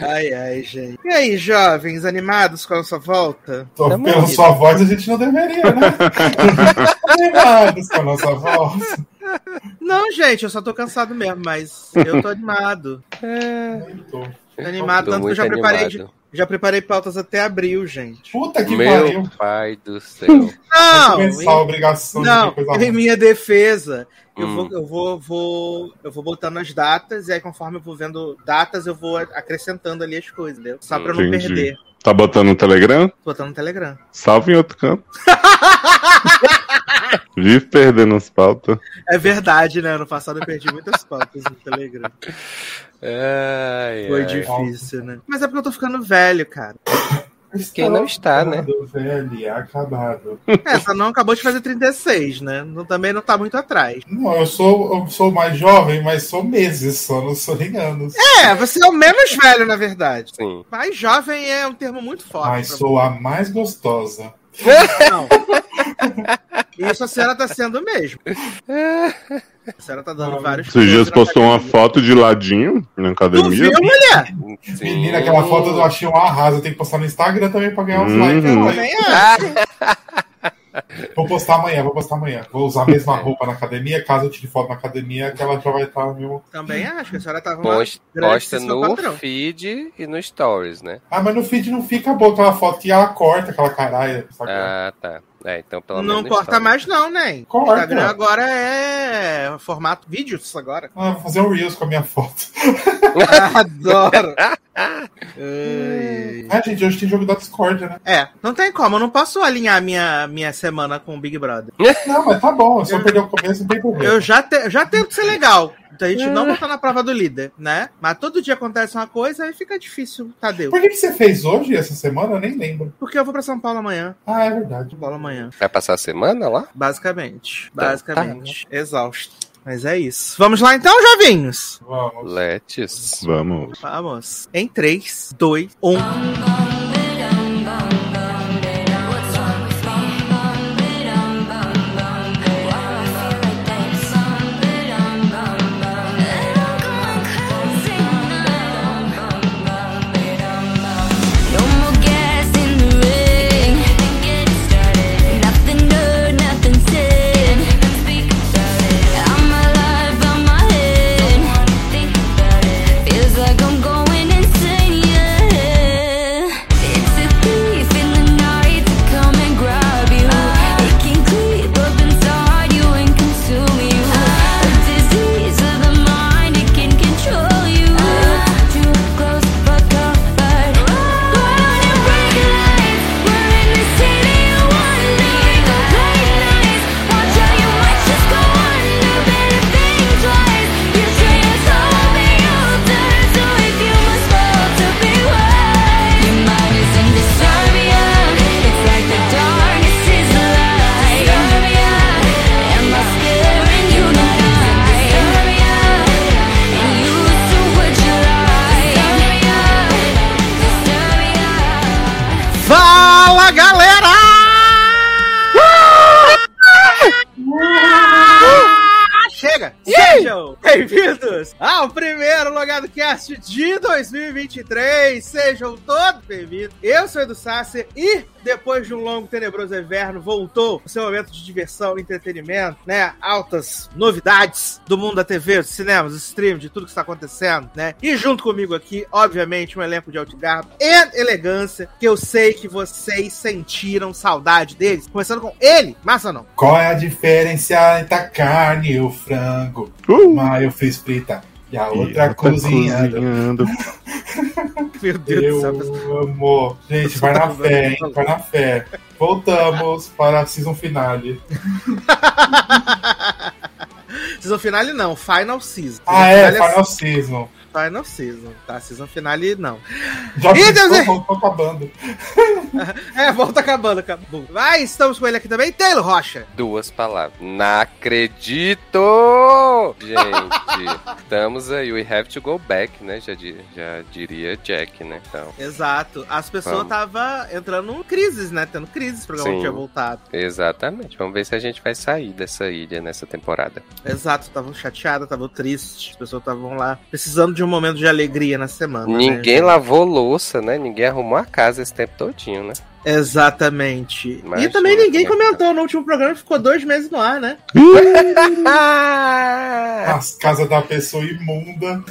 Ai, ai, gente. E aí, jovens, animados com a sua volta? Tô, pela sua voz, a gente não deveria, né? animados com a nossa voz. Não, gente, eu só tô cansado mesmo, mas eu tô animado. É. Tô animado, Tô tanto que eu já preparei, animado. de- já preparei pautas até abril, gente. Puta que Meu pariu. pai do céu. Não, Começar a obrigação de não, coisa em minha defesa, eu, Hum. vou, eu, vou, vou, eu vou botando as datas, e aí conforme eu vou vendo datas, eu vou acrescentando ali as coisas, entendeu? Só pra eu não Entendi. perder. Tá botando no Telegram? Tô botando no Telegram. Salve em outro canto. Vive perdendo as pautas. É verdade, né? No passado eu perdi muitas pautas no Telegram. Ai, Foi ai. difícil, né? Mas é porque eu tô ficando velho, cara. Quem não está, né? Acabado, Velho, acabado. É, só não acabou de fazer 36, né? Não, também não tá muito atrás. Não, eu sou, eu sou mais jovem, mas sou meses só, não sou nem anos. É, você é o menos velho, na verdade. Sim. Mas jovem é um termo muito forte. Mas sou a mais gostosa. Não. Isso a senhora tá sendo mesmo. A senhora tá dando vários. Esses dias postou uma foto de ladinho na Tu academia. viu, mulher? Sim. Menina, aquela foto eu achei um arraso. Eu tenho que postar no Instagram também pra ganhar uns Uhum. likes. acho. Vou postar amanhã, vou postar amanhã. Vou usar a mesma roupa na academia. Caso eu tire foto na academia, que ela já vai estar no. Também acho que a senhora tava Posta, grande posta no patrão. feed e no stories, né? Ah, mas no feed não fica boa aquela foto que ela corta aquela caralho. Ah, tá. É, então pelo Não menos. no corta stories. mais, não, né? O Corta. Instagram agora é formato vídeos agora. Ah, vou fazer um Reels com a minha foto. Adoro. Ai. Ah, gente, hoje tem jogo da Discord, né? É, não tem como, eu não posso alinhar minha, minha semana com o Big Brother. Não, mas tá bom. Se eu perder o começo, não tem problema. Eu já, te- já tento ser legal. Então a gente não botar na prova do líder, né? Mas todo dia acontece uma coisa aí fica difícil, Tadeu. Por que, que você fez hoje, essa semana? Eu nem lembro. Porque eu vou pra São Paulo amanhã. Ah, é verdade. São Paulo amanhã. Vai passar a semana lá? Basicamente. Então, Basicamente. Exausto. Mas é isso. Vamos lá então, jovinhos. Vamos. Letes. Vamos. Vamos. Em um. 3, 2, 1. Bem-vindos ao primeiro Logado Cast de 2023. Sejam todos bem-vindos. Eu sou Edu Sasser e depois de um longo tenebroso inverno voltou o seu momento de diversão, entretenimento, né? Altas novidades do mundo da TV, dos cinemas, dos streams, de tudo que está acontecendo, né? E junto comigo aqui, obviamente, um elenco de altigarbo e elegância que eu sei que vocês sentiram saudade deles. Começando com ele, massa não. Qual é a diferença entre a carne e o frango? Uh! Uma eu fiz frita e a E outra ela tá cozinhando. cozinhando. Meu Deus Eu do céu. amo. Gente, vai na fé, hein? Vai na fé. Voltamos para a season finale. Season finale não, final season. Ah, é, Season Final Season. Final season, tá? Season finale não. Já Deus, é- pensou, tô acabando. É, volta acabando, acabou. Vai, estamos com ele aqui também, Taylor Rocha. Duas palavras. Não acredito! Gente, estamos aí. We have to go back, né? Já, di- já diria Jack, né? Então, Exato. As pessoas estavam entrando em crises, né? Tendo crises, o programa Sim. tinha voltado. exatamente. Vamos ver se a gente vai sair dessa ilha nessa temporada. Exato, estavam chateadas, estavam tristes. As pessoas estavam lá precisando de um momento de alegria na semana. né, Ninguém gente? lavou louça, né? Ninguém arrumou a casa esse tempo todinho, né? Exatamente. Imagina e também ninguém como é que comentou no último programa, ficou dois meses no ar, né? As casas da pessoa imunda.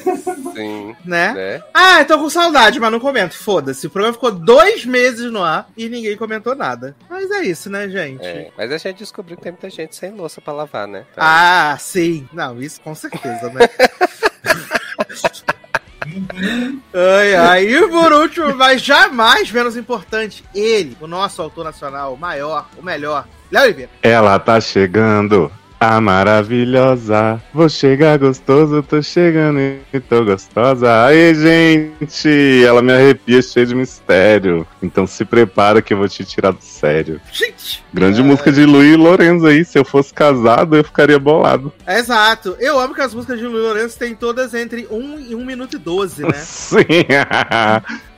Sim, Né? né? Ah, eu tô com saudade, mas não comento. Foda-se. O programa ficou dois meses no ar e ninguém comentou nada. Mas é isso, né, gente? É, mas a gente descobriu que tem muita gente sem louça pra lavar, né? Então, Ah, sim. Não, isso com certeza, né? ai, ai. E por último, mas jamais menos importante, ele, o nosso autor nacional, o maior, o melhor, Léo Oliveira. Ela tá chegando, a maravilhosa. Vou chegar gostoso, tô chegando e tô gostosa. Aí, gente, ela me arrepia cheia de mistério. Então se prepara que eu vou te tirar do sério. Gente! Grande É. música de Luiz Lorenzo aí. Se eu fosse casado, eu ficaria bolado. Exato. Eu amo que as músicas de Luiz Lourenço têm todas entre 1 e 1 minuto e 12, né? Sim,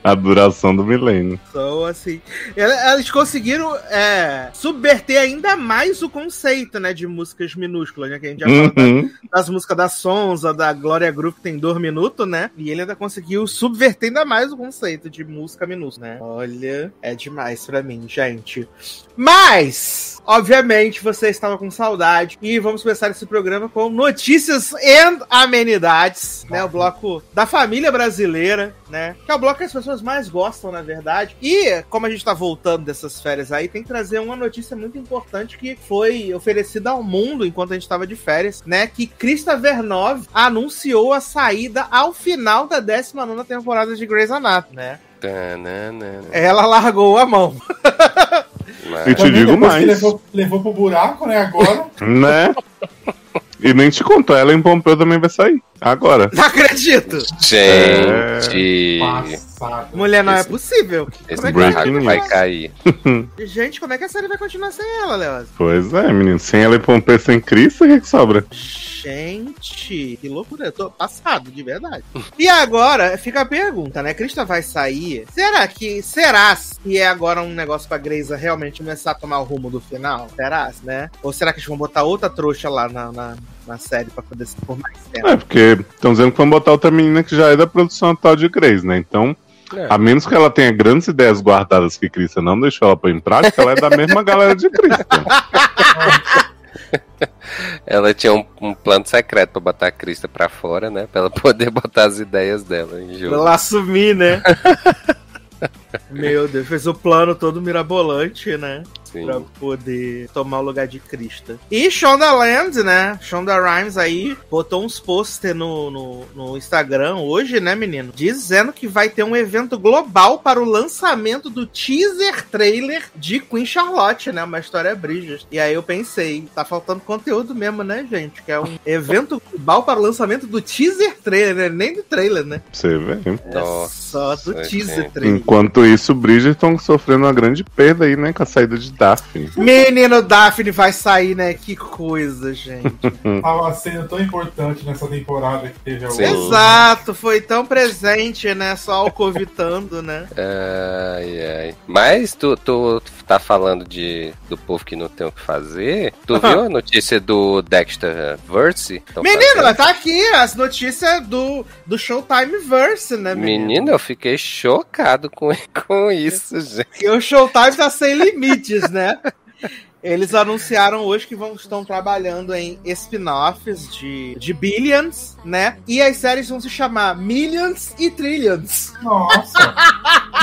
a duração do milênio. Então, assim, ela- eles conseguiram é, subverter ainda mais o conceito, né, de músicas minúsculas, né, que a gente já falou da- Uhum. das músicas da Sonza, da Glória Groove, que tem dois minutos, né, e ele ainda conseguiu subverter ainda mais o conceito de música minúscula, né. Olha, é demais pra mim, gente. Mas, obviamente, você estava com saudade, e vamos começar esse programa com notícias e amenidades, né, o bloco da família brasileira, né, que é o bloco que as pessoas mais gostam, na verdade. E, como a gente tá voltando dessas férias aí, tem que trazer uma notícia muito importante que foi oferecida ao mundo enquanto a gente tava de férias, né, que Krista Vernov anunciou a saída ao final da 19ª temporada de Grey's Anatomy, né. Ela largou a mão. Mas- Eu te Também digo mais. Levou, levou pro buraco, né? Agora. Né? E nem te contou, ela em Pompeu também vai sair. Agora. Não acredito! Gente, Passada. Mulher, não é Esse- possível. esse Como é news. vai cair. Gente, como é que a série vai continuar sem ela, Léo? Pois é, menino. Sem ela em Pompeu sem Cristo, o que, que sobra? Gente, que loucura. Eu tô passado, de verdade. E agora, fica a pergunta, né? Krista vai sair. Será que. Será que é agora um negócio pra Greisa realmente começar a tomar o rumo do final? Será, né? Ou será que eles vão botar outra trouxa lá na, na, na série pra poder se por mais tempo? É, porque estão dizendo que vão botar outra menina que já é da produção atual de Grace, né? Então, É. a menos que ela tenha grandes ideias guardadas que Krista não deixou ela pôr em prática, ela é da mesma galera de Krista. Ela tinha um, um plano secreto pra botar a Krista pra fora, né? Pra ela poder botar as ideias dela em Pra jogo. ela assumir, né? Meu Deus, fez o plano todo mirabolante, né? Sim. Pra poder tomar o lugar de Krista. E Shonda Land, né? Shonda Rhimes aí botou uns posts no, no, no Instagram hoje, né, menino? Dizendo que vai ter um evento global para o lançamento do teaser trailer de Queen Charlotte, né? Uma história Bridges. E aí eu pensei, tá faltando conteúdo mesmo, né, gente? Que é um evento global para o lançamento do teaser trailer, né? Nem do trailer, né? Você vê. Nossa, é só do teaser trailer. Enquanto isso, Bridgerton sofrendo uma grande perda aí, né? Com a saída de Daphne. Menino Daphne vai sair, né? Que coisa, gente. Tava sendo tão importante nessa temporada que teve a Sim. outra. Exato, foi tão presente, né? Só alcovitando, né? Ai, ai. Mas tu, tu tá falando de, do povo que não tem o que fazer. Tu viu a notícia do Dexter Verse? Menino, fazendo? tá aqui as notícias do, do Showtime Verse, né, menino? Menino, eu fiquei chocado com, com isso, gente. E o Showtime tá sem limites, né? Eles anunciaram hoje que vão, estão trabalhando em spin-offs de, de Billions, né? E as séries vão se chamar Millions e Trillions. Nossa,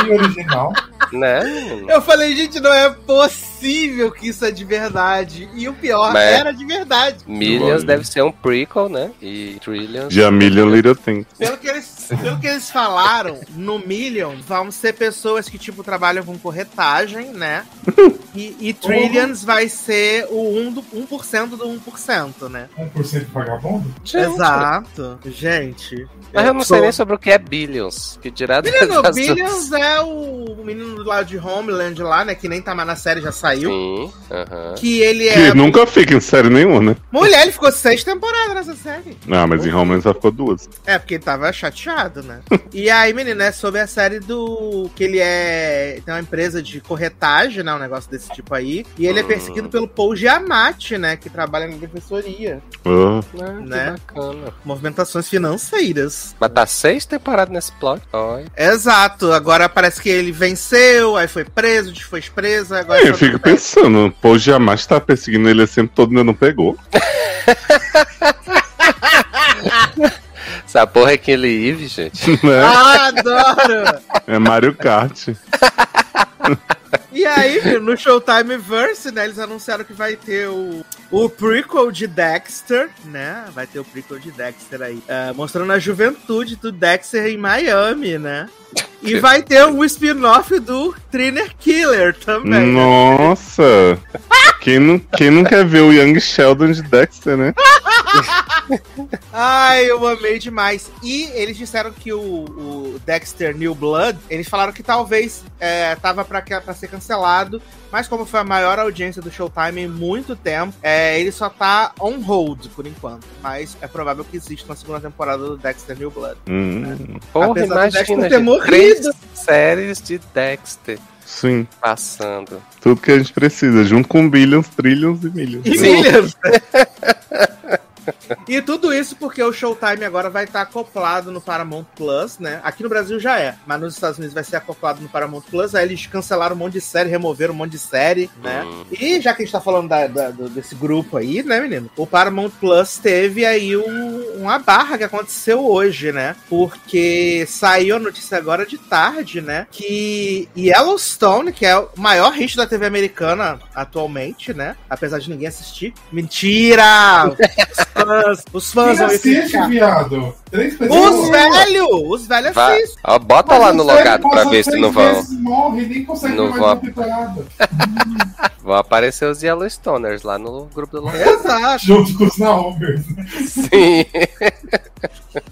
que original. Né? Eu falei, gente, não é possível que isso é de verdade. E o pior, Mas- era de verdade. Millions deve ser um prequel, né? E Trillions. De A Million Little Things. Pelo que, eles, pelo que eles falaram, no Million vão ser pessoas que, tipo, trabalham com corretagem, né? E, e Trillions vai ser o 1%, do, 1 do 1%, né? 1% de vagabundo? Gente, Exato. Gente. Mas eu não sei nem sobre o que é Billions. Que dirá Menino, das- Billions é o menino lá de Homeland lá, né? Que nem tá mais na série, já saiu. Sim, aham. Que ele Que é. nunca fica em série nenhuma, né? Mulher, ele ficou seis temporadas nessa série. Ah, mas em Homeland só ficou duas. É, porque ele tava chateado, né? e aí, menina, é sobre a série do. Que ele é. Tem uma empresa de corretagem, né? Um negócio desse tipo aí. E ele é Perseguido pelo Paul Giamatti, né? Que trabalha na defensoria. Ah, Ah, Né? Que bacana. Movimentações financeiras. Mas tá seis temporadas nesse plot. Olha. Exato. Agora parece que ele venceu, aí foi preso, foi preso, agora. eu só fico pensando, pô, jamais tá perseguindo ele tempo todo e ainda não pegou. Essa porra é aquele Eve, gente. Né? Ah, adoro! É Mario Kart. E aí, no Showtime Verse, né, eles anunciaram que vai ter o, o prequel de Dexter, né? Vai ter o prequel de Dexter aí. é, mostrando a juventude do Dexter em Miami, né? E vai ter o spin-off do Thriller Killer também. Nossa! Quem não, quem não quer ver o Young Sheldon de Dexter, né? Ai, eu amei demais. E eles disseram que o, o Dexter New Blood, eles falaram que talvez é, tava pra, pra ser cancelado, mas como foi a maior audiência do Showtime em muito tempo, é, ele só tá on hold por enquanto. Mas é provável que exista uma segunda temporada do Dexter New Blood. Hum, Porra, Apesar imagina, Dexter ter morrido. Três séries de Dexter sim. passando. Tudo que a gente precisa, junto com billions, trillions e milhões. E milhas. E tudo isso porque o Showtime agora vai estar acoplado no Paramount Plus, né? Aqui no Brasil já é, mas nos Estados Unidos vai ser acoplado no Paramount Plus. Aí eles cancelaram um monte de série, removeram um monte de série, né? Hum. E já que a gente tá falando da- da- desse grupo aí, né, menino? O Paramount Plus teve aí um- uma barra que aconteceu hoje, né? Porque saiu a notícia agora de tarde, né? Que Yellowstone, que é o maior hit da TV americana atualmente, né? Apesar de ninguém assistir. Mentira! Os fãs, os fãs Quem me assiste, criticar. viado? Três pessoas. Os velhos! Os velhos Vai, assistem. ó, bota Mas lá no logado pra ver se não vão, Morre, nem consegue não ver mais vão- uma temporada. vão aparecer os Yellowstoners lá no grupo do logado. Exato. Junto com os Naomers. Sim.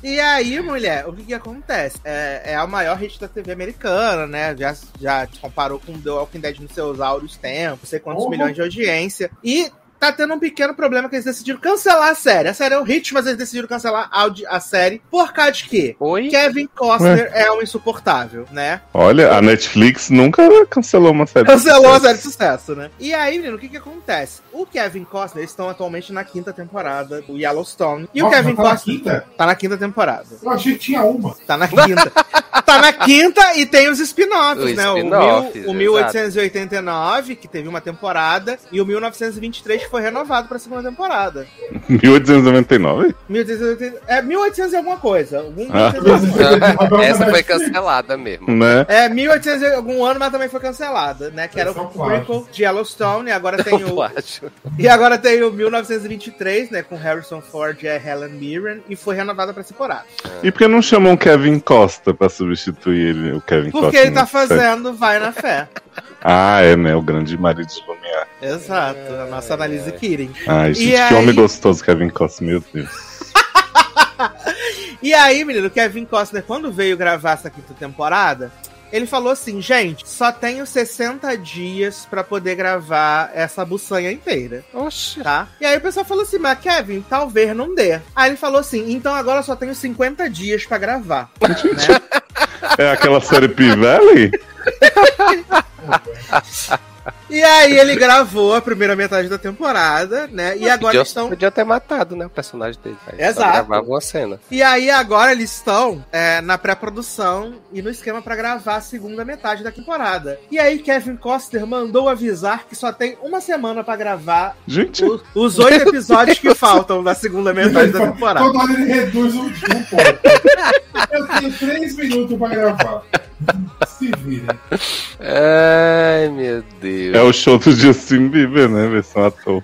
E aí, mulher, o que que acontece? É, é a maior hit da TV americana, né? Já, já te comparou com The Walking Dead nos seus áureos tempos, não sei quantos Uhum. milhões de audiência. E tá tendo um pequeno problema que eles decidiram cancelar a série. A série é um hit, mas eles decidiram cancelar a, a série por causa de quê? Oi? Kevin Costner é um insuportável, né? Olha, a Netflix nunca cancelou uma série. de Cancelou a série de sucesso, né? E aí, menino, o que que acontece? O Kevin Costner, eles estão atualmente na quinta temporada do Yellowstone. E o Nossa, Kevin tá na Costner quinta? tá na quinta temporada. Eu achei que tinha uma. Tá na quinta. tá na quinta e tem os spin-offs, Os né? O, spin-offs, mil- o 1889, que teve uma temporada, e o 1923, que foi renovado pra segunda temporada. 1899? 1880, é 1800 e alguma coisa. Algum, Ah. 1800 alguma coisa. Essa foi cancelada mesmo. Né? É, 1800 e algum ano, mas também foi cancelada, né? Que era é o prequel de Yellowstone, e agora tem Eu o... acho. E agora tem o 1923, né? Com Harrison Ford e a Helen Mirren, e foi renovada pra temporada. E por que não chamam o Kevin Costa pra substituir ele, o Kevin Costa? Porque ele tá fazendo Vai na Fé. Ah, é, né? O grande marido de Lumiar. Exato, a nossa análise Kirin. Ai, E gente, que aí- homem gostoso, Kevin Costa, meu Deus. E aí, menino, o Kevin Costner, quando veio gravar essa quinta temporada, ele falou assim: gente, só tenho 60 dias pra poder gravar essa buçanha inteira, Oxi. tá? E aí o pessoal falou assim: mas Kevin, talvez não dê. Aí ele falou assim: então agora eu só tenho 50 dias pra gravar. né? É aquela série P-Valley? E aí ele gravou a primeira metade da temporada, né? E agora Podia, eles estão. podia ter matado, né? O personagem dele. Aí Exato. gravava uma cena. E aí agora eles estão é, na pré-produção e no esquema pra gravar a segunda metade da temporada. E aí Kevin Costner mandou avisar que só tem uma semana pra gravar Gente, o- os oito episódios que faltam da segunda metade da temporada. Toda hora ele reduz um pouco. Eu tenho três minutos pra gravar. Se vira. Ai, meu Deus. é o show do Justin Bieber, né? Versão ator.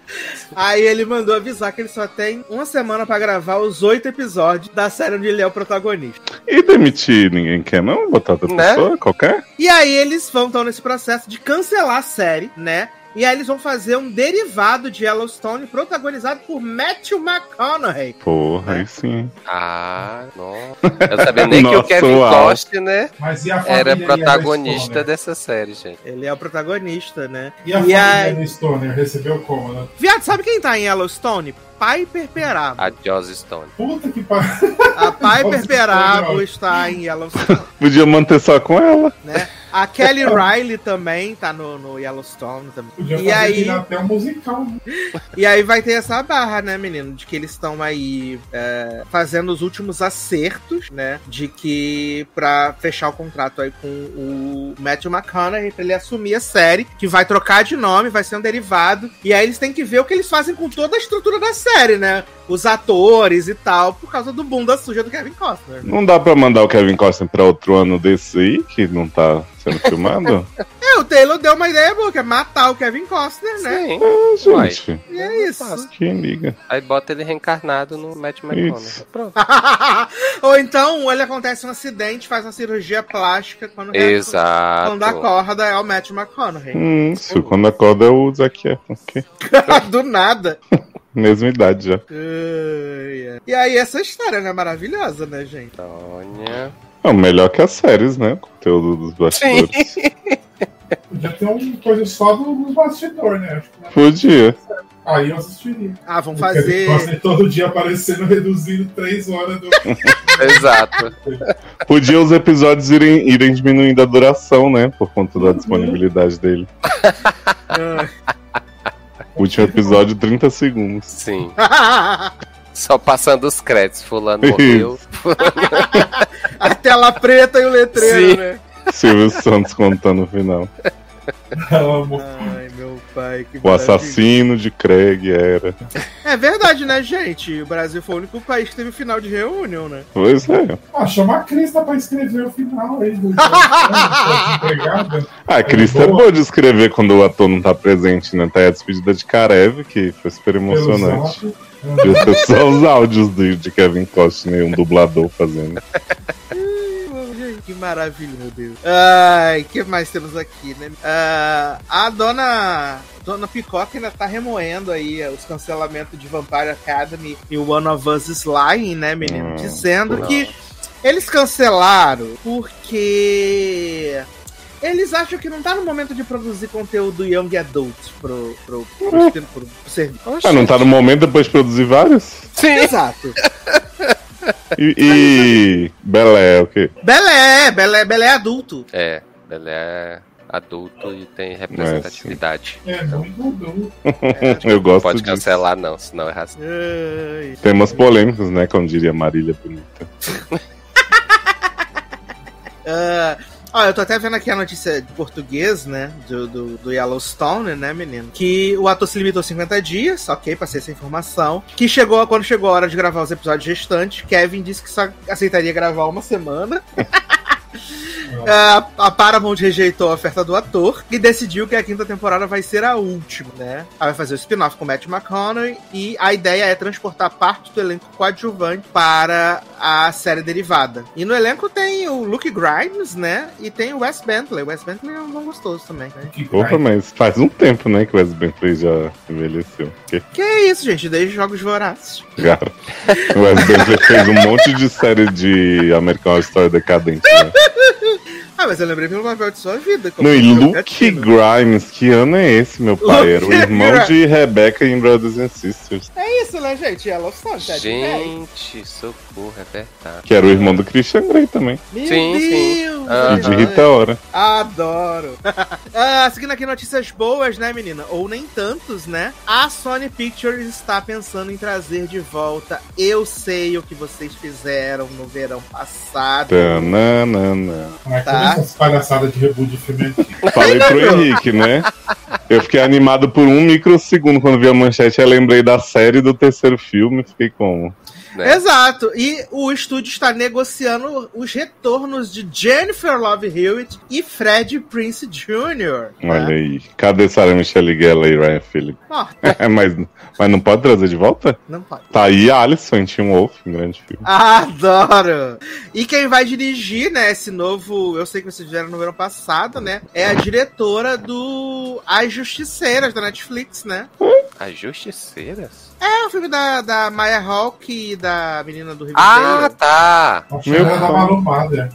Aí ele mandou avisar que ele só tem uma semana pra gravar os oito episódios da série onde ele é o protagonista. E demitir ninguém quer, não? Botar outra Né? pessoa, qualquer? E aí eles vão estar nesse processo de cancelar a série, né? E aí eles vão fazer um derivado de Yellowstone protagonizado por Matthew McConaughey. Porra, aí sim. Ah, nossa. Eu sabia nem que o Nossa, Kevin. Costner Mas e a família era protagonista dessa série, gente. Ele é o protagonista, né? E a E família Yellowstone recebeu como, né? Viado, sabe quem tá em Yellowstone? Piper Perabo. A Joss Stone. Puta que pariu. A Piper Nossa, Perabo está em Yellowstone, Podia manter só com ela. né? A Kelly Riley também tá no, no Yellowstone também. Podia E fazer aí, até um musical. né? e aí vai ter essa barra, né, menino? De que eles estão aí é, fazendo os últimos acertos, né? De que pra fechar o contrato aí com o Matthew McConaughey, pra ele assumir a série, que vai trocar de nome, vai ser um derivado. E aí eles têm que ver o que eles fazem com toda a estrutura da série, né? Os atores e tal, por causa do bunda suja do Kevin Costner. Não dá pra mandar o Kevin Costner pra outro ano desse aí, que não tá sendo filmado? É, o Taylor deu uma ideia boa, que é matar o Kevin Costner, né? Sim. Ah, gente, E é isso. Quem liga? Aí bota ele reencarnado no Matt McConaughey. Pronto. Ou então, ele acontece um acidente, faz uma cirurgia plástica quando, Exato. quando acorda é o Matt McConaughey. Hum, isso, quando acorda é o Zac Efron. ok? Do nada. Mesma idade já. Ai, ai. E aí, essa história, né? Maravilhosa, né, gente? Sônia. Não, melhor que as séries, né? O conteúdo dos bastidores. Podia ter uma coisa só do- dos bastidores, né? Acho que Podia. Aí eu assistiria. Ah, vão O fazer. Todo dia aparecendo, reduzindo três horas do. Exato. Podia os episódios irem, irem diminuindo a duração, né? Por conta da disponibilidade dele. Último episódio, 30 segundos. Sim. Só passando os créditos. Fulano morreu. A tela preta e o letreiro, Sim. né? Silvio Santos contando o final. Ai, meu pai, que O maravilha. assassino de Craig era. É verdade, né, gente? O Brasil foi o único país que teve final de reunião, né? Pois é. Ah, chama a Crista pra escrever o final aí do. Ah, a Cris é boa de escrever quando o ator não tá presente, né? Tá aí a despedida de Karev, que foi super emocionante. Ser só os áudios de, Kevin Costner, um dublador fazendo. Que maravilha, meu Deus. Ai, o que mais temos aqui, né? Ah, a dona. Dona Picoca ainda tá remoendo aí os cancelamentos de Vampire Academy e o One of Us is Lying, né, menino? Hum, Dizendo nossa. que eles cancelaram porque. Eles acham que não tá no momento de produzir conteúdo Young Adult pro, pro, pro, pro, pro, pro serviço. Ah, não tá no momento depois de produzir vários? Sim. Exato. E, e Belé, o quê? Belé, Belé, Belé é adulto. É, ele é adulto e tem representatividade. É, muito duro. Eu gosto Pode disso. cancelar, não, senão é racista. Ai. Temas polêmicos, né? Como diria Marília Bonita. Ah, eu tô até vendo aqui a notícia de português, né? Do, do, do Yellowstone, né, menino? Que o ator se limitou a 50 dias, ok, passei essa informação. Que chegou, quando chegou a hora de gravar os episódios restantes, Kevin disse que só aceitaria gravar uma semana. Ah, a Paramount rejeitou a oferta do ator e decidiu que a quinta temporada vai ser a última, né? Ela vai fazer o spin-off com Matt McConaughey e a ideia é transportar parte do elenco coadjuvante para a série derivada. E no elenco tem o Luke Grimes, né? E tem o Wes Bentley. O Wes Bentley é um bom gostoso também. Né? Que Opa, mas faz um tempo, né, que o Wes Bentley já envelheceu. Que Que é isso, gente? Desde Jogos Vorazes. cara. O Wes Bentley fez um monte de série de American Horror Story decadente, né? Ah, mas eu lembrei pelo papel de sua vida. como Não, e Luke. Grimes, que ano é esse, meu pai? Era o irmão de Rebecca em Brothers and Sisters. É isso, né, gente? Yellowstone, tá de pé. Gente, socorro, é verdade. Que era o irmão do Christian Grey também. Meu Sim, sim. Deus! Ah, E de. Rita Ora. Adoro! Ah, seguindo aqui notícias boas, né, menina? Ou nem tantos, né? A Sony Pictures está pensando em trazer de volta Eu Sei O Que Vocês Fizeram no verão passado. Tananana. Tá. Tá. essas palhaçadas de reboot de filme antigo. Falei pro Henrique, né? Eu fiquei animado por um microsegundo quando vi a manchete. Eu lembrei da série do terceiro filme. Fiquei como? Né? Exato. E o estúdio está negociando os retornos de Jennifer Love Hewitt e Fred Prince Jr. Olha né? aí. Cadê Sarah Michelle Gellar e Ryan Phillips? Ó, mas, mas não pode trazer de volta? não pode. Tá aí a Alison em Teen Wolf, um grande filme. Adoro! E quem vai dirigir, né, esse novo, eu sei que vocês fizeram no ano passado, né, é a diretora do As Justiceiras da Netflix, né? As justiceiras? É o filme da, da Maya Hawke e da menina do Ah, Riverdale. tá. Acho que Meu da. Malu Mader.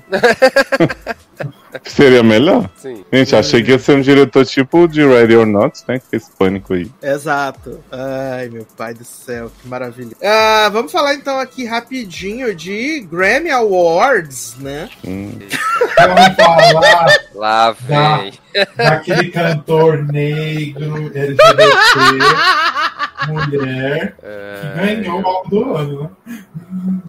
Seria melhor? Sim. Gente, achei que ia ser um diretor tipo de Ready or Not, né? Que esse pânico aí. Exato. Ai, meu pai do céu, que maravilha. Ah, vamos falar então aqui rapidinho de Grammy Awards, né? Hum. Vamos falar Lá vem. daquele cantor negro, LGBT, mulher, que ganhou o álbum do ano, né?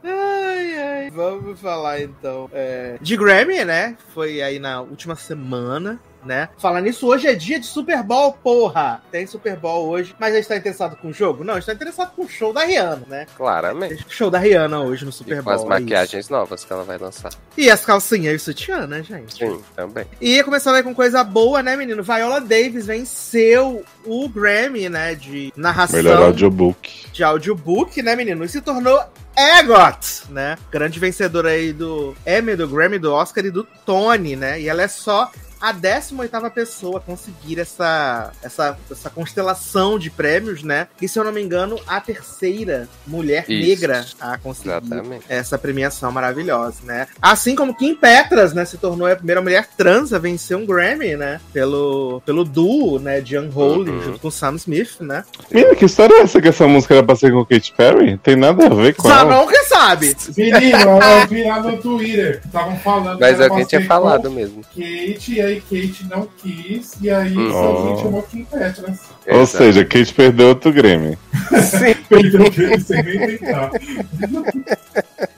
Ai, ai. Vamos falar então é, de Grammy, né? Foi aí na última semana. Né? Falar nisso, hoje é dia de Super Bowl, porra! Tem Super Bowl hoje, mas a gente tá interessado com o jogo? Não, a gente tá interessado com o show da Rihanna, né? Claramente. Show da Rihanna hoje no Super E com Bowl. as é maquiagens novas que ela vai lançar. E as calcinhas e o sutiã, né, gente? Sim, também. E começando aí com coisa boa, né, menino? Viola Davis venceu o Grammy, né, de narração Melhor audiobook. de audiobook, né, menino? E se tornou EGOT, né? Grande vencedora aí do Emmy, do Grammy, do Oscar e do Tony, né? E ela é só a 18ª pessoa a conseguir essa, essa, essa constelação de prêmios, né? E, se eu não me engano, a terceira mulher Isso. negra a conseguir Exatamente. essa premiação maravilhosa, né? Assim como Kim Petras, né, se tornou a primeira mulher trans a vencer um Grammy, né? Pelo, pelo duo, né, de Unholy, Uhum. junto com Sam Smith, né? Menina, que história é essa que essa música era pra ser com Katy Perry? Tem nada a ver com ela. Zanon que sabe! Menino, eu vi lá no Twitter, estavam falando que Mas alguém tinha falado mesmo. Kate, e aí Kate não quis, e aí Hum. sozinho Oh. chamou Kim Petras. Ou Exato. seja, Katy perdeu outro Grêmio. Perdeu o dele sem nem tentar.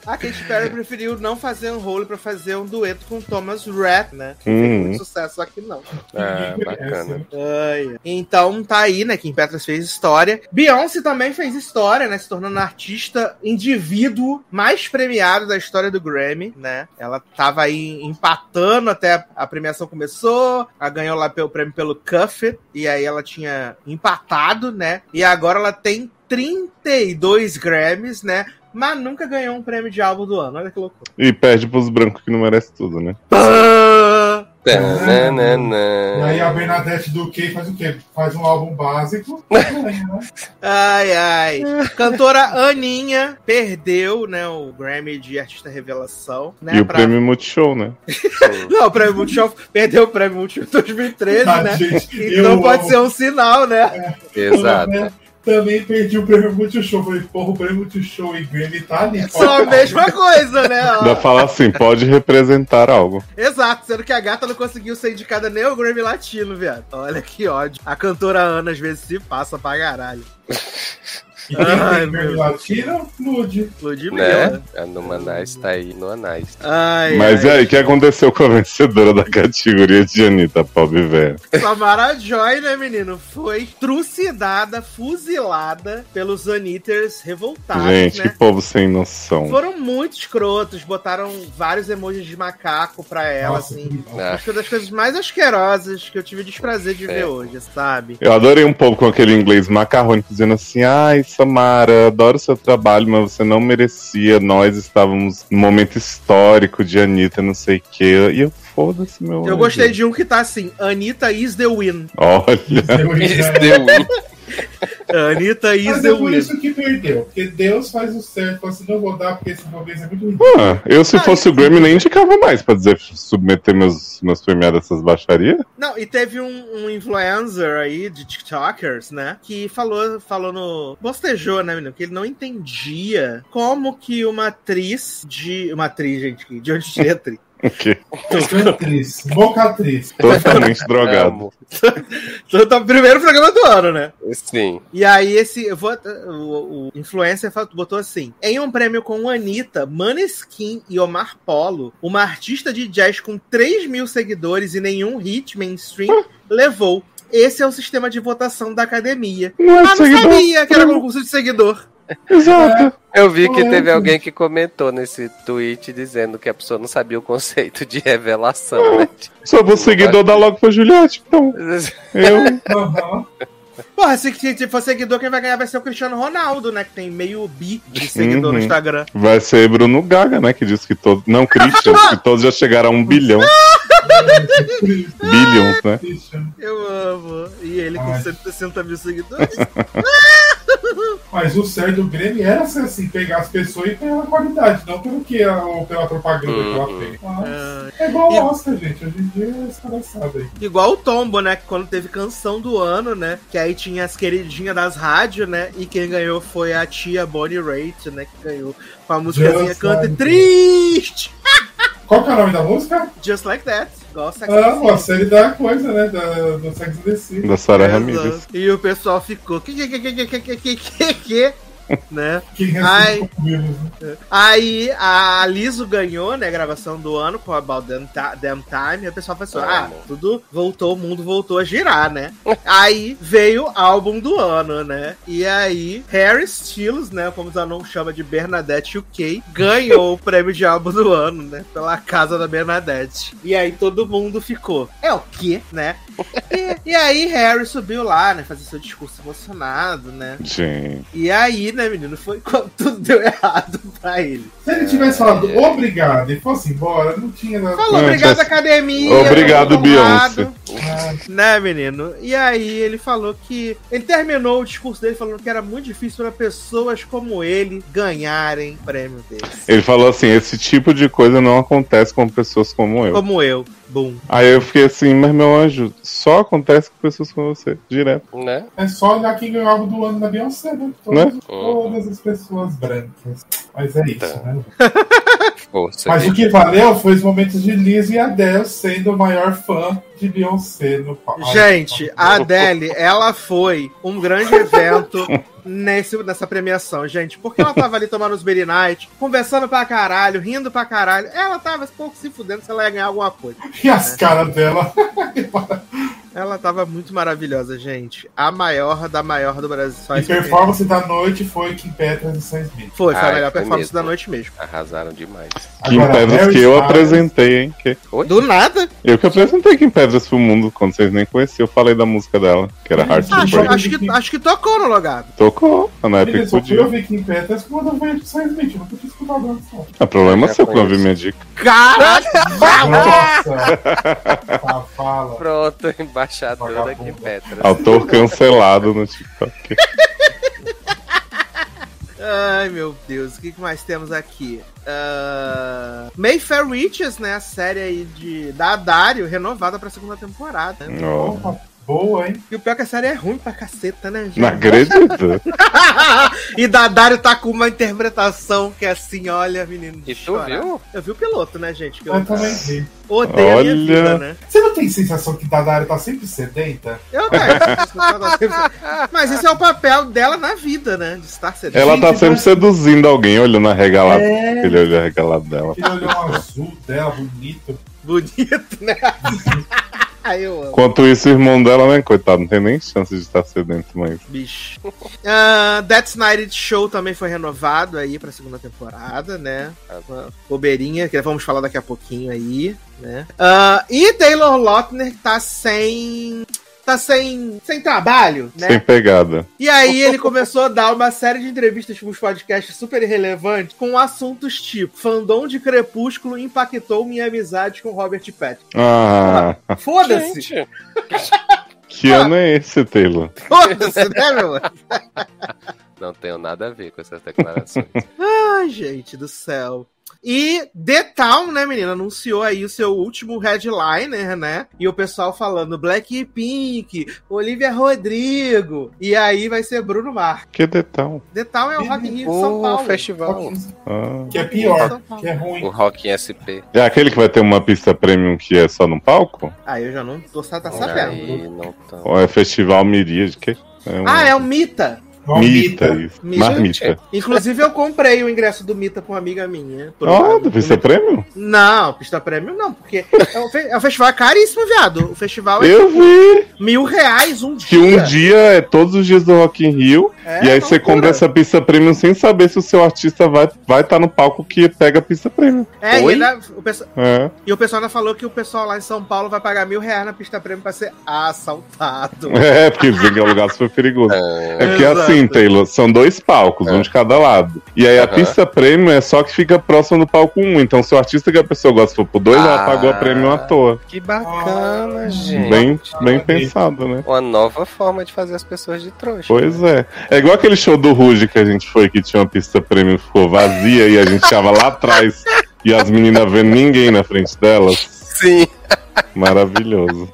A Katy Perry preferiu não fazer um role pra fazer um dueto com Thomas Rhett, né? Que fez Uhum. muito sucesso aqui não. Ah, Ninguém bacana. Ai, Então tá aí, né? Kim Petras fez história. Beyoncé também fez história, né? Se tornando a artista indivíduo mais premiado da história do Grammy, né? Ela tava aí empatando até a- premiação começou. Ela ganhou lá pelo prêmio pelo Cuff It, e aí ela tinha empatado, né? E agora ela tem 32 Grammys, né? Mas nunca ganhou um prêmio de álbum do ano. Olha que loucura. E perde pros brancos que não merece tudo, né? Tananana. E aí a Bernadette Duque faz o quê? Faz um álbum básico. Ai, ai. Cantora Aninha perdeu, né, o Grammy de Artista Revelação, né? e o pra- prêmio Multishow, né? Não, o Prêmio Multishow perdeu o Prêmio Multishow 2013, Ah, né? gente, Então pode amo. ser um sinal, né? Exato. Né, Também perdi o prêmio Multishow. Falei, porra, o prêmio Multishow e Grammy tá ali. São a mesma coisa, né? Ainda fala assim, pode representar algo. Exato, sendo que a gata não conseguiu ser indicada nem ao Grammy Latino, viado. Olha que ódio. A cantora Ana às vezes se passa pra caralho. E quem Ai, meu. Lude. Ludmilla. Né? A Numanais tá aí no Anais. Ai, Mas e ai. aí, o que aconteceu com a vencedora da categoria de Anitta, pobre velho? Samara Joy, né, menino? Foi trucidada, fuzilada pelos Anitters revoltados, Gente, que né? povo sem noção. Foram muito escrotos, botaram vários emojis de macaco pra ela, Nossa, assim. que- Acho que é uma das coisas mais asquerosas que eu tive o desprazer de É. ver hoje, sabe? Eu adorei um pouco com aquele inglês macarrônico dizendo assim: ai, Samara, adoro seu trabalho, mas você não merecia. Nós estávamos num momento histórico de Anitta, não sei o quê. E eu, foda-se, meu. Eu anjo. gostei de um que tá assim: Anitta is the win. Olha. Né? deu um. Anitta is Mas é por isso que perdeu. Porque Deus faz o certo. Assim, não vou dar porque esse talvez é muito ruim. Ah, eu, se fosse o Grammy, nem indicava mais pra dizer submeter meus, meus premiados a essas baixarias. Não, e teve um, um influencer aí de TikTokers, né? Que falou, falou no. Bostejou, né, menino? Que ele não entendia como que uma atriz de. Uma atriz, gente, de onde atriz. Que Cantriz, bocatriz. totalmente drogado. Então, tá o primeiro programa do ano, né? Sim. E aí, esse. Eu vou, o, o influencer botou assim: em um prêmio com Anitta, Maneskin e Omar Polo, uma artista de jazz com 3 mil seguidores e nenhum hit mainstream levou. Esse é o sistema de votação da academia. Não é Ah, não seguidor. sabia que era concurso de seguidor. Exato. Eu vi que teve alguém que comentou nesse tweet dizendo que a pessoa não sabia o conceito de revelação, né? Só vou seguidor da logo pra Juliette. Então, eu. Aham. Porra, se, se, for seguidor, quem vai ganhar vai ser o Cristiano Ronaldo, né? Que tem meio bi de seguidor Uhum. no Instagram. Vai ser Bruno Gaga, né? Que disse que todos. Não, Christian, que todos já chegaram a um bilhão. Billions, né? Eu amo. E ele com Ai. 160 mil seguidores. Mas o certo do Grêmio era ser assim, pegar as pessoas e pela qualidade, não pelo que a, ou pela propaganda que ela Uhum. fez. Mas Ah, é igual E- o Oscar, gente. Hoje em dia é escaraçado aí. igual o Tombo, né? Que quando teve canção do ano, né? Que aí tinha as queridinhas das rádios, né? E quem ganhou foi a tia Bonnie Raitt, né? Que ganhou com a músicazinha Canta Triste. Qual que é o nome da música? Just Like That. Gosta Ah, a série da coisa, né? Da, do Sex and the City. Da Sarah Ramirez. E o pessoal ficou. Que, que, que, que, que, que, que, que, que, né? Né? Aí a Liso ganhou, né, a gravação do ano com About Damn, Damn Time, e o pessoal pensou, ah, Amo. tudo voltou, o mundo voltou a girar, né? aí veio o álbum do ano, né? E aí Harry Styles, né, como o Zanon chama de Bernadette UK, ganhou o prêmio de álbum do ano, né, pela casa da Bernadette. E aí todo mundo ficou, é o quê, né? E, e aí Harry subiu lá, né, fazer seu discurso emocionado, né? Gente. E aí, né, menino, foi quando tudo deu errado pra ele. Se ele tivesse falado obrigado e fosse embora, não tinha nada. Falou, Não, obrigado, tivesse- academia. Obrigado. Beyoncé. Ah, Né, menino? E aí ele falou que. Ele terminou o discurso dele falando que era muito difícil para pessoas como ele ganharem prêmio desse. Ele falou assim: esse tipo de coisa não acontece com pessoas como eu. Como eu. Boom. Aí eu fiquei assim, mas meu anjo, só acontece com pessoas como você, direto. Né? É só olhar quem ganhou algo do ano da Beyoncé, né? Todas, Né? todas as pessoas brancas. Mas é isso, Tá. né? Força. Mas o que valeu foi os momentos de Liz e Adele sendo o maior fã Beyoncé no palco. Gente, a Adele, ela foi um grande evento nesse, nessa premiação, gente. Porque ela tava ali tomando os Berry Night, conversando pra caralho, rindo pra caralho. Ela tava pouco se fudendo se ela ia ganhar alguma coisa. E as caras dela. Ela tava muito maravilhosa, gente. A maior da maior do Brasil. Só E performance da noite foi Kim Petras e Sam Smith. Foi, foi a melhor performance mesmo. da noite mesmo. Arrasaram demais. Kim Agora, Harry que eu apresentei, hein? Que... Oi? Do nada. Eu que apresentei Kim Pedras pro mundo quando vocês nem conheciam. Eu falei da música dela, que era Heart Acho, foi. acho, que, acho que tocou no logado. Tocou, na época que podia. ouvir Kim Petras quando eu pro Sam Smith. Eu nunca O problema é Já seu que não ouvi conheço. minha dica. Caralho! Nossa! Tá, fala. Pronto, embaixadora Vagabundo. que Petras. Autor cancelado no TikTok. Ai, meu Deus. O que mais temos aqui? Ah, Mayfair Witches, né? A série aí de, da Dario, renovada pra segunda temporada. né? Opa, boa, hein? E o pior é que a série é ruim pra caceta, né, gente? Não acredito. e da Dario tá com uma interpretação que é assim, olha, menino. E tu viu? Eu vi o piloto, né, gente? Eu Eu também vi. odeio a minha Olha. vida, né? Você não tem sensação que Dadara tá sempre sedenta? Eu tenho. Mas esse é o papel dela na vida, né? De estar sedenta. Ela tá sempre seduzindo alguém olhando arregalado. É. Aquele olho arregalado dela. Aquele olhão azul dela, bonito. Bonito, né? Aí eu amo. Enquanto isso, o irmão dela, né, coitado, não tem nem chance de estar sedento, mas. Bicho. Uh, That's Night Show também foi renovado aí pra segunda temporada, né? Uma bobeirinha, que vamos falar daqui a pouquinho aí, né? Ah, e Taylor Lautner tá sem. Tá sem. sem trabalho, né? Sem pegada. E aí ele começou a dar uma série de entrevistas para os podcasts super irrelevantes com assuntos tipo fandom de Crepúsculo impactou minha amizade com Robert Pattinson. Ah, Foda-se! Que ano é esse, Taylor? Foda-se, né, meu? mano? não tenho nada a ver com essas declarações. Ai, gente do céu. E The Town, né, menina, anunciou aí o seu último headliner, né? E o pessoal falando Blackpink, Olivia Rodrigo. E aí vai ser Bruno Mars. Que detal. The Town é o Rock in Rio de São o Paulo. festival. Ah. Que é pior, São Paulo. que é ruim. O Rock SP. É aquele que vai ter uma pista premium que é só no palco? Ah, eu já não tô tá sabendo. Aí não tão. Ou é festival Miríade? Que? É um... Ah, é o Mita. Mita, mita. isso. Mita. Marmita. Inclusive, eu comprei o ingresso do Mita com uma amiga minha. Ó, um- do Pista Prêmio? Não, pista prêmio não, porque é um, fe- é um festival caríssimo, viado. O festival é Eu vi mil reais um dia. que um dia é todos os dias do Rock in Rio, É e aí você compra essa pista premium sem saber se o seu artista vai estar vai tá no palco que pega a pista premium. É, e, ainda- o pessoal, É. e o pessoal ainda falou que o pessoal lá em São Paulo vai pagar mil reais na pista prêmio pra ser assaltado. É, porque dizem que é um lugar super perigoso. É porque Exato. Assim, Taylor, são dois palcos, um de cada lado. E aí a pista premium é só que fica próximo do palco 1. Então, se o artista que a pessoa gosta for por dois, ela Ah. pagou a premium à toa. Que bacana, gente. Bem, bem pensado, né? Uma nova forma de fazer as pessoas de trouxa. Pois é. É igual aquele show do Ruge que a gente foi, que tinha uma pista premium que ficou vazia e a gente ficava lá atrás e as meninas vendo ninguém na frente delas. Sim. Maravilhoso.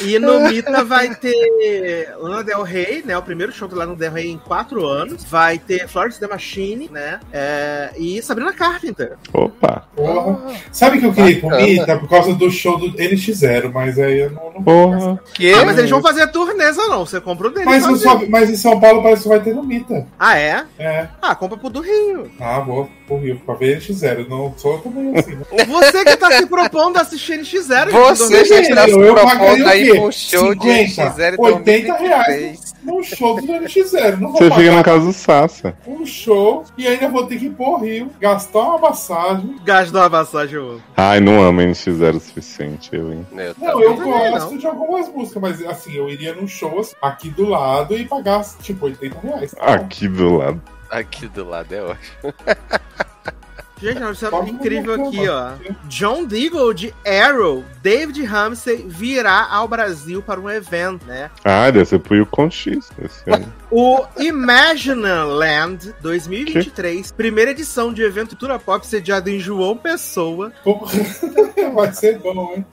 E no Mita vai ter Lana Del Rey, né? O primeiro show do Lana Del Rey em quatro anos. Vai ter Florence The Machine, né? É, e Sabrina Carpenter. Opa. Porra. Sabe que eu queria ir pro. Mita por causa do show do NX0, mas aí eu não. não Porra. Que? Ah, mas eles vão fazer turneza, não. Você compra o deles. Mas, só- mas em São Paulo parece que vai ter no Mita. Ah, é? É. Ah, compra pro do Rio. Ah, vou pro Rio pra ver NX0. Não sou também assim. né? Você que tá se propondo a assistir NX0. Você já Gente, está se propondo aí quê? um show de 50, NX0 80 reais 2023. num show do NX0. Não vou Você pagar fica na casa do Sassa. um show e ainda vou ter que ir pro Rio, gastar uma passagem. Gastou a passagem, eu- Ai, não amo NX0 o suficiente, eu, hein? Eu Não, eu gosto não. de algumas músicas, mas assim, eu iria num show assim, aqui do lado e pagar tipo 80 reais. tá? Aqui do lado. Aqui do lado é ótimo. Gente, é Pode incrível aqui, ó. John Deagle de Arrow, David Ramsey virá ao Brasil para um evento, né? Ah, deve ser pro Yukon X esse ano. O Imagineland 2023, primeira edição de evento Cultura Pop sediado em João Pessoa, Vai ser bom, hein?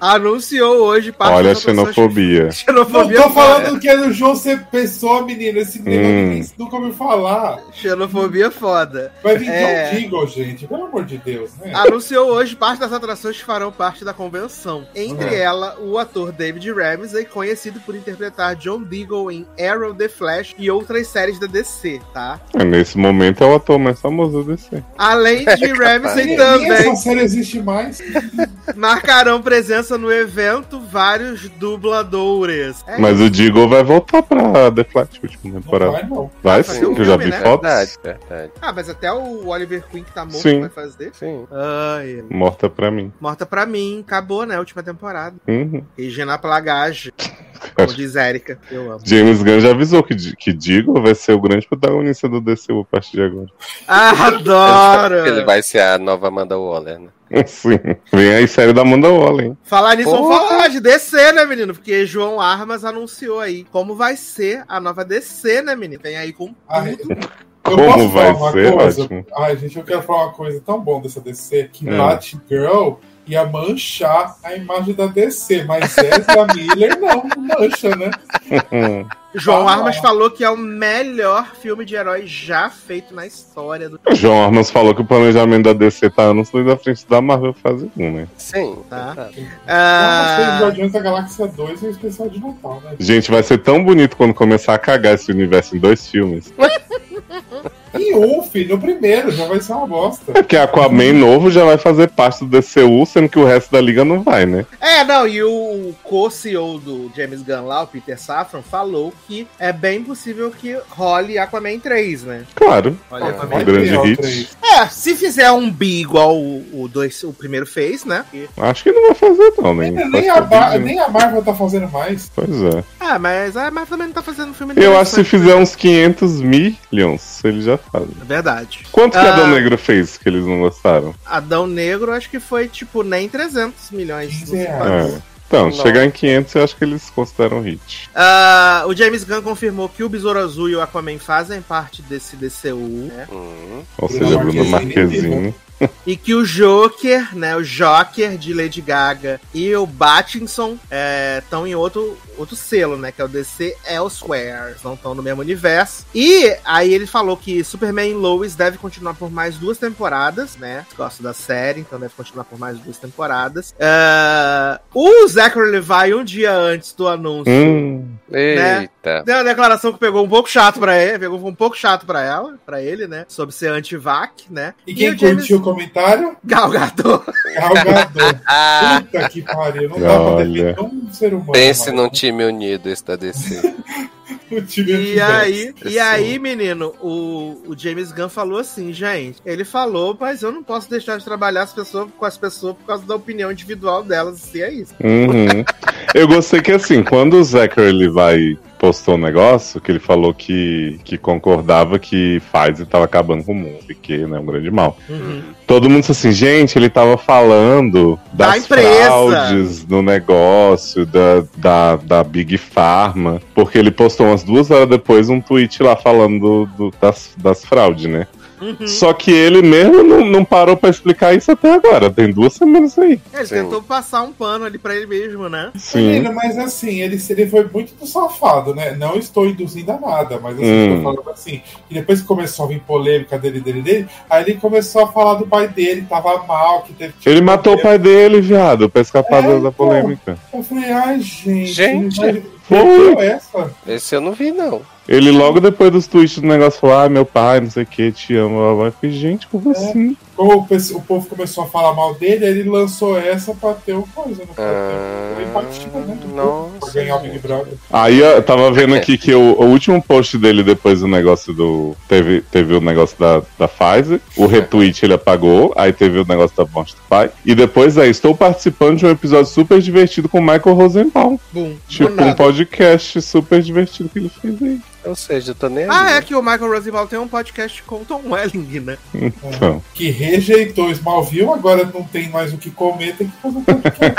anunciou hoje parte Olha a das atrações- xenofobia. Não Xenofobia tô falando que é no João ser pessoa, menino. Esse Hum. nunca ouviu falar. Xenofobia foda. Vai vir É. John Jingle, gente. Pelo amor de Deus, né? Anunciou hoje parte das atrações que farão parte da convenção. Entre Uhum. ela, o ator David Ramsey, conhecido por interpretar John Deagle em Arrow, The Flash e outras séries da DC, tá? É, Nesse momento é o ator mais famoso desse. Além de Ramsey Nem- nem também essa série existe mais. marcarão presença no evento vários dubladores. É Mas o Digo vai voltar pra The Flash, última Não temporada. vai, não. Vai sim, um que eu já vi né? fotos. Verdade, verdade. Ah, mas até o Oliver Queen que tá morto Sim. vai fazer. Sim. Ai, Morta pra mim. morta pra mim, acabou, né? Última temporada. Uhum. Regina Plagage, como diz Erika. Eu amo. James Gunn já avisou que, que Digo vai ser o grande protagonista do DCU a partir de agora. Adoro! Ele vai ser a nova Amanda Waller, né? Sim. Vem aí série da Amanda Waller, hein? Falar nisso, vamos Porra! falar de DC, né, menino? Porque João Armas anunciou aí como vai ser a nova DC, né, menino? Vem aí com Ai, tudo. Eu Como posso vai falar uma ser? coisa? Ótimo. Ai, gente, eu quero falar uma coisa tão bom dessa DC que Hum. Batgirl ia manchar a imagem da DC, mas Ezra Miller não, não mancha, né? João Armas falou que é o melhor filme de herói já feito na história do. João Armas falou que o planejamento da DC tá anos luz à frente da Marvel fazer um, né? Sim. Tá. ter Ah, Guardiões da Galáxia 2 e o especial de Natal, né? Gente, vai ser tão bonito quando começar a cagar esse universo em dois filmes. E um, filho, no primeiro, já vai ser uma bosta. É porque Aquaman novo já vai fazer parte do DCU, sendo que o resto da liga não vai, né? é, não, e o co-CEO do James Gunn lá, o Peter Safran, falou que é bem possível que role Aquaman 3, né? Claro. Olha, É, Aquaman um grande hit. É, se fizer um bi igual o, o, dois, o primeiro fez, né? Acho que não vai fazer, não, nem. Nem, a, bem- nem a Marvel tá fazendo mais. Pois é. Ah, mas a Marvel também não tá fazendo filme Eu acho que se fizer uns 500 milhões, eles já fazem. É verdade. Quanto que Ah. Adão Negro fez que eles não gostaram? Adão Negro, acho que foi, tipo, nem 300 milhões. 15 não sei reais. quantos. É. Então, Não. chegar em 500 eu acho que eles consideram hit. Ah, o James Gunn confirmou que o Besouro Azul e o Aquaman fazem parte desse DCU, né? Hum. Ou seja, Bruno Marquezine. Marquezine. E que o Joker, né? O Joker de Lady Gaga e o Battinson estão em outro, outro selo, né? Que é o DC Elsewhere. Não estão no mesmo universo. E aí ele falou que Superman e Lois deve continuar por mais duas temporadas, né? Gosto da série, então deve continuar por mais duas temporadas. Ah, o Zachary Levi, um dia antes do anúncio, Hum, Eita. Deu uma declaração que pegou um pouco chato pra ele, pegou um pouco chato pra ela, pra ele, né? Sobre ser anti-vac, né? E quem o James curtiu comentário? Galgador. Galgador. Puta que pariu. Não dá pra Olha. defender um ser humano. Pense mano. num time unido esse da DC. O time E aí, e aí, menino, o, o James Gunn falou assim, gente, ele falou, mas eu não posso deixar de trabalhar as pessoas, com as pessoas por causa da opinião individual delas, e é isso. Uhum. Eu gostei que assim, quando o Zachary Levi postou um negócio, que ele falou que, que concordava que Pfizer tava acabando com o mundo, e que né, é um grande mal. Todo mundo disse assim, gente, ele tava falando Da das empresa. fraudes no negócio, da, da, da Big Pharma, porque ele postou umas duas horas depois um tweet lá falando do- do- das, das fraudes, né? Uhum. Só que ele mesmo não, não parou pra explicar isso até agora, tem duas semanas aí. Ele Sim. tentou passar um pano ali pra ele mesmo, né? Sim. Menino, mas assim, ele, ele foi muito do safado, né? Não estou induzindo a nada, mas assim, Hum. tô falando assim. E depois que começou a vir polêmica dele, dele, dele, aí ele começou a falar do pai dele, tava mal, que teve. Ele matou o pai dele, viado, pra escapar É, da- pô. polêmica. Eu falei, ai, gente. Gente. Foi. meteu essa. Esse eu não vi, não. Ele logo depois dos tweets do negócio falou, ah, meu pai, não sei o que, te amo. Eu falei, gente, como É. assim? Como o, povo começou a falar mal dele, aí ele lançou essa pra ter o coisa, né? Pra Ah, empatia, né? nossa, Pra ganhar o Big Brother. Aí eu tava vendo aqui que o, o último post dele depois do negócio do. Teve, teve o negócio da, da Pfizer, o retweet ele apagou, aí teve o negócio da morte do pai. E depois é, estou participando de um episódio super divertido com o Michael Rosenbaum. Bum. Tipo, um podcast super divertido que ele fez aí. Ou seja, eu tô nem Ah, é aí. que o Michael Rosenbaum tem um podcast com o Tom Welling, né? Então. Que rejeitou Smallville, agora não tem mais o que comer, tem que fazer um podcast.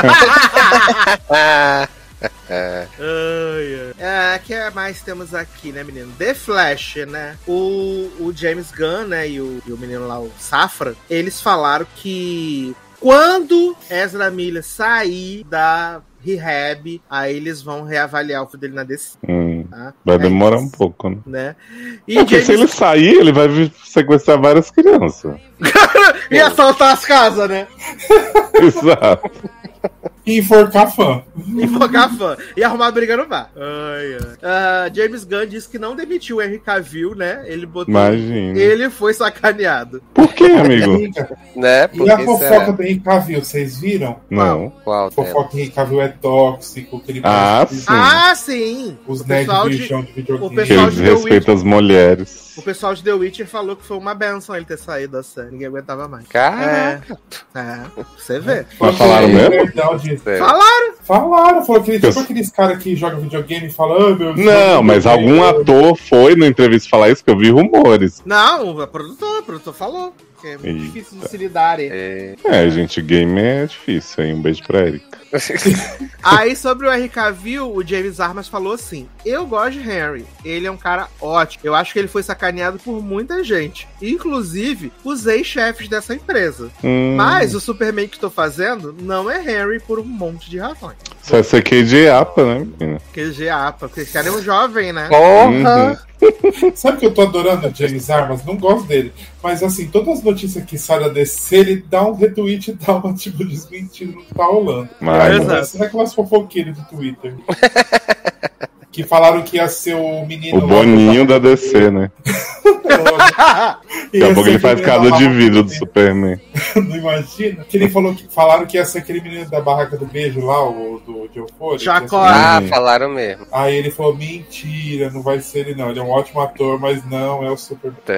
Ah, Ai, ai. É, que é mais temos aqui, né, menino? The Flash, né? O, o James Gunn, né, e o, e o menino lá, o Safra, eles falaram que quando Ezra Miller sair da rehab, aí eles vão reavaliar o filho dele na DC, Hum, tá? vai É demorar isso, um pouco, né? né? E Porque se ele sair, ele vai sequestrar várias crianças. e assaltar as casas, né? Exato. E enforcar fã. E focar fã. E arrumar briga no bar. Ai, ai. Ah, James Gunn disse que não demitiu o Henry Cavill, né? Ele botou. Imagina. Ele foi sacaneado. Por que, amigo? né? E a Porque fofoca será? do Henry Cavill, vocês viram? Não. Qual A fofoca que o Henry Cavill é tóxico, que ele Ah, sim. Ah, sim! os o nerds do de- de o videogame. Que pessoal de The desrespeita as mulheres. O pessoal de The Witcher falou que foi uma benção ele ter saído da série. Ninguém aguentava mais. Caraca. É, você vê. Mas falaram mesmo? Verdade. sério. Falaram! Falaram, falou que tipo aqueles caras que jogam videogame falam, meu Não, mas algum ator foi na entrevista falar isso que eu vi rumores. Não, a produtora, o produtor falou. Que é muito Eita. difícil de se lidar. É. É, gente, game é difícil, hein? Um beijo pra Erika. Aí, sobre o Henry Cavill, o James Armas falou assim: Eu gosto de Henry. Ele é um cara ótimo. Eu acho que ele foi sacaneado por muita gente. Inclusive, os ex-chefes dessa empresa. Hum, Mas o Superman que estou fazendo não é Henry por um monte de razões. Isso vai ser KJ Apa, né, menina? QG APA, porque esse cara é um jovem, né? Porra! Sabe que eu tô adorando o James Armas? Não gosto dele. Mas assim, todas as notícias que saem da DC, ele dá um retweet e dá uma tipo desmentindo no que tá rolando. Mas- Aí, Exato. Será aquelas fofoqueiras do Twitter? que falaram que ia ser o menino. O Boninho da DC, né? Daqui a pouco ele faz casa de vidro do Superman. Não imagina? Que ele falou que falaram que ia ser aquele menino da barraca do beijo lá, o do de Euphoria. Jacó. que ia ser- Ah, falaram mesmo. Aí ele falou: mentira, não vai ser ele não. Ele é um ótimo ator, mas não é o Superman. Tá.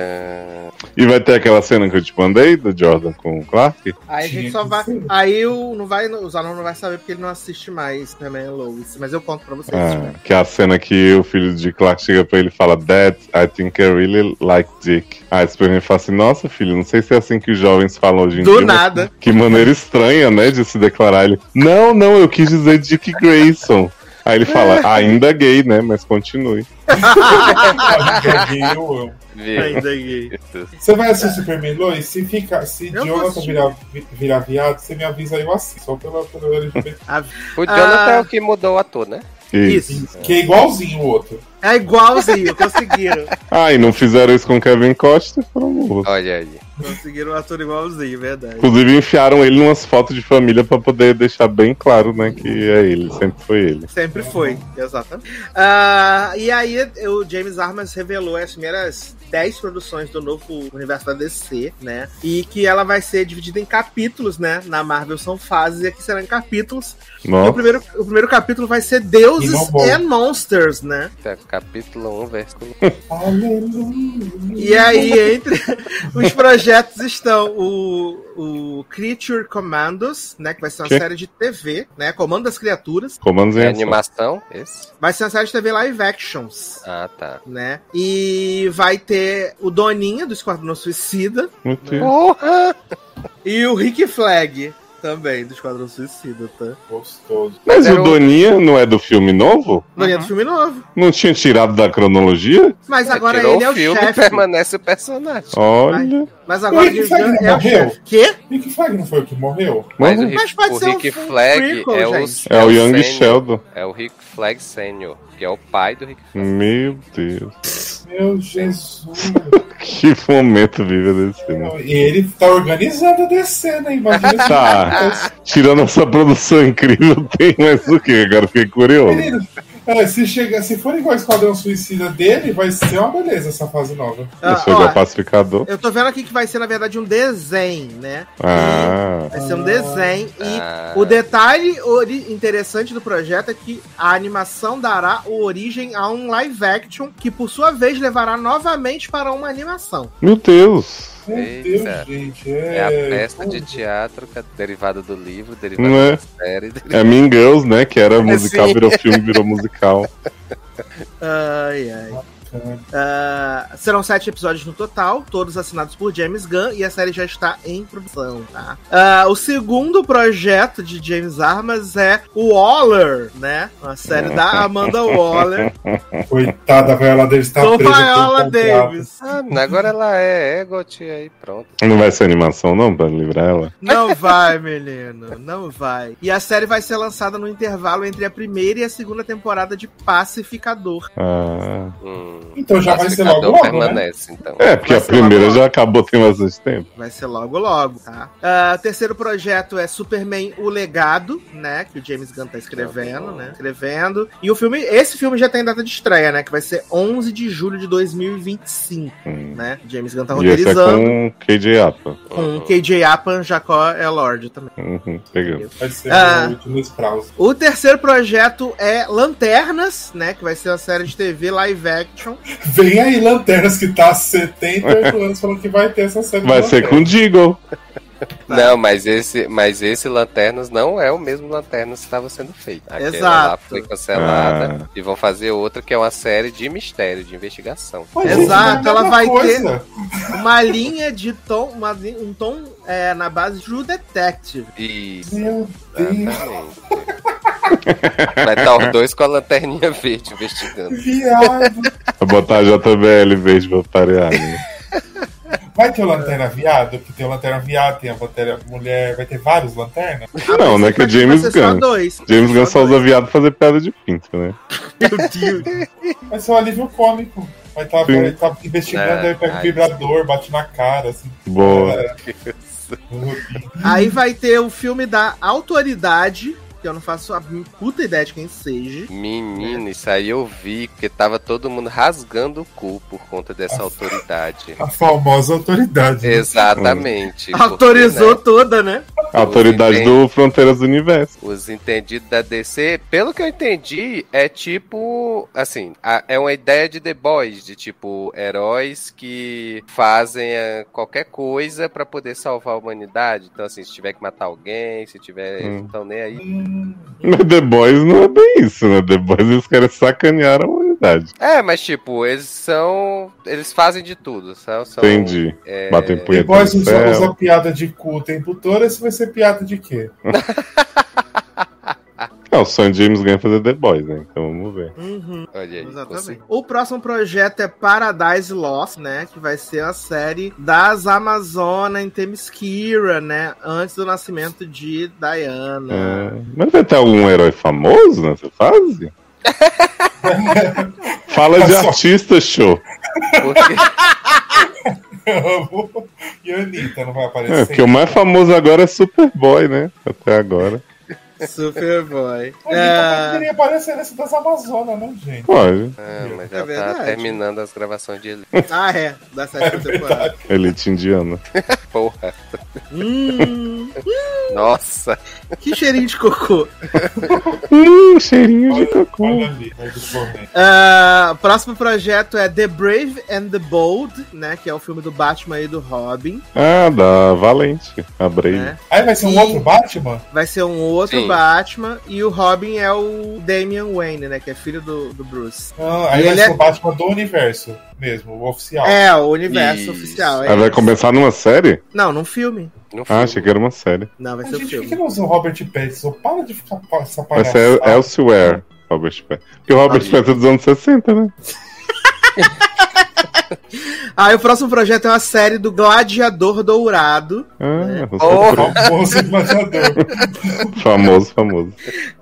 E vai ter aquela cena que eu te mandei do Jordan com o Clark? Aí a gente só vai. ser. Aí o, não vai, o Zanon não vai saber porque ele não assiste mais Superman Lois. Mas eu conto pra vocês. Ah, que é a cena que o filho de Clark chega pra ele e fala: Dad, I think I really like Dick. O Superman fala assim: Nossa, filho, não sei se é assim que os jovens falam hoje em Do dia. mas nada. Que maneira estranha, né, de se declarar. Ele: Não, não, eu quis dizer Dick Grayson. Aí ele fala: Ainda gay, né? Mas continue. eu amo. Viu? Ainda gay. Você vai assistir Superman Lois? Se, fica, se Eu Jonathan virar, virar viado, você me avisa aí, eu assisto. Só pelo, pelo LGBT. A- O Jonathan Ah. é o que mudou o ator, né? Isso. Isso. Que é igualzinho o outro. É igualzinho, conseguiram. Ah, e não fizeram isso com Kevin Costa, foram burros. Olha aí. Conseguiram um ator igualzinho, verdade. Inclusive enfiaram ele numas fotos de família pra poder deixar bem claro, né, que é ele, sempre foi ele. Sempre foi, exatamente. Ah, e aí o James Armas revelou as primeiras 10 produções do novo universo da DC, né? E que ela vai ser dividida em capítulos, né? Na Marvel são fases e aqui serão em capítulos. E o primeiro, o primeiro capítulo vai ser Deuses and Monsters, né? Tá, Capítulo 1, versículo. E aí, entre os projetos estão o, o Creature Commandos, né? Que vai ser uma Que? série de TV, né? Comando das Criaturas. comandos em É ação. animação? Esse? Vai ser uma série de TV live actions. Ah, tá. Né? E vai ter o Doninha do Esquadrão Suicida Deus. Porra! e o Rick Flag também do Esquadrão Suicida, tá? Gostoso. Mas Era o o- Doninha não é do filme novo? Doninha do filme novo. Não tinha tirado da cronologia? Mas agora ele é o filme chefe. permanece o personagem. Olha. Mas agora O Rick James Flag é o morreu? chefe. Quê? Rick Flag não foi o que morreu? Mas o Mas Rick, Mas pode o ser um Rick full Flag prequel, é o, gente. É o Young sênior. Sheldon. É o Rick Flag Senior, que é o pai do Rick Flag. Meu Deus. Meu Jesus. Que momento vive desse filme. E ele tá organizando a DC, né? Imagina Tá. Tirando essa produção incrível, tem mais o que? Agora fiquei curioso. Menino, é, se, chegar, se for igual o Esquadrão Suicida dele, vai ser uma beleza essa fase nova. Ah, Eu sou igual pacificador. eu tô vendo aqui que vai ser, na verdade, um desenho, né? Ah. Vai ser um desenho. E Ah. o detalhe interessante do projeto é que a animação dará origem a um live action que, por sua vez, levará novamente para uma animação. Meu Deus. Meu Eita. Deus, gente. É a É, peça de teatro que é derivada do livro, derivada Não é? da série. É Mean Girls, né? Que era musical, sim. virou filme, virou musical. Ai, ai. Ah, serão sete episódios no total, todos assinados por James Gunn, e a série já está em produção, tá? Ah, o segundo projeto de James Armas é o Waller, né? Uma série da Amanda Waller Coitada, a Viola Davis tá com presa. Viola. Davis. Ah, agora ela é Egot aí, pronto. Não vai ser animação, não, pra livrar ela? Não vai, menino, não vai. E a série vai ser lançada no intervalo entre a primeira e a segunda temporada de Pacificador. Ah. Hum, Então já vai ser logo logo, né? permanece, então. É, porque Vai a primeira logo já acabou tem bastante tempo. Vai ser logo, logo, tá? O terceiro projeto é Superman O Legado, né? Que o James Gunn tá escrevendo, né? Escrevendo. E o filme, esse filme já tem data de estreia, né? Que vai ser 11 de julho de 2025, Hum. né? James Gunn tá E esse é roteirizando. com KJ Apa. Com Uhum. KJ Apan, Jacó é Lorde também. Uhum, pegou. Vai ser Ah. o último Sprouse. O terceiro projeto é Lanternas, né? Que vai ser uma série de TV live action. Vem aí, Lanternas, que tá há 78 anos falando que vai ter essa série. Vai ser com Lanternas. Deagle. Não, mas esse, mas esse Lanternas não é o mesmo Lanternas que estava sendo feito. Aquela lá Exato. foi cancelada Ah. e vão fazer outra que é uma série de mistério, de investigação. Exato, é ela vai coisa. Uma linha de tom, uma um tom é, na base de True Detective. Isso, Meu Deus. Vai estar os dois com a lanterninha verde investigando. Viado. Vai botar a JBL em vez de pra parear, né? Vai ter o Lanterna Viado, que tem o Lanterna Viado, tem a Lanterna Mulher, vai ter vários Lanternas? Não, né? Que é James Gunn. dois. James Gunn só usa viado pra fazer piada de pinto, né? Meu Deus. Vai ser um alívio cômico. Vai estar vai tá investigando, É, aí pega o ai. vibrador, bate na cara, assim. Boa. É, Aí vai ter o filme da Autoridade, que eu não faço a puta ideia de quem seja. Menino, isso aí eu vi, porque tava todo mundo rasgando o cu por conta dessa autoridade. a famosa autoridade. né? Exatamente. porque, Autorizou né, toda, né? A autoridade do Fronteiras do Universo. Os entendidos da DC, pelo que eu entendi, é tipo. Assim, a- é uma ideia de The Boys, de tipo, heróis que fazem eh, qualquer coisa pra poder salvar a humanidade. Então, assim, se tiver que matar alguém, se tiver. Hum. Eles não tão nem aí. Hum, Mas The Boys não é bem isso, né? The Boys eles querem sacanear a humanidade. É, mas tipo, eles são. Eles fazem de tudo. São, são, Entendi. é, Batem punheta Depois no usa, céu. usa piada de cu o tempo todo, esse vai ser piada de quê? É, o de James é fazer The Boys, né? Então vamos ver. Uhum. Olha aí, Exatamente. O próximo projeto é Paradise Lost, né? Que vai ser a série das Amazonas em Themyscira, né? Antes do nascimento de Diana. É, Mas vai ter algum herói famoso nessa fase? Fala de artista, show. Porque Eu amo. E a Anitta não vai É, aparecer. porque o mais famoso agora é Superboy, né? Até agora. Superboy. Anitta É, poderia aparecer nesse das Amazonas, não, gente? Pode. Ah, mas É ela tá verdade. terminando as gravações de Elite. Ah, é. Da sétima temporada. Elite indiana. Porra. Hum, Nossa. que cheirinho de cocô. Hum, cheirinho de cocô. ali. Ah, próximo projeto é The Brave and the Bold, né? Que é o filme do Batman e do Robin. Ah, da Valente. A Brave. Né? Aí vai ser um E- outro Batman? Vai ser um outro Sim. Batman. E o Robin é o Damian Wayne, né? Que é filho do, do Bruce. Ah, aí E vai ele ser é- o Batman do universo mesmo, o oficial. É, o universo Isso. oficial. é Aí vai começar numa série? Não, num filme. No Ah, filme. achei que era uma série. Não, vai Mas, ser um gente, por que, filme. não usa o Robert Pattinson? Para de ficar essa Vai palhaçada. ser Elsewhere, Robert Pattinson. Porque o Robert Ali. Pattinson é dos anos 60, né? Ah, e o próximo projeto é uma série do Gladiador Dourado, Ah, você Oh. Famoso embaixador. famoso, famoso.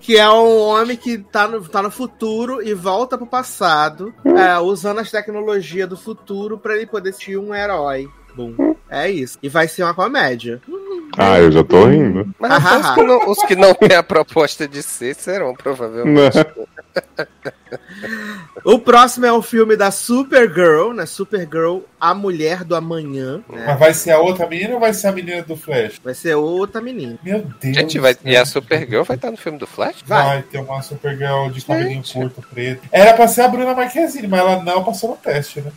que é um homem que tá no, tá no futuro e volta pro passado, é, usando as tecnologias do futuro pra ele poder ser um herói. Bom, é isso. E vai ser uma comédia. Ah, eu já tô rindo. Mas até os, que não, os que não têm a proposta de ser serão, provavelmente. O próximo é o filme da Supergirl, né? Supergirl, a mulher do amanhã. Né? Mas vai ser a outra menina ou vai ser a menina do Flash? Vai ser outra menina. Meu Deus. Gente, vai, e a Supergirl vai estar no filme do Flash? Vai. Vai ter uma Supergirl de cabelinho curto, preto. Era pra ser a Bruna Marquezine, mas ela não passou no teste, né?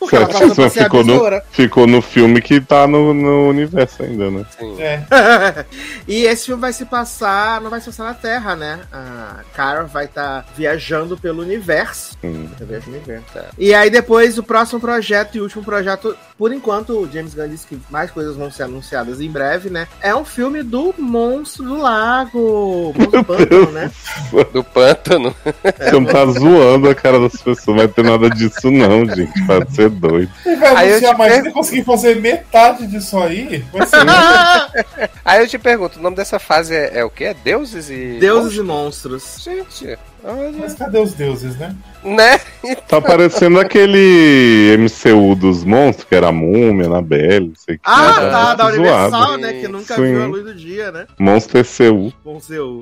Porque ela pra ser a ficou no, ficou no filme que tá no, no universo ainda, né? Sim. É. e esse filme vai se passar, não vai se passar na Terra, né? A Kara vai estar viajando pelo universo. Hum. Eu vejo no universo. Tá. E aí depois o próximo projeto e último projeto, por enquanto o James Gunn disse que mais coisas vão ser anunciadas em breve, né? É um filme do Monstro do Lago. Monstro do Pântano, né? Do pântano. É, Você não tá zoando a cara das pessoas, não vai ter nada disso não, gente. Pode ser doido. Ele vai Aí eu anunciar. Se per- ele conseguir fazer metade disso aí, vai ser. Aí eu te pergunto, o nome dessa fase é, é o quê? É Deuses e. Deuses e Monstros. Gente, olha. Mas cadê os deuses, né? Né? Tá parecendo aquele MCU dos monstros, que era a Múmia, Anabelle, não sei o que. Ah, tá, da Universal, zoado. né? Que nunca Sim. viu a luz do dia, né? Monstro ECU.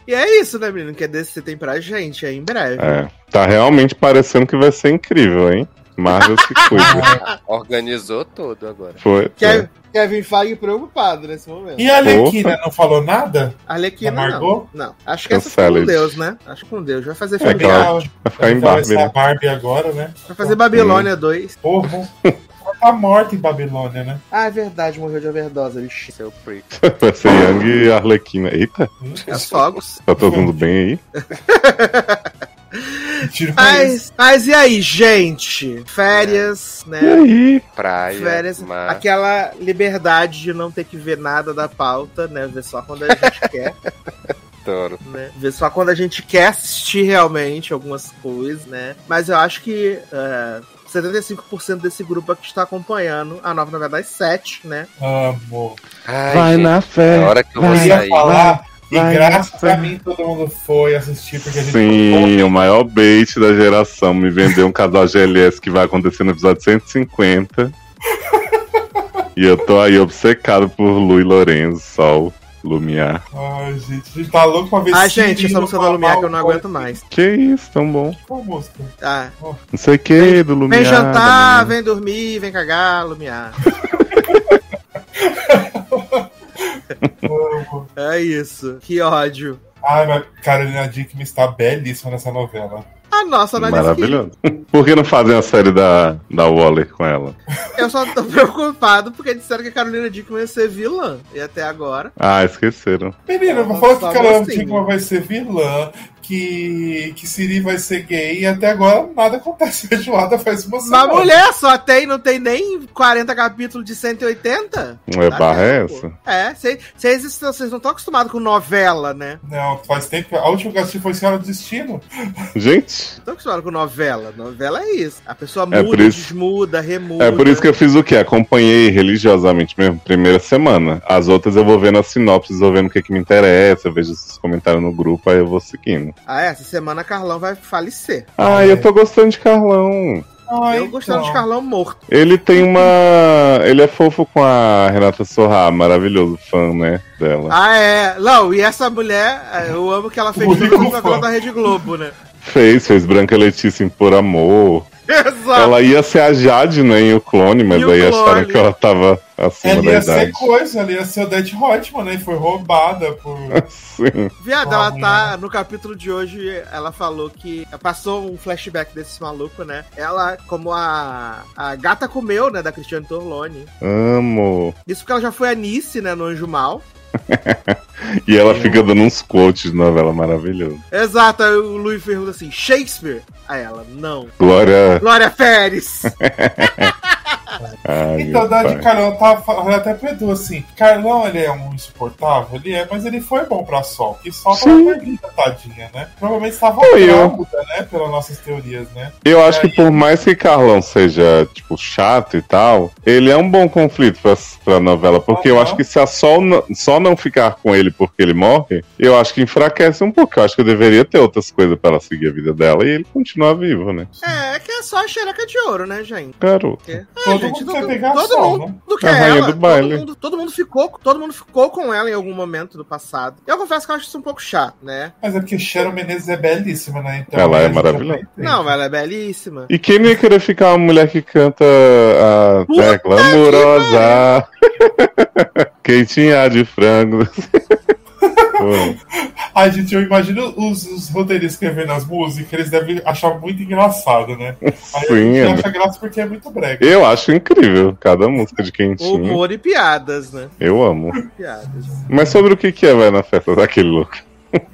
E é isso, né, menino? Que é desse que você tem pra gente aí em breve. É. Tá realmente parecendo que vai ser incrível, hein? Marvel se cuida. Organizou tudo agora. Foi. Kev- é. Kevin Feige preocupado nesse momento. E a Alequina não falou nada? Arlequina, A Margot? não. Não. Acho que essa foi com. Deus, né? Acho que com Deus. Vai fazer É filme. ela- Legal. Vai ficar em vai Barbie, né? Barbie agora, né? Vai fazer Babilônia 2. Porra. Tá morta em Babilônia, né? Ah, é verdade, morreu de overdose, bicho. Seu freak. Vai ser Young e Arlequina. Eita, É os fogos. tá todo mundo bem aí? Mas, mas e aí, gente? Férias, E né? aí? Praia. Férias, mar. aquela liberdade de não ter que ver nada da pauta, né? Ver só quando a gente quer, Adoro. né? Ver só quando a gente quer assistir realmente algumas coisas, né? Mas eu acho que é, 75% desse grupo aqui está acompanhando a nova novela das 7, né? Amo. Ai, gente, na fé. É a hora que eu vou sair. falar, e vai, graças vai. a mim todo mundo foi assistir, porque a gente Sim, o maior bait da geração. Me vendeu um casal GLS que vai acontecer no episódio 150. e eu tô aí obcecado por Lu e Lorenzo, Sol, Lumiar. Ai, gente, a gente tá louco pra ver Ai, gente, essa música da Lumiar que eu não aguento mais. Que isso, tão bom. Qual música? Ah, Não sei o que do Lumiar. vem jantar, vem dormir, vem cagar, Lumiar. É isso. Que ódio. Ai, mas Carolina Dickman está belíssima nessa novela. A nossa análise. Maravilhoso. Por que não fazem a série da, da Waller com ela? Eu só tô preocupado porque disseram que a Carolina Dickman ia ser vilã. E até agora. Ah, esqueceram. Menina, Nossa, falou que só Carolina. Dickman vai ser vilã, que, que Siri vai ser gay, e até agora nada acontece. A Joada faz uma Mas semana. mulher só tem, não tem nem 40 capítulos de 180? Não é barra é essa? É, vocês estão- vocês não estão acostumados com novela, né? Não, faz tempo que a última que eu assisti foi Senhora do Destino. Gente, Tô acostumado com novela. Novela é isso. A pessoa É muda, por isso- desmuda, remuda. É por isso que eu fiz o quê? Acompanhei religiosamente mesmo, primeira semana. As outras eu vou vendo as sinopses, vou vendo o que, que me interessa, eu vejo esses comentários no grupo, aí eu vou seguindo. Ah, é? Essa semana Carlão vai falecer. Ah, eu tô gostando de Carlão. Ah, eu gostava de então. Carlão morto. Ele tem uma. Ele é fofo com a Renata Sorra, maravilhoso fã, né? Dela. Ah, é. Não, e essa mulher, é, eu amo que ela fez O toda a rico novela fã. da Rede Globo, né? Fez, fez Branca Letícia em Por Amor. Exato. Ela ia ser a Jade, né, em O Clone, mas E o aí Clone. acharam que ela tava acima Ela da ia ser idade. coisa, ela ia ser o Dead Hotman, né? E foi roubada por. Sim. Viado, ela tá. No capítulo de hoje, ela falou que. Passou um flashback desse maluco, né? Ela, como a. A gata comeu, né? Da Cristiane Torlone. Amo. Isso porque ela já foi a Nice, né? No Anjo Mal. E ela fica dando uns quotes de novela maravilhoso. Exato, aí o Luiz pergunta assim: Shakespeare? Aí ela, não. Glória. Glória Pérez! Ai, Então, da de. Carlão, eu tava falando até pro Edu assim: Carlão, ele é um insuportável, ele é, mas ele foi bom pra Sol. Que Sol tava perdida, tadinha, né? Provavelmente estava eu. grávida, né? Pelas nossas teorias, né? Eu acho que Aí- por mais que Carlão seja, tipo, chato e tal, ele é um bom conflito pra, pra novela, porque eu Aham. acho que se a Sol não- só não ficar com ele porque ele morre, eu acho que enfraquece um pouco. Eu acho que eu deveria ter outras coisas pra ela seguir a vida dela e ele continuar vivo, né? É, é que é só a xereca de ouro, né, gente? Garoto. É, Todo gente, mundo quer pegar todo sol, mundo né? do que A rainha ela, do baile. Todo mundo, todo mundo ficou, todo mundo ficou com ela em algum momento do passado. Eu confesso que eu acho isso um pouco chato, né? Mas é porque Sharon Menezes é belíssima, né? Então, Ela é maravilhosa. Não, mas ela é belíssima. E quem não ia querer ficar uma mulher que canta a Puta é? Quentinha de frango. Ai, gente, eu imagino os, os roteiristas escrevendo as músicas, eles devem achar muito engraçado, né? Aí a Sim, gente é. acha graça porque é muito brega. Eu acho incrível cada música de Quentinha. Humor e piadas, né? Eu amo. Piadas. Mas sobre o que, que é, vai na festa daquele louco?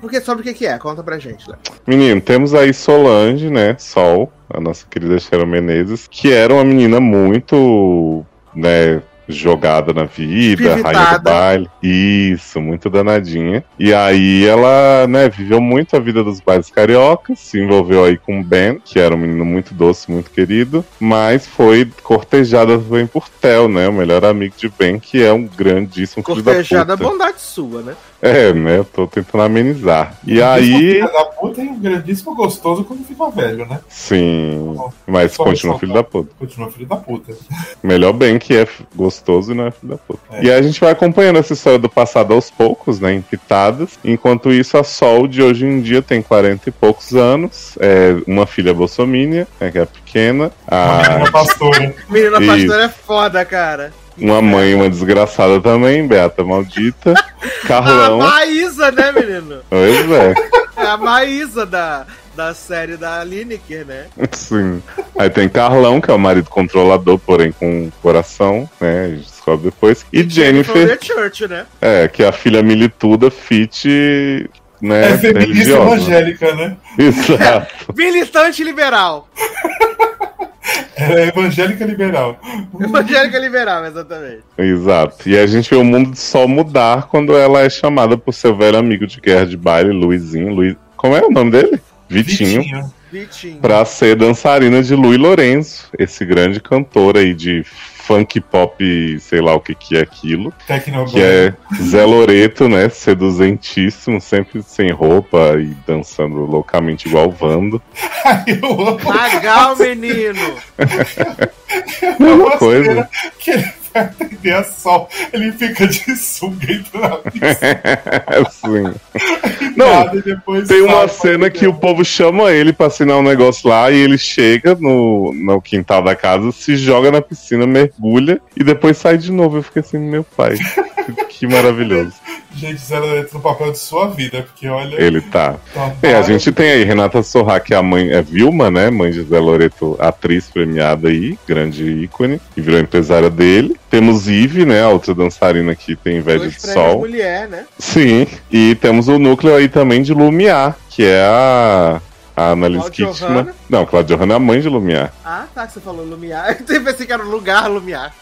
Porque sobre o que, que é? Conta pra gente, Léo. Menino, temos aí Solange, né? Sol, a nossa querida Sharon Menezes, que era uma menina muito, né? Jogada na vida, rainha do baile. Isso, muito danadinha. E aí ela, né, viveu muito a vida dos bailes cariocas, se envolveu aí com o Ben, que era um menino muito doce, muito querido, mas foi cortejada também por Theo, né? O melhor amigo de Ben, que é um grandíssimo filho da Cortejada puta. bondade sua, né? É, né? Eu tô tentando amenizar. E Grandíssimo aí. filho da puta e um grandíssimo gostoso quando fica velho, né? Sim. Mas Só continua filho da puta. Continua filho da puta. Melhor bem que é gostoso e não é filho da puta. É. E aí a gente vai acompanhando essa história do passado aos poucos, né? Em pitadas. Enquanto isso, a Sol de hoje em dia tem 40 e poucos anos. É uma filha bolsomínia, né, que é pequena. A, Uma pastora. Menina pastora é foda, cara. Uma mãe, uma desgraçada também, Beata Maldita. A Carlão. Maísa, né, menino? Pois é. É a Maísa da, da série da Lineker, né? Sim. Aí tem Carlão, que é o marido controlador, porém com coração, né? A gente descobre depois. E Jennifer, From the Church, né? é, que é a filha milituda, fit, né? É feminista religiosa. evangélica, né? Exato. Militante liberal. Ela é evangélica liberal. Evangélica liberal, exatamente. Exato. E a gente vê o mundo só mudar quando ela é chamada por seu velho amigo de guerra de baile, Luizinho. Luiz... Como é o nome dele? Vitinho. Vitinho. Vitinho. Pra ser dançarina de Luiz Lourenço, esse grande cantor aí de funk pop, sei lá o que que é aquilo. Tecnoban. Que é Zé Loreto, né? Seduzentíssimo, sempre sem roupa e dançando loucamente igual Vando. Eu amo Legal, menino. Mesma a coisa. que ele atender a sol. Ele fica de sunga entra na. Assim. Não, tem uma cena que o povo chama ele pra assinar um negócio lá e ele chega no, no quintal da casa, se joga na piscina, mergulha e depois sai de novo. Eu fiquei assim, meu pai, que maravilhoso. Gente, Zé Loreto no papel de sua vida, porque olha. Ele tá. tá É, a gente tem aí Renata Sorra, que é a mãe, é Vilma, né? Mãe de Zé Loreto, atriz premiada aí, grande ícone, e virou empresária dele. Temos Ive, né? A outra dançarina que tem inveja Dois de sol. mulher, né? Sim, e temos o núcleo aí também de Lumiar, que é a A Annalise. Hanna. Não, Claudio Hanna é a mãe de Lumiar. Ah, tá, que você falou Lumiar. Eu pensei que era o lugar Lumiar.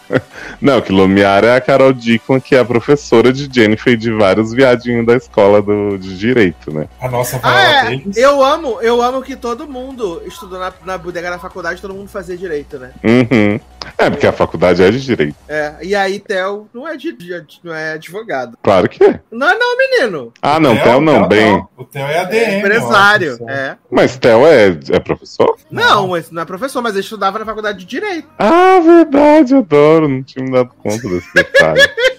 Não, que Lumiar é a Carol Dickman, que é a professora de Jennifer e de vários viadinhos da escola do, de direito, né? A nossa Ah, Viola é. Davis. Eu amo, eu amo que todo mundo estudou na, na bodega da faculdade, todo mundo fazia direito, né? Uhum. É, porque a faculdade é de direito. É, e aí Theo não é, de, de- não é advogado. Claro que é. Não é não, menino. Ah, não, Theo- Theo não, Theo bem. O Theo é ADM. É empresário. É. Mas Theo é, é professor? Não, mas não é professor, mas ele estudava na faculdade de direito. Ah, verdade, adoro. Não tinha me dado conta desse detalhe.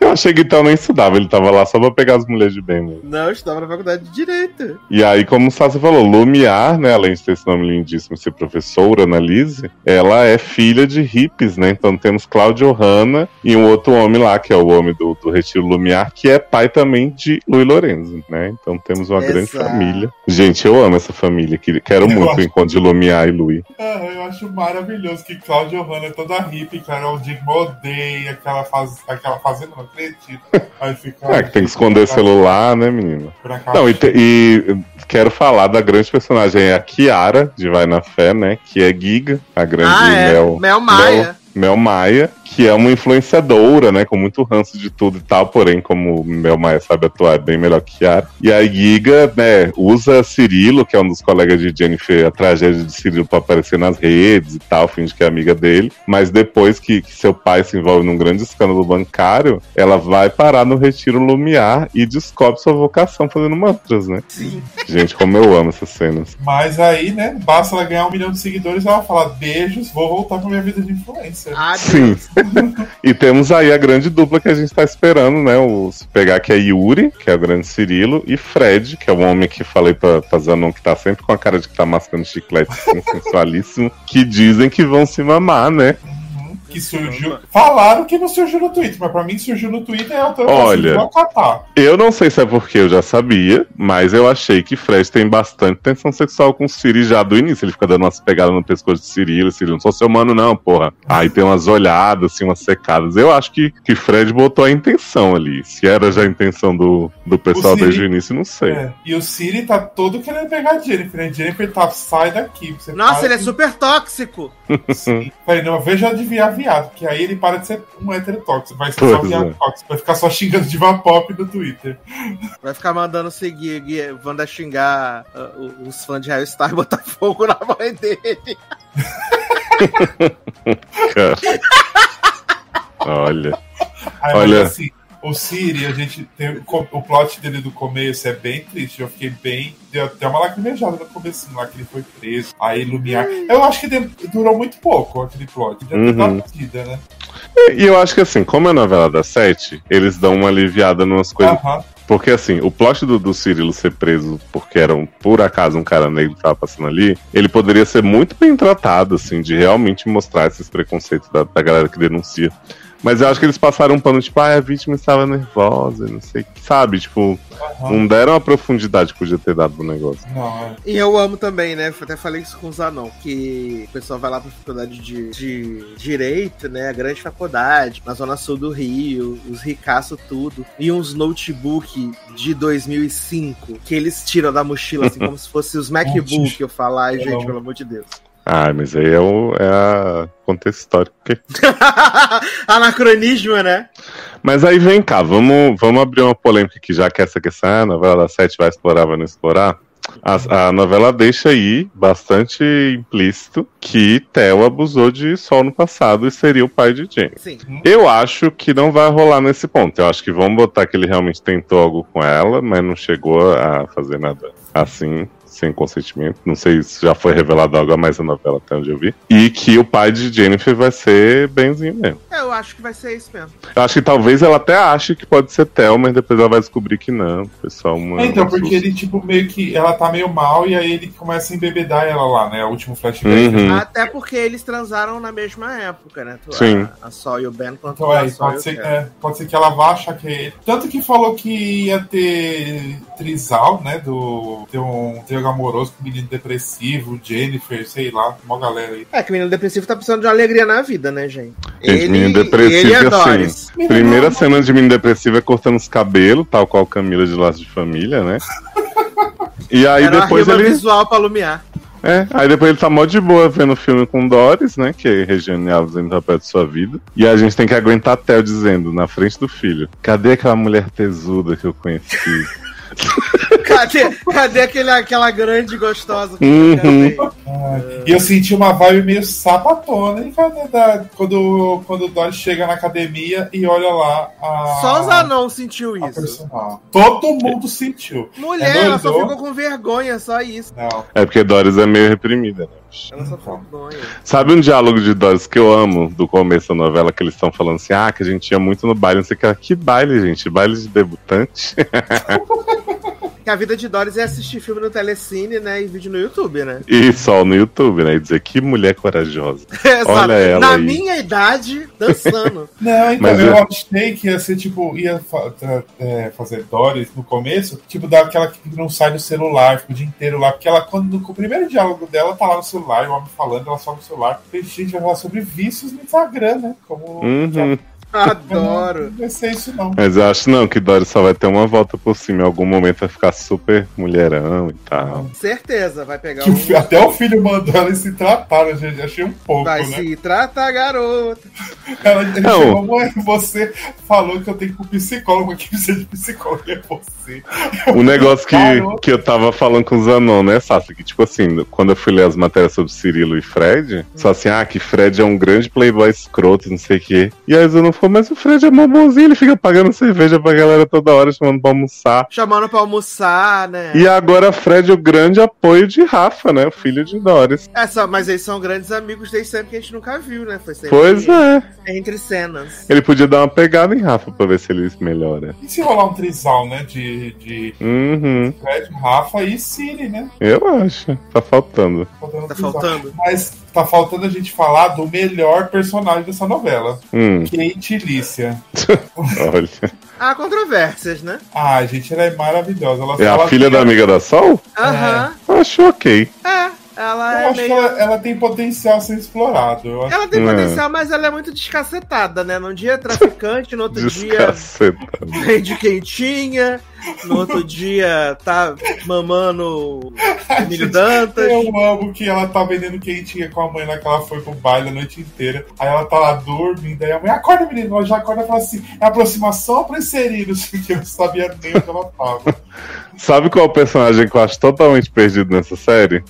Eu achei que Theo nem estudava, ele tava lá só pra pegar as mulheres de bem mesmo. Não, eu estudava na faculdade de direito. E aí, como o Sassi falou, Lumiar, né, além de ter esse nome lindíssimo ser professora, Annalise, ela é filha de hippies, né? Então temos Claudio Hanna e um outro homem lá, que é o homem do, do Retiro Lumiar, que é pai também de Luiz Lorenzo, né? Então temos uma grande Exato. família. Gente, eu amo essa família, que- quero Eu muito acho- o encontro de Lumiar e Louis. Ah, eu acho maravilhoso que Cláudia Hanna é toda hippie, Carol Dickman odeia aquela fase, aquela fazenda, não acredito. Aí fica. É, que tem que esconder celular, né, menina? Não, e, te- e quero falar da grande personagem, a Kiara, de Vai na Fé, né? Que é Giga, a grande ah, é. Mel. Mel Maia. Mel Maia, que é uma influenciadora, né? Com muito ranço de tudo e tal, porém, como Mel Maia sabe atuar é bem melhor que Kiara. E a Giga, né, usa Cirilo, que é um dos colegas de Jennifer, a tragédia de Cirilo pra aparecer nas redes e tal, finge que é amiga dele. Mas depois que, que seu pai se envolve num grande escândalo bancário, ela vai parar no Retiro Lumiar e descobre sua vocação fazendo mantras, né? Sim. Gente, como eu amo essas cenas. Mas aí, né, basta ela ganhar um milhão de seguidores ela fala: beijos, vou voltar pra minha vida de influencer. Ah, Sim. e temos aí a grande dupla que a gente tá esperando, né? O se pegar que é Yuri, que é o grande Cirilo, e Fred, que é o homem que falei pra, pra Zanon que tá sempre com a cara de que tá mascando chiclete sensualíssimo, que dizem que vão se mamar, né? Que surgiu. Falaram que não surgiu no Twitter, mas pra mim surgiu no Twitter é o teu Olha. Eu não sei se é porque eu já sabia, mas eu achei que Fred tem bastante tensão sexual com o Siri já do início. Ele fica dando umas pegadas no pescoço de Cirilo, Cirilo, não sou seu mano não, porra. Aí tem umas olhadas, assim, umas secadas. Eu acho que, que Fred botou a intenção ali. Se era já a intenção do, do pessoal O Siri- desde o início, não sei. É. E o Siri tá todo querendo pegar a Jennifer, né? Jennifer tá, sai daqui. Você Nossa, ele é de- super tóxico. Sim. Falei, não, veja de viar viado, que aí ele para de ser um hétero tóxico. Vai ser só Pois viado é. tóxico. Vai ficar só xingando diva pop no Twitter. Vai ficar mandando seguir, gui- Wanda xingar o- os fãs de Harry Styles e botar fogo na mãe dele. Cara. Olha. Aí, Olha. assim, o Siri, a gente tem o plot dele do começo é bem triste. Eu fiquei bem. Deu até uma lacrimejada no começo, lá que ele foi preso. Aí Lumiar. Eu acho que durou muito pouco aquele plot. Deve ter Uhum. vida, né? E eu acho que assim, como é novela das sete, eles dão uma aliviada numas coisas. Aham. Porque assim, o plot do, do Cirilo ser preso porque era um, por acaso um cara negro que tava passando ali, ele poderia ser muito bem tratado, assim, de realmente mostrar esses preconceitos da, da galera que denuncia. Mas eu acho que eles passaram um pano, tipo, ah, a vítima estava nervosa, não sei o que, sabe? Tipo, aham. não deram a profundidade que podia ter dado pro negócio. É. E eu amo também, né? Até falei isso com o Zanon, que o pessoal vai lá pra faculdade de, de Direito, né? A grande faculdade, na zona sul do Rio, os ricaços tudo. E uns notebook de 2005 que eles tiram da mochila, assim, como se fosse os MacBook. Eu falar, ai, gente, pelo amor de Deus. Ah, mas aí é, o, é a contexto histórico. Anacronismo, né? Mas aí vem cá, vamos, vamos abrir uma polêmica aqui, já que essa questão, ah, a novela das sete vai explorar, vai não explorar. A, a novela deixa aí bastante implícito que Theo abusou de Sol no passado e seria o pai de James. Sim. Eu acho que não vai rolar nesse ponto. Eu acho que vão botar que ele realmente tentou algo com ela, mas não chegou a fazer nada assim, sem consentimento. Não sei se já foi revelado algo a mais na novela, até onde eu vi. E que o pai de Jennifer vai ser benzinho mesmo. É, eu acho que vai ser isso mesmo. Eu acho que talvez ela até ache que pode ser Theo, mas depois ela vai descobrir que não. Pessoal, uma, É, então, um porque susto. ele, tipo, meio que. Ela tá meio mal e aí ele começa a embebedar ela lá, né? O último flashback. Uhum. Até porque eles transaram na mesma época, né? Tu- Sim. A, a Sol e o Ben quanto Então, a é, Sol e pode ser, é, pode ser que ela vá achar que é ele. Tanto que falou que ia ter trisal, né? Do. Ter um triângulo amoroso com o menino depressivo, Jennifer, sei lá, uma galera aí. É que o menino depressivo tá precisando de uma alegria na vida, né, gente? Gente, menino depressivo ele e é assim, Doris. Primeira cena de menino depressivo é cortando os cabelos, tal qual Camila de Laço de Família, né? E aí Era depois uma rima ele. visual pra Lumiar. É, aí depois ele tá mó de boa vendo o filme com Doris, né? Que é Regiane Alves interpreta de sua vida. E a gente tem que aguentar Theo dizendo, na frente do filho, cadê aquela mulher tesuda que eu conheci? Cadê, cadê aquele, aquela grande gostosa que Uhum. Ai, E eu senti uma vibe meio sapatona, hein, cara, quando, quando o Doris chega na academia e olha lá a. Só os anão sentiu isso. personal. Todo mundo sentiu. Mulher, É ela só ficou com vergonha, só isso. Não. É porque Doris é meio reprimida, né? Ela só ficou com vergonha. Sabe um diálogo de Doris que eu amo do começo da novela, que eles estão falando assim, ah, que a gente ia muito no baile, não sei o que. Que baile, gente? Baile de debutante? Que a vida de Doris é assistir filme no Telecine, né? E vídeo no YouTube, né? e só no YouTube, né? E dizer que mulher corajosa. Exato. Olha ela Na aí. minha idade, dançando. Não, então Mas eu achei que ia ser tipo, ia é, fazer Doris no começo, tipo, daquela que não sai do celular, fica o dia inteiro lá, porque ela, quando no primeiro diálogo dela, tá lá no celular, o homem falando, ela só no celular. E, gente, vai falar sobre vícios no Instagram, né? Como. Uhum. Adoro. Não vai ser isso, não. Mas eu acho não, que Doris só vai ter uma volta por cima. Em algum momento vai ficar super mulherão e tal. Certeza, vai pegar o um... fi- até o filho mandou ela se tratar, né, gente? Achei um pouco, Vai né? se tratar, garota. Ela, Não. chegou, mãe, você falou que eu tenho que ir pro psicólogo, que precisa de psicólogo é você. O negócio que, que eu tava falando com o Zanon, né, Sassi? Que, tipo assim, quando eu fui ler as matérias sobre Cirilo e Fred, só assim, ah, que Fred é um grande playboy escroto, não sei o quê. E aí o Zanon falou, mas o Fred é mó bonzinho, ele fica pagando cerveja pra galera toda hora, chamando pra almoçar. Chamando pra almoçar, né? E agora Fred é o grande apoio de Rafa, né, o filho de Doris. É, só- mas eles são grandes amigos desde sempre que a gente nunca viu, né? Foi sempre Pois é. entre cenas. Ele podia dar uma pegada em Rafa pra ver se ele melhora. E se rolar um trisal, né? De, de Uhum, Fred, Rafa e Siri, né? eu acho. Tá faltando. Faltando um Tá faltando? Mas tá faltando a gente falar do melhor personagem dessa novela. Hum, Kate Lícia. olha. Há controvérsias, né? Ah, gente, ela é maravilhosa. Ela É a filha tem- da amiga da Sol? Aham. Acho ok. É. Ela Eu é acho que meio. ela, ela tem potencial a ser explorado. Eu acho Ela tem É. potencial, mas ela é muito descacetada, né? Num dia é traficante, no outro dia vende quentinha, no outro dia tá mamando Emílio Dantas. Eu amo que ela tá vendendo quentinha com a mãe lá que ela foi pro baile a noite inteira. Aí ela tá lá dormindo. Aí a mãe, acorda, menino. Ela já acorda e fala assim: é aproximação pra inserir? Não sei o que. Eu não sabia nem onde ela tava. Sabe qual é o personagem que eu acho totalmente perdido nessa série?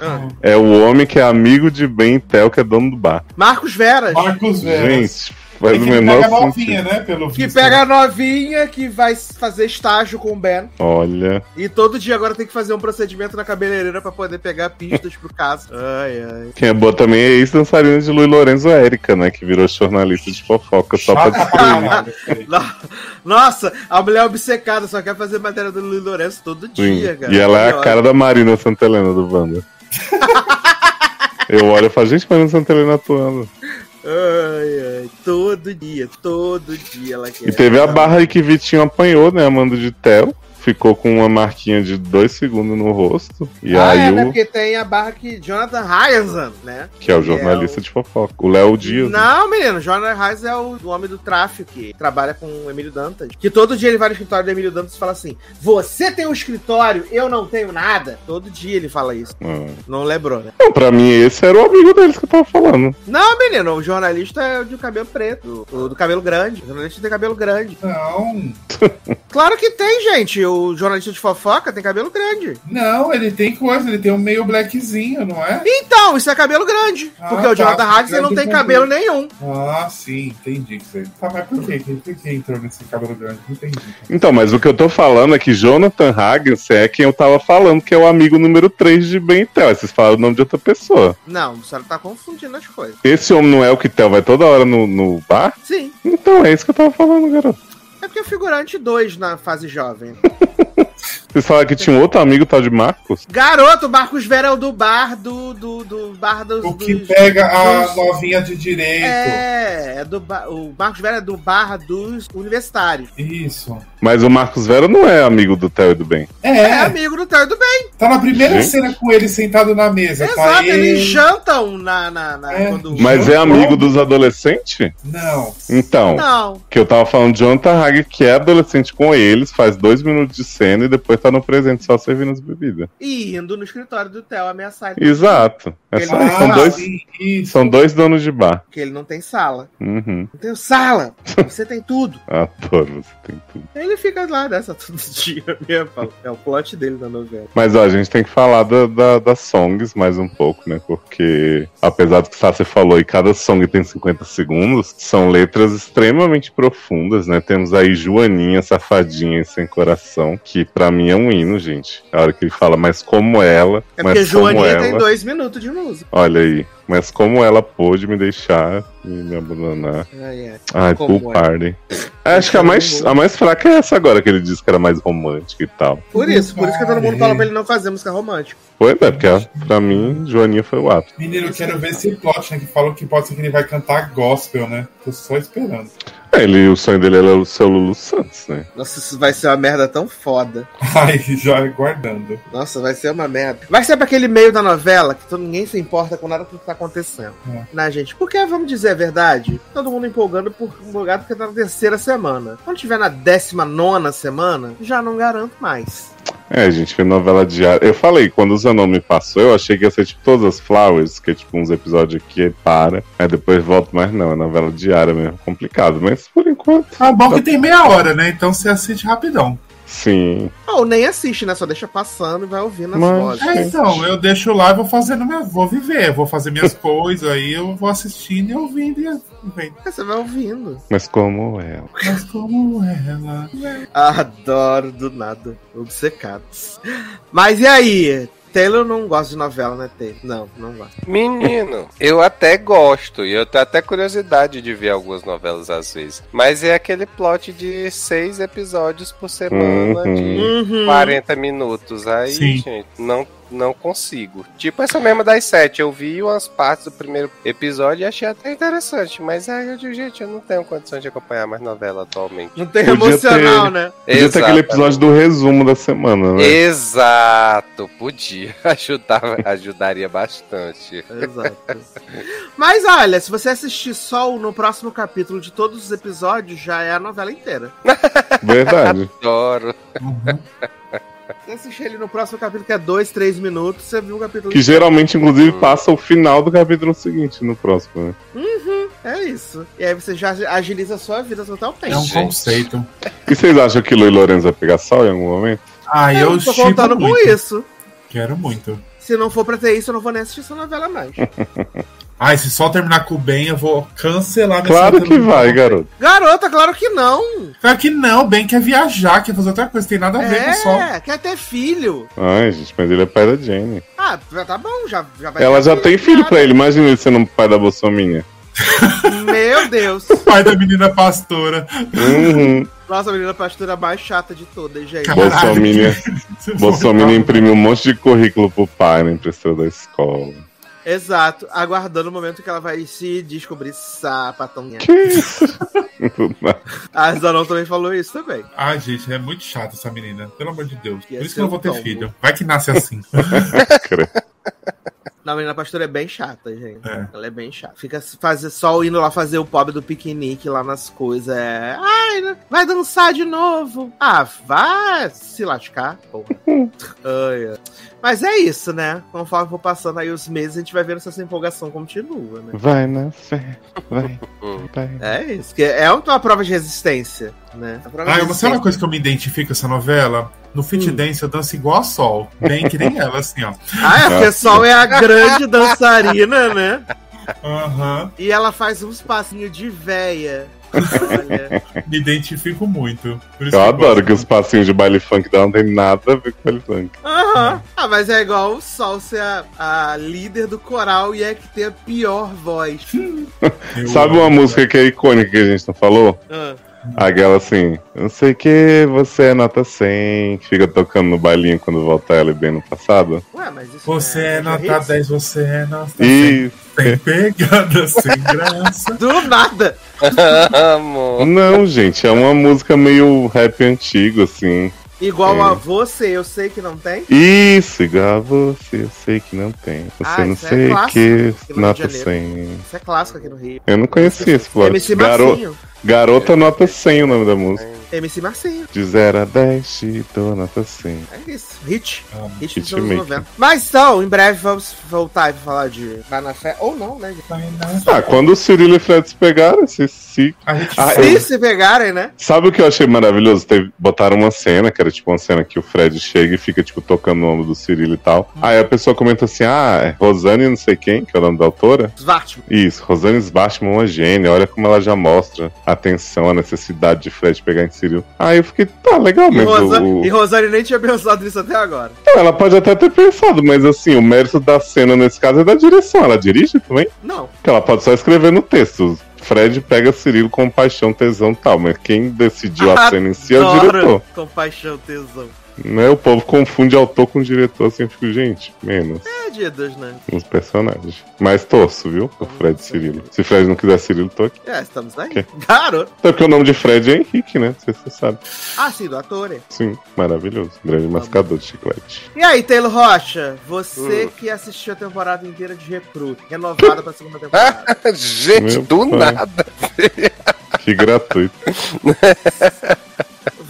Ah. É o homem que é amigo de Ben Tel, que é dono do bar. Marcos Veras. Marcos Veras. Gente, faz É o menor pega sentido. novinha, né? Pelo Que visto. pega a novinha que vai fazer estágio com o Ben. Olha. E todo dia agora tem que fazer um procedimento na cabeleireira pra poder pegar pistas pro caso. Ai, ai. Quem é boa também é ex-dançarina de Luiz Lorenzo Érica, né? Que virou jornalista de fofoca só pra destruir. Nossa, a mulher obcecada só quer fazer matéria do Luiz Lourenço todo Sim. dia, cara. E ela é a cara da Marina Santelena do Wanda. Eu olho e falo, gente, Marina Santelena atuando. Ai, ai. Todo dia, todo dia ela quer. E teve a barra aí que Vitinho apanhou, né? Amando de Theo. Ficou com uma marquinha de dois segundos no rosto. E ah, aí é, né? o. Porque tem a barra que Jonathan Ryazan, né? Que é o jornalista de fofoca. O Léo Dias. né? Não, menino, Jonathan Ryazan é o, o homem do tráfico que trabalha com o Emílio Dantas. Que todo dia ele vai no escritório do Emílio Dantas e fala assim: Você tem um escritório, eu não tenho nada. Todo dia ele fala isso. Ah. Não lembrou, né? Não, pra mim esse era o amigo deles que eu tava falando. Não, menino, o jornalista é o de cabelo preto, o do cabelo grande. O jornalista tem cabelo grande. Não, Claro que tem, gente. O jornalista de fofoca tem cabelo grande. não, ele tem coisa, ele tem um meio blackzinho, não é? Então, isso é cabelo grande. Ah, porque o tá. Jonathan Hudson não tem cabelo nenhum. Ah, sim, entendi isso aí. Tá, mas por quê? Por que entrou nesse cabelo grande? Não entendi. Então, mas o que eu tô falando é que Jonathan Hagens é quem eu tava falando, que é o amigo número 3 de Ben e. Aí Vocês falaram o nome de outra pessoa. Não, a senhora tá confundindo as coisas. Esse homem não é o que Theo vai toda hora no, no bar? Sim. Então é isso que eu tava falando, garoto. Porque é figurante 2 na fase jovem. Vocês falaram que tinha um outro amigo tal de Marcos? Garoto, o Marcos Vera é o do bar do. do, do bar dos. O que dos- pega a dos- novinha de direito. É, é do o Marcos Vera é do bar dos universitários. Isso. Mas o Marcos Vera não é amigo do Theo e do Ben. É, É, amigo do Theo e do bem. tá na primeira Gente. cena com ele sentado na mesa. tá Exato, ele... eles jantam na. na, na- É. quando... Mas é amigo dos adolescentes? Não. Então, Não. que eu tava falando de Jonathan Hag, que é adolescente com eles, faz dois minutos de cena e depois tá tá no presente só servindo as bebidas. E indo no escritório do Theo ameaçar ele. Exato. É só- são, dois, isso. são dois donos de bar. Porque ele não tem sala. Uhum. Não tenho sala! Você tem tudo. Adoro, você tem tudo. Ele fica lá nessa todo dia mesmo. É o plot dele na novela. Mas ó, a gente tem que falar da, da- das songs mais um pouco, né? Porque, apesar do que você falou, e cada song tem 50 segundos, são letras extremamente profundas, né? Temos aí Joaninha, Safadinha e Sem Coração, que pra mim é um hino, gente. A hora que ele fala, mas como ela. É mas porque como Joaninha ela... tem dois minutos de música. Olha aí. Mas como ela pôde me deixar e me abandonar. Ai, é. Ai, Como pool ela. party. Acho que a mais, a mais fraca é essa agora, que ele disse que era mais romântica e tal. Por isso, por isso que todo mundo fala pra ele não fazer música romântica. Foi, né? Porque pra mim, Joaninha foi o ápice. Menino, eu quero ver esse plot, né? Que falam que pode ser que ele vai cantar gospel, né? Tô só esperando. É, Ele, o sonho dele era o seu Lulu Santos, né? Nossa, isso vai ser uma merda tão foda. Ai, já guardando. Nossa, vai ser uma merda. Vai ser pra aquele meio da novela que todo, ninguém se importa com nada que tá acontecendo. É. Né, gente? Porque, vamos dizer a verdade, todo mundo empolgando por empolgado porque tá na terceira semana. Quando tiver na décima nona semana, já não garanto mais. É, a gente fez novela diária. Eu falei, quando o Zanon me passou, eu achei que ia ser tipo todas as Flowers, que é tipo uns episódios aqui para, aí depois volta, mas não, é novela diária mesmo. Complicado, mas por enquanto, Ah, bom que tem meia hora, né? Então você assiste rapidão. Sim. Ou nem assiste, né? Só deixa passando e vai ouvindo as Mas- vozes. É, então, eu deixo lá e vou fazendo minha. Vou viver, vou fazer minhas coisas, aí eu vou assistindo e ouvindo e vendo. Você vai ouvindo. Mas como ela. Mas como ela. Adoro do nada. Obcecados. Mas e aí? Taylor não gosta de novela, né, Taylor? Não, não gosta. Menino, eu até gosto, e eu tenho até curiosidade de ver algumas novelas às vezes. Mas é aquele plot de seis episódios por semana, Uhum. de Uhum. 40 minutos. Aí, Sim. gente, não, não consigo. Tipo essa mesma das sete, eu vi umas partes do primeiro episódio e achei até interessante. Mas aí eu digo, gente, eu não tenho condição de acompanhar mais novela atualmente. Não tem Podia emocional, ter- né? Podia ter aquele episódio do resumo da semana, né? Exato, podia. Ajudava, ajudaria bastante. Exato. Mas olha, se você assistir só o- no próximo capítulo de todos os episódios, já é a novela inteira. Verdade. Adoro. Se assistir ele no próximo capítulo, que é dois, três minutos, você viu o capítulo Que geralmente, inclusive, passa o final do capítulo seguinte no próximo, né? É isso. E aí você já agiliza a sua vida totalmente. É um conceito. E vocês acham que Lu e Lourenço vai pegar sol em algum momento? Ah, eu eu tô contando com muito. isso. Quero muito. Se não for pra ter isso, eu não vou nem assistir essa novela mais. Ai, se só terminar com o bem, eu vou cancelar minha Claro que vai, garoto. Garota, claro que não. Claro que não, o bem quer viajar, quer fazer outra coisa, tem nada a ver com só. É, quer ter filho. Ai, gente, mas ele é pai da Jenny. Ah, tá bom, já, já vai Ela ter já tem filho nada. pra ele. Imagina ele sendo pai da Bolsominha. Meu Deus. Pai da menina pastora. Uhum. Nossa, a menina pastora mais chata de todas, gente. Bolsominha, Bolsominha imprimiu um monte de currículo pro pai na impressora da escola. Exato, aguardando o momento que ela vai se descobrir sapatonha. A Zanon também falou isso também. Ai, gente, é muito chata essa menina. Pelo amor de Deus. Por isso que eu não vou ter tombo. filho. Vai que nasce assim. Não, a menina pastora é bem chata, gente. É. Ela é bem chata. Fica fazer, só indo lá fazer o pobre do piquenique lá nas coisas. É. Ai, né? vai dançar de novo. Ah, vai se lascar, porra. Ai, ai. Mas é isso, né? Conforme for passando aí os meses, a gente vai vendo se essa empolgação continua, né? Vai na fé, vai, vai. É isso. Que é uma prova de resistência, né? A de Ah, você resistência. uma coisa que eu me identifico com essa novela? No Fit Hum. Dance eu danço igual a Sol. Bem que nem ela, assim, ó. Ah, é, porque Sol é a grande dançarina, né? Aham. E ela faz uns passinhos de véia. Olha. Me identifico muito. Por isso Eu que adoro gosto. que os passinhos de baile funk dela não tem nada a ver com baile funk. Aham. Ah, mas é igual o Sol ser a, a líder do coral e é que tem a pior voz. Eu Sabe uma música que é icônica que a gente não falou? Ah, Aquela assim, eu sei que você é nota 100, que fica tocando no bailinho quando volta ela bem no passado. ué, mas isso Você é não nota hits? 10, você é nota 100. E. Sem pegada, sem graça. Do nada. Amor. Não, gente, é uma música meio rap antigo, assim. Igual É. a você, eu sei que não tem. Isso, igual a você, eu sei que não tem. Você Ah, não é sei clássico que nota Rio de 100. Isso é clássico aqui no Rio. Eu não conhecia esse plot. Garo... Garota nota 100 o nome da música. MC Marcinho. Ah. De 0 a 10, te dou nota 100. É isso. Hit. Amo. Hit dos Hitmaker. anos 90. Mas então, em breve vamos voltar e falar de Vai na Fé. Ou não, né? Ah, quando o Cirilo e o Fred se pegaram, se, se... A gente Ah. Se se pegarem, né? Sabe o que eu achei maravilhoso? Teve, botaram uma cena, que era tipo uma cena que o Fred chega e fica, tipo, tocando o nome do Cirilo e tal. Aí a pessoa comenta assim, ah, é Rosane não sei quem, que é o nome da autora. Svartman. Isso, Rosane Svartman é uma gênia, olha como ela já mostra a atenção, a necessidade de Fred pegar em Cirilo. Aí eu fiquei, tá, legal, E, mas Rosa... o... e Rosane nem tinha pensado nisso até agora. Não, ela pode até ter pensado, mas assim, o mérito da cena nesse caso é da direção. Ela dirige também? Não. Que ela pode só escrever no texto. Fred pega Cirilo com paixão, tesão e tal, mas quem decidiu a cena em si é o diretor. Compaixão, tesão. Né? O povo confunde autor com diretor, assim, eu fico, gente, menos É dia dos, né? nos personagens. Mas torço, viu? O Fred e Cirilo. Se Fred não quiser Cirilo, tô aqui. É, estamos aí. Ok. Garoto. Até porque o nome de Fred é Henrique, né? Não sei se você sabe. Ah, sim, do ator. é. Sim, maravilhoso. Grande mascador de chiclete. E aí, Taylor Rocha, você Hum. que assistiu a temporada inteira de Recruta, renovada pra segunda temporada. Gente, Meu do pai. nada. Que gratuito.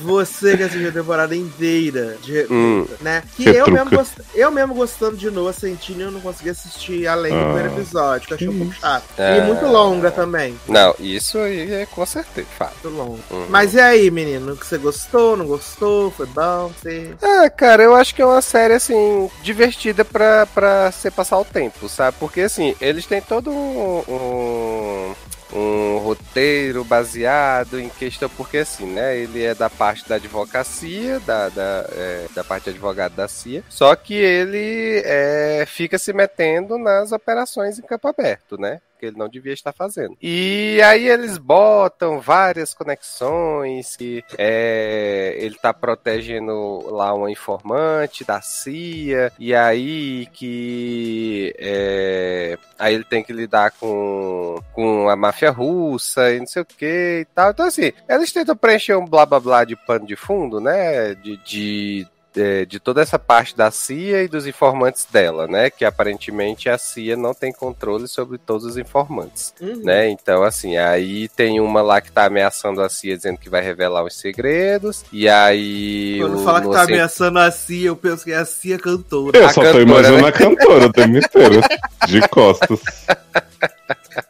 Você que assistiu a temporada inteira de Hum. né? Que eu mesmo, gost... eu mesmo gostando de Noah Centineo, eu não consegui assistir além do Ah. primeiro episódio, que eu achei um pouco chato. Ah. E muito longa também. Não, isso aí é com certeza, fato. Muito longa. Uhum. Mas e aí, menino? Que você gostou, não gostou? Foi bom? Você... Ah, cara, eu acho que é uma série, assim, divertida pra, pra você passar o tempo, sabe? Porque, assim, eles têm todo um, um, um roteiro baseado em questão, porque, assim, né, ele é da parte da advocacia, da, da, é, da parte de advogado da CIA, só que ele é, fica se metendo nas operações em campo aberto, né? Que ele não devia estar fazendo. E aí eles botam várias conexões que é, ele tá protegendo lá uma informante da CIA e aí que é, aí ele tem que lidar com, com a máfia russa e não sei o que e tal. Então assim, eles tentam preencher um blá blá blá de pano de fundo, né? De, de é, de toda essa parte da CIA e dos informantes dela, né? Que aparentemente a CIA não tem controle sobre todos os informantes, Uhum. né? Então, assim, aí tem uma lá que tá ameaçando a CIA dizendo que vai revelar os segredos, e aí. Quando o- fala que tá ameaçando a Cia, eu penso que é a Cia cantora. Eu A só cantora, tô imaginando né? a cantora o tempo inteiro. De costas.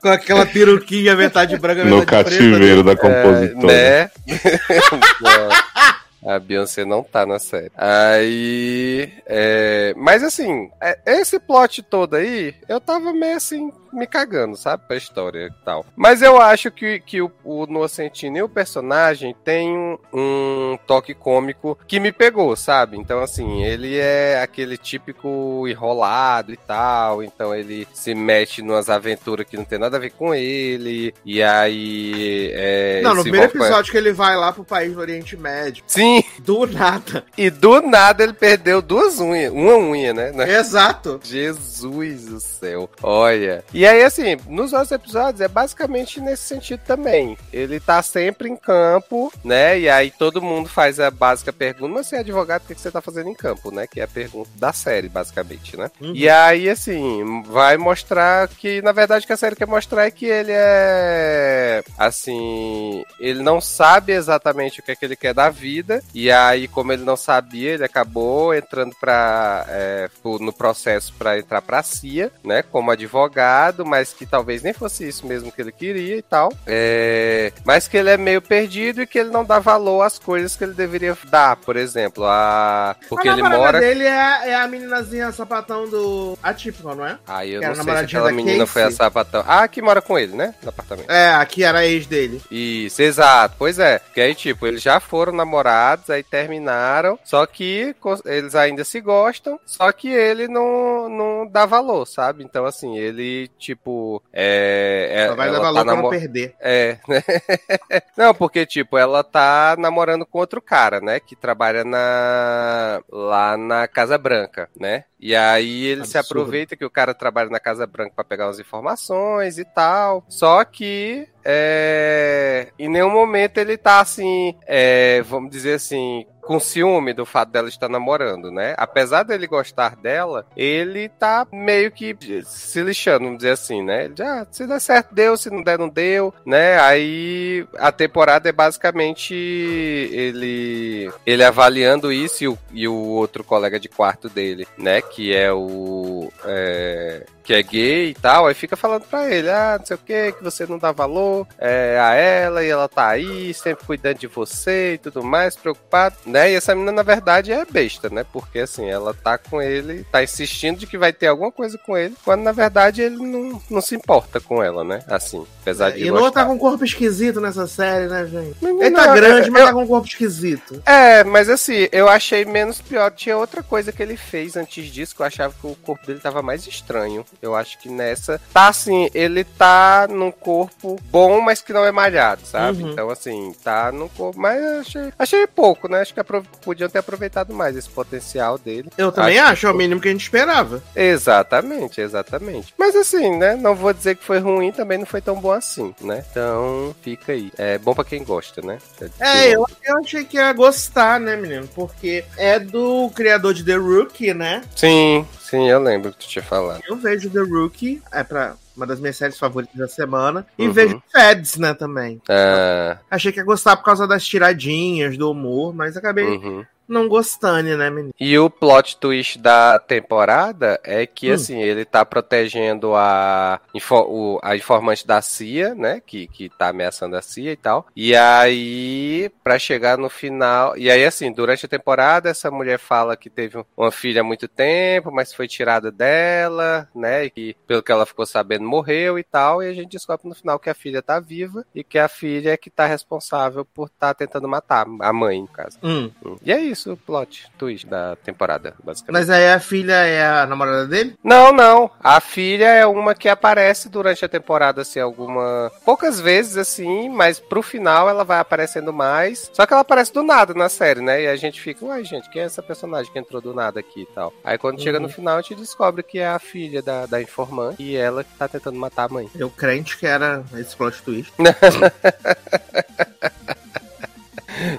Com aquela peruquinha, metade branca, no metade preta. cativeiro da É, compositora. né? A Beyoncé não tá na série. Aí. é, Mas assim, é, esse plot todo aí, eu tava meio assim, me cagando, sabe? Pra história e tal. Mas eu acho que, que o, o Noah Centineo, o personagem, tem um, um toque cômico que me pegou, sabe? Então, assim, ele é aquele típico enrolado e tal. Então ele se mete numas aventuras que não tem nada a ver com ele. E aí. É, Não, no primeiro episódio que ele vai lá pro país do Oriente Médio. Sim, Do nada. e do nada ele perdeu duas unhas. Uma unha, né? Exato. Jesus do céu. Olha. E aí, assim, nos outros episódios é basicamente nesse sentido também. Ele tá sempre em campo, né? E aí todo mundo faz a básica pergunta: Mas você é advogado, o que você tá fazendo em campo, né? Que é a pergunta da série, basicamente, né? Uhum. E aí, assim, vai mostrar que, na verdade, o que a série quer mostrar é que ele é. Assim. Ele não sabe exatamente o que é que ele quer da vida. E aí, como ele não sabia, ele acabou entrando pra. é, no processo pra entrar pra CIA, né? Como advogado, mas que talvez nem fosse isso mesmo que ele queria e tal. É, mas que ele é meio perdido e que ele não dá valor às coisas que ele deveria dar, por exemplo. A... Porque a ele mora. dele é, é a meninazinha sapatão do Atípico, não é? Aí eu Que não sei se aquela menina Casey. foi a sapatão. Ah, que mora com ele, né? No apartamento. É, aqui era a ex dele. Isso, exato. Pois é. Que aí, tipo, eles já foram namorados, aí terminaram. Só que eles ainda se gostam. Só que ele não, não dá valor, sabe? Então, assim, ele, tipo. É. é Só vai ela dar valor tá não namo- perder. É, né? Não, porque, tipo, ela tá namorando com outro cara, né? Que trabalha na. lá na Casa Branca, né? E aí ele se Absurdo. aproveita que o cara trabalha na Casa Branca pra pegar umas informações e tal. Só que. É, em nenhum momento ele tá assim, é, vamos dizer assim, com ciúme do fato dela estar namorando, né? Apesar dele gostar dela, ele tá meio que se lixando, vamos dizer assim, né? Ele já, se der certo, deu, se não der, não deu, né? Aí a temporada é basicamente ele ele avaliando isso e o, e o outro colega de quarto dele, né? Que é o. é, que é gay e tal, aí fica falando pra ele, ah, não sei o que, que você não dá valor é, a ela e ela tá aí, sempre cuidando de você e tudo mais, preocupado, né? E essa menina, na verdade, é besta, né? Porque assim, ela tá com ele, tá insistindo de que vai ter alguma coisa com ele, quando na verdade ele não, não se importa com ela, né? Assim, apesar de E Noah tá com um corpo esquisito nessa série, né, gente? Ele tá grande, eu- mas tá com um corpo esquisito. É, mas assim, eu achei menos pior. Tinha outra coisa que ele fez antes disso que eu achava que o corpo dele tava mais estranho. Eu acho que nessa. Tá assim, ele tá num corpo bom, mas que não é malhado, sabe? Uhum. Então, assim, tá num corpo. Mas eu achei, achei pouco, né? Acho que apro- podiam ter aproveitado mais esse potencial dele. Eu também Acho acho, é o mínimo que a gente esperava. Exatamente, exatamente. Mas assim, né? Não vou dizer que foi ruim, também não foi tão bom assim, né? Então, fica aí. É bom pra quem gosta, né? É, eu, eu achei que ia gostar, né, menino? Porque é do criador de The Rookie, né? Sim, sim, eu lembro que tu tinha falado. Eu vejo The Rookie, é pra uma das minhas séries favoritas da semana. E Uhum. vejo Feds, né, também. Ah, Achei que ia gostar por causa das tiradinhas, do humor, mas acabei uhum. Não gostando, né, menino? E o plot twist da temporada é que, Hum. assim, ele tá protegendo a, o- a informante da CIA, né? Que, que tá ameaçando a CIA e tal. E aí, pra chegar no final. E aí, assim, durante a temporada, essa mulher fala que teve uma filha há muito tempo, mas foi tirada dela, né? E que, pelo que ela ficou sabendo, morreu e tal. E a gente descobre no final que a filha tá viva e que a filha é que tá responsável por estar tentando matar a mãe, no caso. Hum. E é isso o plot twist da temporada, basicamente. Mas aí a filha é a namorada dele? Não, não. A filha é uma que aparece durante a temporada, assim, alguma. poucas vezes, assim, mas pro final ela vai aparecendo mais. Só que ela aparece do nada na série, né? E a gente fica, uai, gente, quem é essa personagem que entrou do nada aqui e tal? Aí quando chega no final, a gente descobre que é a filha da, da informante e ela que tá tentando matar a mãe. Eu crente que era esse plot twist.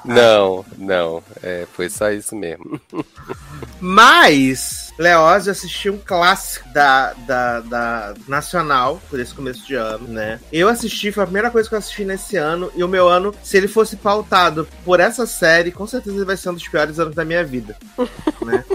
Não, não. É, foi só isso mesmo. Mas, Leózio assistiu um clássico da, da, da Nacional, por esse começo de ano, né? Eu assisti, foi a primeira coisa que eu assisti nesse ano, e o meu ano, se ele fosse pautado por essa série, com certeza ele vai ser um dos piores anos da minha vida, né?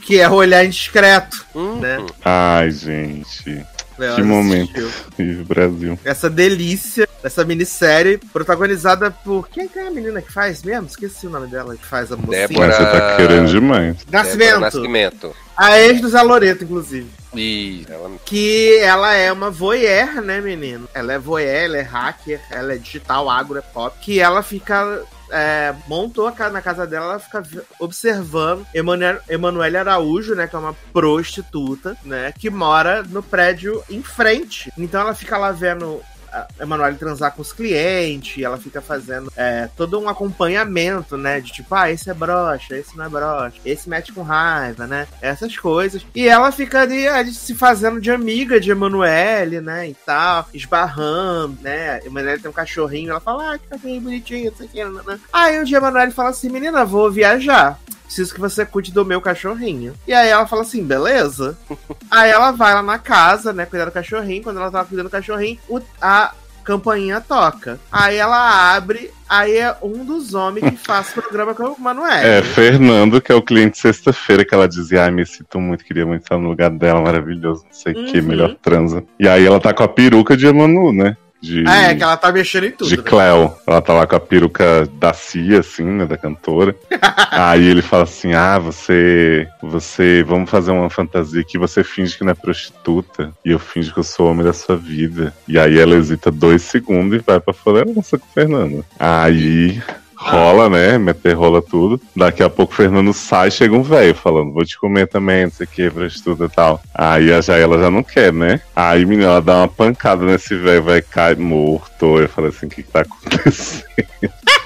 Que é o Olhar Indiscreto, né? Uhum. Ai, gente. Leózio Que momento. assistiu. Brasil. Essa delícia, essa minissérie, protagonizada por... Quem que é a menina que faz mesmo? Esqueci o nome dela, que faz a mocinha. Débora- Mas você tá querendo demais. Nascimento. Débora Nascimento. A ex do Zé Loreto, inclusive. E ela Que ela é uma voyeur, né, menino? Ela é voyeur, ela é hacker, ela é digital, agro, é pop. Que ela fica. É, montou a casa, na casa dela, ela fica observando Emanuel- Emanuele Araújo, né? Que é uma prostituta, né? Que mora no prédio em frente. Então ela fica lá vendo a Emanuele transar com os clientes, ela fica fazendo é, todo um acompanhamento, né? De tipo, ah, esse é broxa, esse não é broxa, esse mete com raiva, né? Essas coisas. E ela fica ali é, se fazendo de amiga de Emanuele, né? E tal, esbarrando, né? Emanuele tem um cachorrinho, ela fala, ah, que cachorrinho bonitinho, não sei o que, né? Aí um dia Emanuele fala assim, menina, vou viajar. Preciso que você cuide do meu cachorrinho. E aí ela fala assim, beleza. aí ela vai lá na casa, né, cuidar do cachorrinho. Quando ela tava cuidando do cachorrinho, o- a campainha toca. Aí ela abre, aí é um dos homens que faz programa com o Manuel. É, Fernando, que é o cliente sexta-feira, que ela dizia, ai, me sinto muito, queria muito estar no lugar dela, maravilhoso, não sei o que, Uhum. melhor transa. E aí ela tá com a peruca de Emanu, né? De, É, que ela tá mexendo em tudo. de né? Cleo. Ela tá lá com a peruca da Cia, assim, né, da cantora. aí ele fala assim, ah, você, você, vamos fazer uma fantasia aqui, você finge que não é prostituta, e eu finge que eu sou o homem da sua vida. E aí ela hesita dois segundos e vai pra florença com o Fernando. Aí... Rola, né? Meter rola tudo. Daqui a pouco o Fernando sai chega um velho falando, vou te comer também, não sei o que, prostituta e tal. Aí a já, ela já não quer, né? Aí, menina, ela dá uma pancada nesse velho, vai cair morto. Eu falei assim, o que, que tá acontecendo?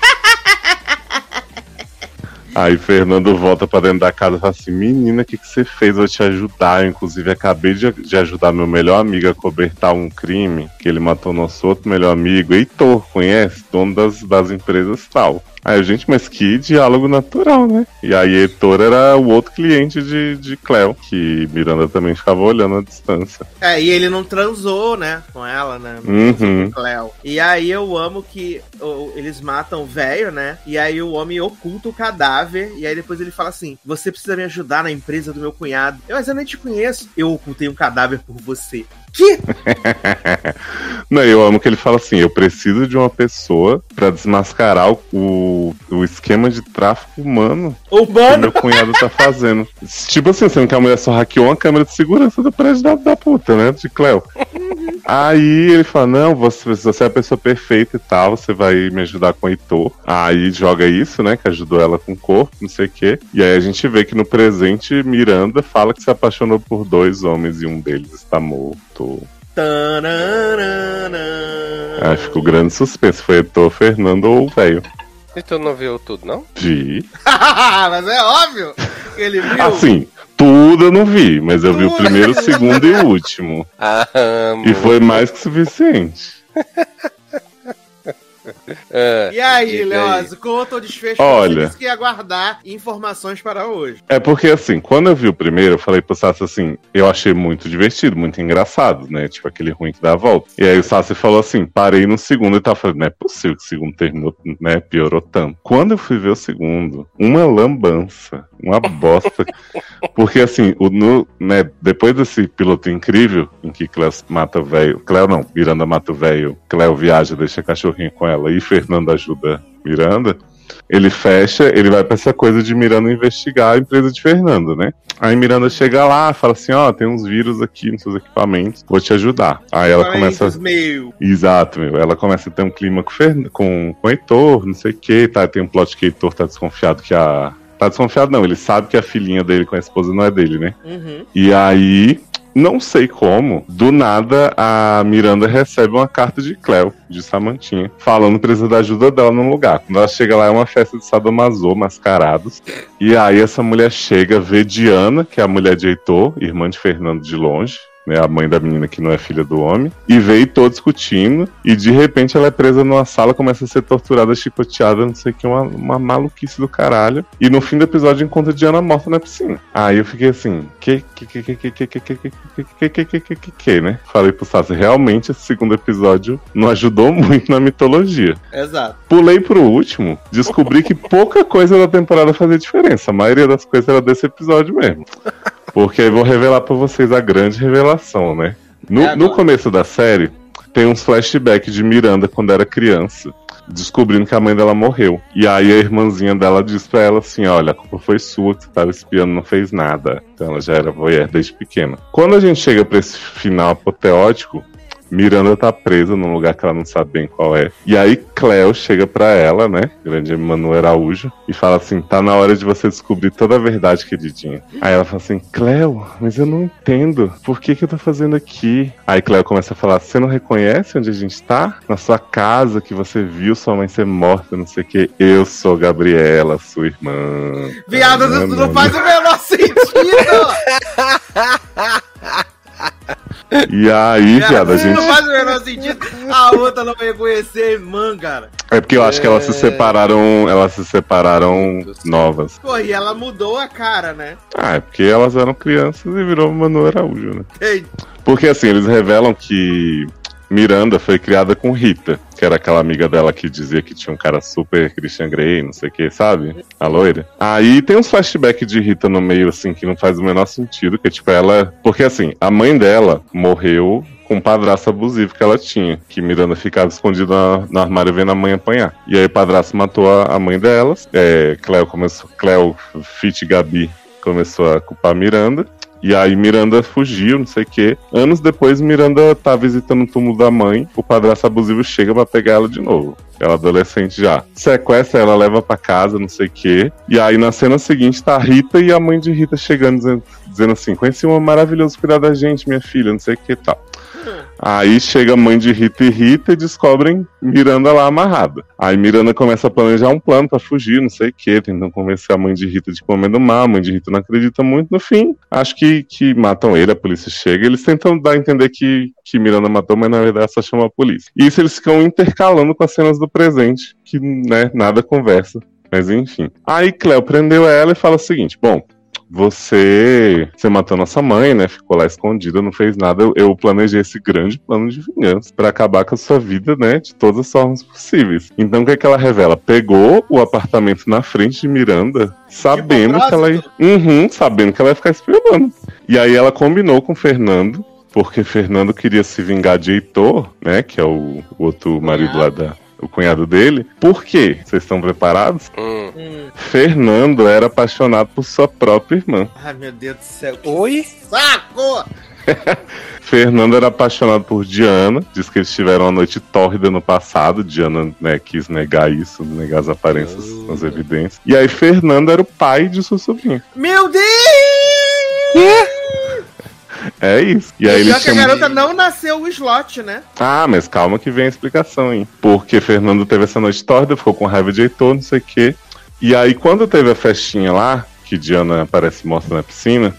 Aí Fernando volta pra dentro da casa e fala assim: Menina, o que, que você fez? Eu te ajudar. Eu, inclusive, acabei de, de ajudar meu melhor amigo a cobertar um crime que ele matou nosso outro melhor amigo, Heitor, conhece? Dono das, das empresas tal. Aí, gente, mas que diálogo natural, né? E aí, Heitor era o outro cliente de, de Cleo, que Miranda também ficava olhando à distância. É, e ele não transou, né, com ela, né? Uhum. com Cleo. E aí eu amo que eles matam o velho, né? E aí o homem oculta o cadáver. E aí depois ele fala assim: Você precisa me ajudar na empresa do meu cunhado. Eu, mas eu nem te conheço. Eu ocultei um cadáver por você. Que? Não, eu amo que ele fala assim: eu preciso de uma pessoa pra desmascarar o, o, o esquema de tráfico humano que meu cunhado tá fazendo. Tipo assim, sendo que a mulher só hackeou uma câmera de segurança do prédio da, da puta, né? De Cleo. Aí ele fala: Não, você, você é a pessoa perfeita e tal, você vai me ajudar com o Heitor. Aí joga isso, né? Que ajudou ela com o corpo, não sei o quê. E aí a gente vê que no presente, Miranda fala que se apaixonou por dois homens e um deles está morto. Tananana. Aí ficou grande suspense. Foi Heitor, Fernando ou o velho. E tu não viu tudo, não? Vi. mas é óbvio que ele viu. Assim, tudo eu não vi, mas eu vi o Tudo. primeiro, o segundo e o último. Ah, E foi mais que suficiente. Ah, E aí, Leoz, conta o desfecho Olha. você que ia guardar informações para hoje. É porque, assim, quando eu vi o primeiro, eu falei pro Sassi assim, eu achei muito divertido, muito engraçado, né? Tipo aquele ruim que dá a volta. E aí o Sassi falou assim, parei no segundo e tava falando, não é possível que o segundo terminou, né? Piorou tanto. Quando eu fui ver o segundo, uma lambança, uma bosta. porque, assim, o, no, né, depois desse piloto incrível, em que Cleo mata o velho, Cleo não, Miranda mata o velho, Cleo viaja, deixa cachorrinho com ela e Fernando ajuda Miranda. Ele fecha, ele vai pra essa coisa de Miranda investigar a empresa de Fernando, né? Aí Miranda chega lá, fala assim: Ó, tem uns vírus aqui nos seus equipamentos, vou te ajudar. Aí ela começa. Meu. Exato, meu. Ela começa a ter um clima com, Fern... com, com o Heitor, não sei o que, tá? Tem um plot que o Heitor tá desconfiado que a. Tá desconfiado, não, ele sabe que a filhinha dele com a esposa não é dele, né? Uhum. E aí, não sei como, do nada a Miranda recebe uma carta de Cleo, de Samantinha, falando que precisa da ajuda dela num lugar. Quando ela chega lá, é uma festa de sadomaso, mascarados. E aí essa mulher chega, vê Diana, que é a mulher de Heitor, irmã de Fernando de longe. Né, a mãe da menina que não é filha do homem, e vê Heitor discutindo, e de repente ela é presa numa sala, começa a ser torturada, chicoteada, não sei o que, uma, uma maluquice do caralho. E no fim do episódio encontra Diana morta na piscina. Aí eu fiquei assim, que, que, que, que, que, que, que, que, que, que, que, que, que, que, que, né? Falei pro Sassi, realmente esse segundo episódio não ajudou muito na mitologia. Exato. Pulei pro último, descobri que pouca coisa da temporada fazia diferença. A maioria das coisas era desse episódio mesmo. Porque aí vou revelar pra vocês a grande revelação, né? No, É no começo da série, tem uns flashbacks de Miranda quando era criança, descobrindo que a mãe dela morreu. E aí a irmãzinha dela diz pra ela assim: Olha, a culpa foi sua, que você tava espiando, não fez nada. Então ela já era voyeur desde pequena. Quando a gente chega pra esse final apoteótico, Miranda tá presa num lugar que ela não sabe bem qual é. E aí Cleo chega pra ela, né? Grande Emanuel Araújo, e fala assim: tá na hora de você descobrir toda a verdade, queridinha. Aí ela fala assim: Cleo, mas eu não entendo. Por que, que eu tô fazendo aqui? Aí Cleo começa a falar: você não reconhece onde a gente tá? Na sua casa que você viu sua mãe ser morta, não sei o que. Eu sou Gabriela, sua irmã. Viado, isso não faz o menor sentido! E aí, viado, a gente. não faz o menor sentido. A outra não vai reconhecer a irmã, cara. É porque eu acho que elas se É. separaram. Elas se separaram novas. Pô, e ela mudou a cara, né? Ah, é porque elas eram crianças e virou Manu Araújo, né? Ei, Porque assim, eles revelam que Miranda foi criada com Rita, que era aquela amiga dela que dizia que tinha um cara super Christian Grey, não sei o que, sabe? A loira. Aí tem uns flashbacks de Rita no meio, assim, que não faz o menor sentido, que tipo, ela. Porque assim, a mãe dela morreu com um padrasto abusivo que ela tinha, que Miranda ficava escondida na- no armário vendo a mãe apanhar. E aí o padrasto matou a, a mãe delas. É, Cleo começou. Cleo, Fit Gabi começou a culpar Miranda. E aí Miranda fugiu, não sei o quê. Anos depois, Miranda tá visitando o túmulo da mãe. O padrasto abusivo chega pra pegar ela de novo. Ela adolescente já. Sequestra ela, leva pra casa, não sei o quê. E aí na cena seguinte tá a Rita e a mãe de Rita chegando dizendo, dizendo assim: conheci uma maravilhosa cuidar da gente, minha filha, não sei o que tal. Aí chega a mãe de Rita e Rita e descobrem Miranda lá amarrada. Aí Miranda começa a planejar um plano pra fugir, não sei o que, tentando convencer a mãe de Rita de comer do mal. A mãe de Rita não acredita muito. No fim, acho que, que matam ele, a polícia chega. Eles tentam dar a entender que, que Miranda matou, mas na verdade só chama a polícia. E isso eles ficam intercalando com as cenas do presente, que né, nada conversa. Mas enfim. Aí Cleo prendeu ela e fala o seguinte: bom, você, você matou nossa mãe, né? Ficou lá escondida, não fez nada. Eu, eu planejei esse grande plano de vingança pra acabar com a sua vida, né? De todas as formas possíveis. Então o que é que ela revela? Pegou o apartamento na frente de Miranda, sabendo que ela ia. Uhum, sabendo que ela ia ficar espionando. E aí ela combinou com o Fernando. Porque Fernando queria se vingar de Heitor, né? Que é o, o outro marido lá da. O cunhado dele. Por quê? Vocês estão preparados? Hum. Hum. Fernando era apaixonado por sua própria irmã. Ai, meu Deus do céu. Oi? Saco! Fernando era apaixonado por Diana, diz que eles tiveram uma noite tórrida no passado. Diana né, quis negar isso, negar as aparências, as evidências. E aí Fernando era o pai de sua sobrinha. Meu Deus! É isso. E aí E ele que a garota não nasceu o slot, né? Ah, mas calma que vem a explicação, hein? Porque Fernando teve essa noite tórrida, ficou com raiva de Heitor, não sei o quê. E aí quando teve a festinha lá, que Diana aparece e mostra na piscina,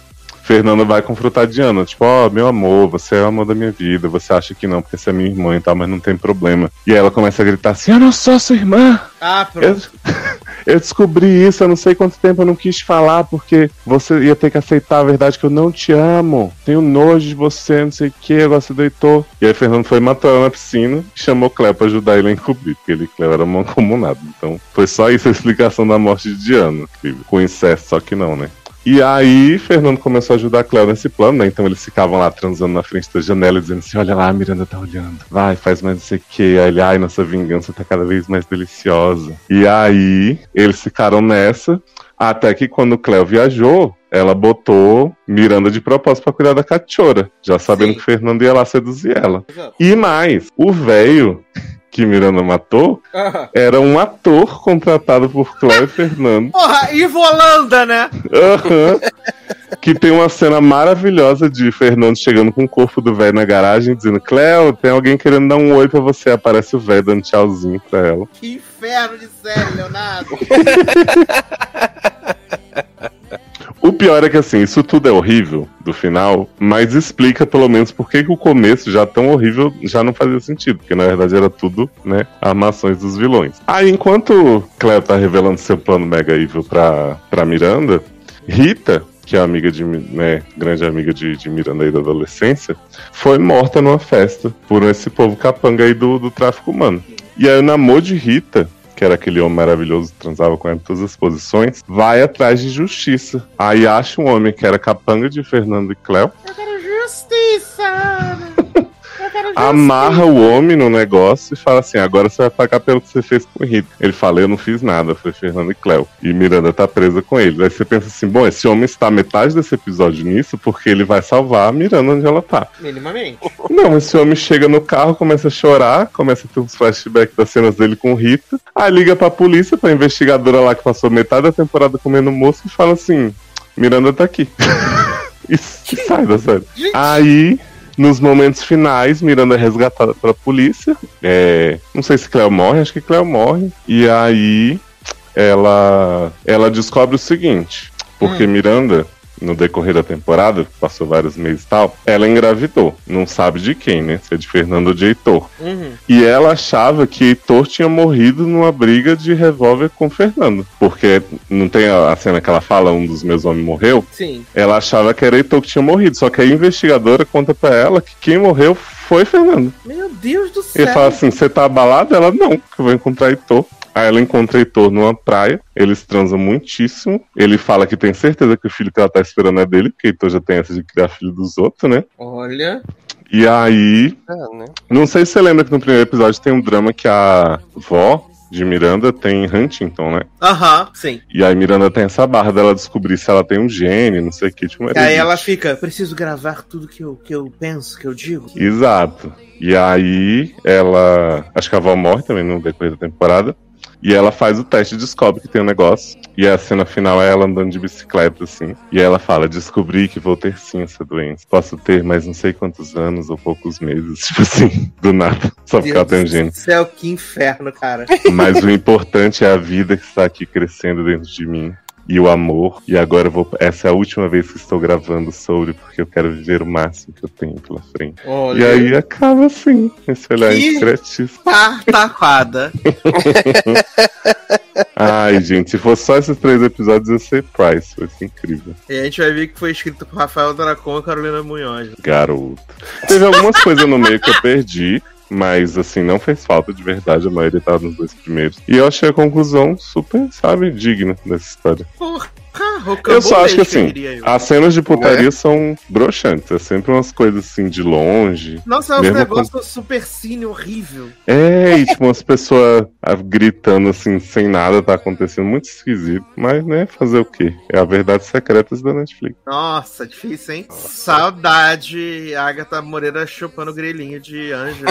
Fernando vai confrontar Diana, tipo, ó, meu amor, você é o amor da minha vida, você acha que não, porque você é minha irmã e tal, mas não tem problema. E aí ela começa a gritar assim, eu não sou sua irmã! Ah, Eu, pronto. eu descobri isso, eu não sei quanto tempo eu não quis falar, porque você ia ter que aceitar a verdade que eu não te amo. Tenho nojo de você, não sei o que, eu gosto do Heitor. E aí Fernando foi matou ela na piscina e chamou Cleo pra ajudar ele a encobrir, porque ele Cleo era mancomunado. Então foi só isso a explicação da morte de Diana. incrível. Com incesto, só que não, né? E aí, Fernando começou a ajudar a Cleo nesse plano, né? Então eles ficavam lá transando na frente da janela, dizendo assim: Olha lá, a Miranda tá olhando. Vai, faz mais não sei o que. Aí ele, ai, nossa vingança tá cada vez mais deliciosa. E aí, eles ficaram nessa. Até que quando Cleo viajou, ela botou Miranda de propósito pra cuidar da cachorra, já sabendo Sim. que Fernando ia lá seduzir ela. Exato. E mais, o velho que Miranda matou era um ator contratado por Cleo e Fernando. Porra, Ivo Holanda, né? Aham. Que tem uma cena maravilhosa de Fernando chegando com o corpo do velho na garagem, dizendo: Cleo, tem alguém querendo dar um oi pra você. Aparece o velho dando tchauzinho pra ela. Que inferno de série, Leonardo. O pior é que assim, isso tudo é horrível do final, mas explica pelo menos por que, o começo já tão horrível já não fazia sentido, porque na verdade era tudo, né, armações dos vilões. Aí enquanto Cleo tá revelando seu plano mega evil pra, pra Miranda, Rita, que é amiga de, né, grande amiga de, de Miranda aí da adolescência, foi morta numa festa por esse povo capanga aí do, do tráfico humano. E aí o namoro de Rita, que era aquele homem maravilhoso que transava com ela em todas as posições, vai atrás de justiça. Aí acha um homem que era capanga de Fernando e Cleo, Eu quero justiça. Amarra o homem no negócio e fala assim: agora você vai pagar pelo que você fez com o Rita. Ele fala: eu não fiz nada, foi Fernando e Cleo. E Miranda tá presa com ele. Aí você pensa assim: bom, esse homem está metade desse episódio nisso porque ele vai salvar a Miranda onde ela tá. Minimamente. Não, esse homem chega no carro, começa a chorar, começa a ter uns flashbacks das cenas dele com Rita. Aí liga pra polícia, pra investigadora lá que passou metade da temporada comendo moço e fala assim: Miranda tá aqui. e sai da série. Aí, nos momentos finais, Miranda é resgatada pela polícia. É, não sei se Cleo morre, acho que Cleo morre. E aí ela, ela descobre o seguinte: porque Miranda, no decorrer da temporada, passou vários meses e tal, ela engravidou. Não sabe de quem, né? Se é de Fernando ou de Heitor. Uhum. E ela achava que Heitor tinha morrido numa briga de revólver com Fernando. Porque não tem a cena que ela fala, um dos meus homens morreu? Sim. Ela achava que era Heitor que tinha morrido. Só que a investigadora conta pra ela que quem morreu foi Fernando. Meu Deus do céu. Ele fala assim: você tá abalada? Ela não, que eu vou encontrar Heitor. Aí ela encontra Heitor numa praia, eles transam muitíssimo. Ele fala que tem certeza que o filho que ela tá esperando é dele, porque Heitor já tem essa de criar filho dos outros, né? Olha. E aí, Ah, né? não sei se você lembra que no primeiro episódio tem um drama que a vó de Miranda tem Huntington, né? Aham, sim. E aí Miranda tem essa barra dela descobrir se ela tem um gene, não sei o que, tipo, uma Aí ela fica, preciso gravar tudo que eu, que eu penso, que eu digo. Exato. E aí ela. Acho que a avó morre também no decorrer da temporada. E ela faz o teste e descobre que tem um negócio. E a cena final é ela andando de bicicleta, assim. E ela fala: Descobri que vou ter sim essa doença. Posso ter mais não sei quantos anos ou poucos meses. Tipo assim, do nada. Só porque ela tem um Deus gênio. céu, que inferno, cara. Mas o importante é a vida que está aqui crescendo dentro de mim. E o amor. E agora eu vou. Essa é a última vez que estou gravando sobre, porque eu quero viver o máximo que eu tenho pela frente. Olha, E aí acaba assim, esse olhar Que- discretíssimo. Ai, gente, se fosse só esses três episódios, ia ser Price. Ser incrível. E a gente vai ver que foi escrito por Rafael Dracon e Carolina Munhoz. Garoto. Teve algumas coisas no meio que eu perdi. Mas, assim, não fez falta de verdade. A maioria tava nos dois primeiros. E eu achei a conclusão super, sabe, digna dessa história. Porra, Eu só acho que, assim, diria eu. As cenas de putaria são broxantes. É sempre umas coisas, assim, de longe. Nossa, é um negócio super cine horrível. É, e tipo, umas pessoas ah, gritando assim, sem nada tá acontecendo, muito esquisito. Mas, né, fazer o quê? É a verdade secretas da Netflix. Nossa, difícil, hein? Saudade, Agatha Moreira chupando grelhinho de anjo.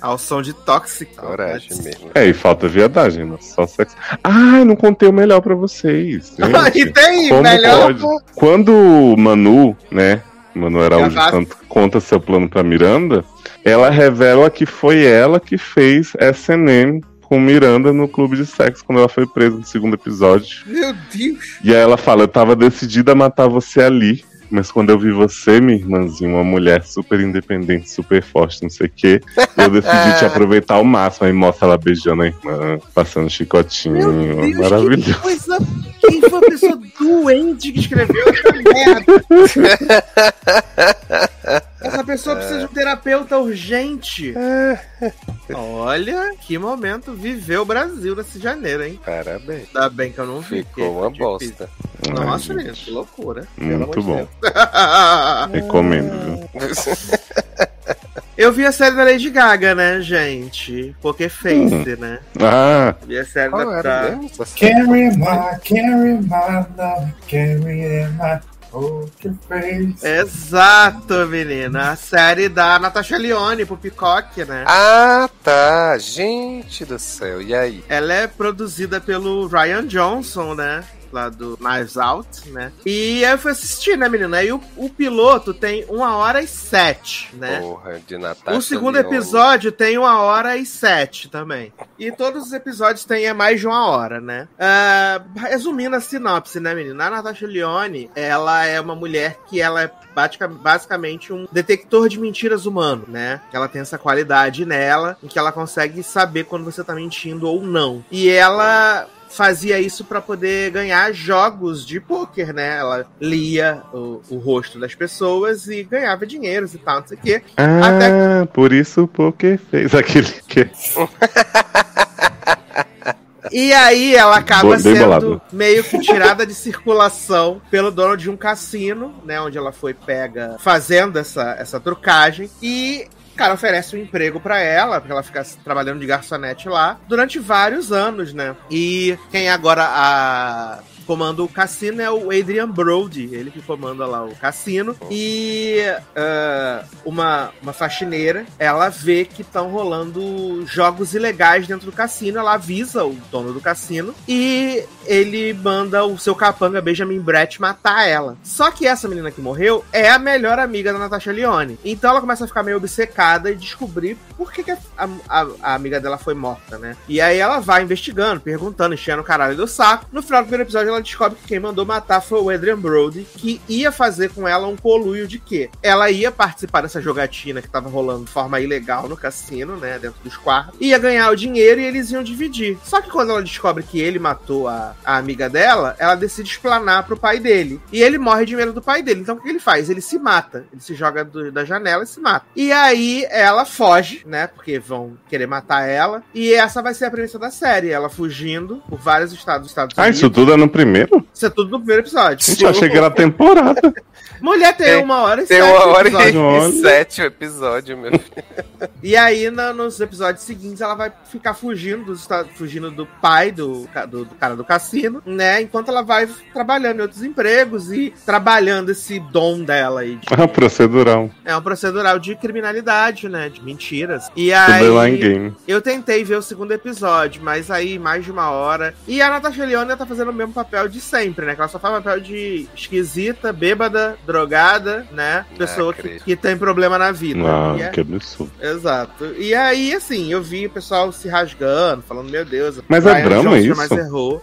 Ao som de Toxic. Coragem mesmo. É, e falta viadagem, não só sexo. Ah, não contei o melhor pra vocês. e Gente. tem, Como melhor. pode? Quando o Manu, né, Manu Araújo. Santos, conta seu plano pra Miranda, ela revela que foi ela que fez SNM com Miranda no clube de sexo quando ela foi presa no segundo episódio. Meu Deus. E aí ela fala: Eu tava decidida a matar você ali. Mas quando eu vi você, minha irmãzinha, uma mulher super independente, super forte, não sei o quê, eu decidi te aproveitar ao máximo. Aí mostra ela beijando a irmã, passando chicotinho. Meu Deus, Maravilhoso. que coisa. Quem foi a pessoa doente que escreveu essa merda? Essa pessoa precisa de um terapeuta urgente. Olha, que momento viveu o Brasil nesse janeiro, hein? Parabéns. Ainda bem que eu não vi. Ficou uma porque bosta. Nossa, Ai, menino, que loucura. Muito bom. de. Recomendo, viu? Eu vi a série da Lady Gaga, né, gente? Poker Face, né? Ah, Vi a série Qual da. Carry my, carry my love, carry my poker face. Exato, menina. A série da Natasha Leone pro Peacock, né? Ah, tá. Gente do céu. E aí? Ela é produzida pelo Ryan Johnson, né? Lá do Knives Out, né? E eu fui assistir, né, menina? E o, o piloto tem uma hora e sete, né? Porra, de Natasha O segundo Lyonne. episódio tem uma hora e sete também. E todos os episódios têm é mais de uma hora, né? Ah, resumindo a sinopse, né, menina? A Natasha Leone, ela é uma mulher que ela é basicamente um detector de mentiras humano, né? Ela tem essa qualidade nela, em que ela consegue saber quando você tá mentindo ou não. E ela fazia isso pra poder ganhar jogos de pôquer, né? Ela lia o, o rosto das pessoas e ganhava dinheiros e tal, não sei o quê. ah por isso o Poker fez aquele que. E aí ela acaba sendo bolado. meio que tirada de circulação pelo dono de um cassino, né? Onde ela foi pega fazendo essa, essa trucagem. E cara oferece um emprego pra ela, porque ela fica trabalhando de garçonete lá, durante vários anos, né? E quem agora a comanda o cassino é o Adrian Brody, ele que comanda lá o cassino. E ah, uma, uma faxineira, ela vê que estão rolando jogos ilegais dentro do cassino, ela avisa o dono do cassino e ele manda o seu capanga Benjamin Brett matar ela. Só que essa menina que morreu é a melhor amiga da Natasha Leone. Então ela começa a ficar meio obcecada e descobrir por que, que a, a- a amiga dela foi morta, né? E aí ela vai investigando, perguntando, enchendo o caralho do saco. No final do primeiro episódio, ela descobre que quem mandou matar foi o Adrian Brody, que ia fazer com ela um coluio de quê? Ela ia participar dessa jogatina que tava rolando de forma ilegal no cassino, né? Dentro dos quartos. Ia ganhar o dinheiro e eles iam dividir. Só que quando ela descobre que ele matou a, a amiga dela, ela decide explanar pro pai dele. E ele morre de medo do pai dele. Então o que ele faz? Ele se mata. Ele se joga do- da janela e se mata. E aí ela foge, né? Porque vão querer matar ela. E essa vai ser a premissa da série. Ela fugindo por vários estados dos Estados Ah, Unidos. isso tudo é no primeiro? Isso é tudo no primeiro episódio. Gente, eu achei que era temporada. Mulher tem Tem- uma hora e Tem sete uma hora episódios. e sete o episódio, meu filho. E aí, na- nos episódios seguintes, ela vai ficar fugindo dos fugindo do pai do, do, do cara do cassino, né? Enquanto ela vai trabalhando em outros empregos e trabalhando esse dom dela aí. de- Ah, procedural. é um procedural de criminalidade, né? De mentiras. E em aí. game. Eu tentei ver o segundo episódio, mas aí mais de uma hora. E a Natasha Leone tá fazendo o mesmo papel de sempre, né? Que ela só faz papel de esquisita, bêbada, drogada, né? Pessoa que, acredito. que tem problema na vida. Ah, é- que absurdo. Exato. E aí, assim, eu vi o pessoal se rasgando, falando, meu Deus. Mas é drama Johnson isso? jamais errou.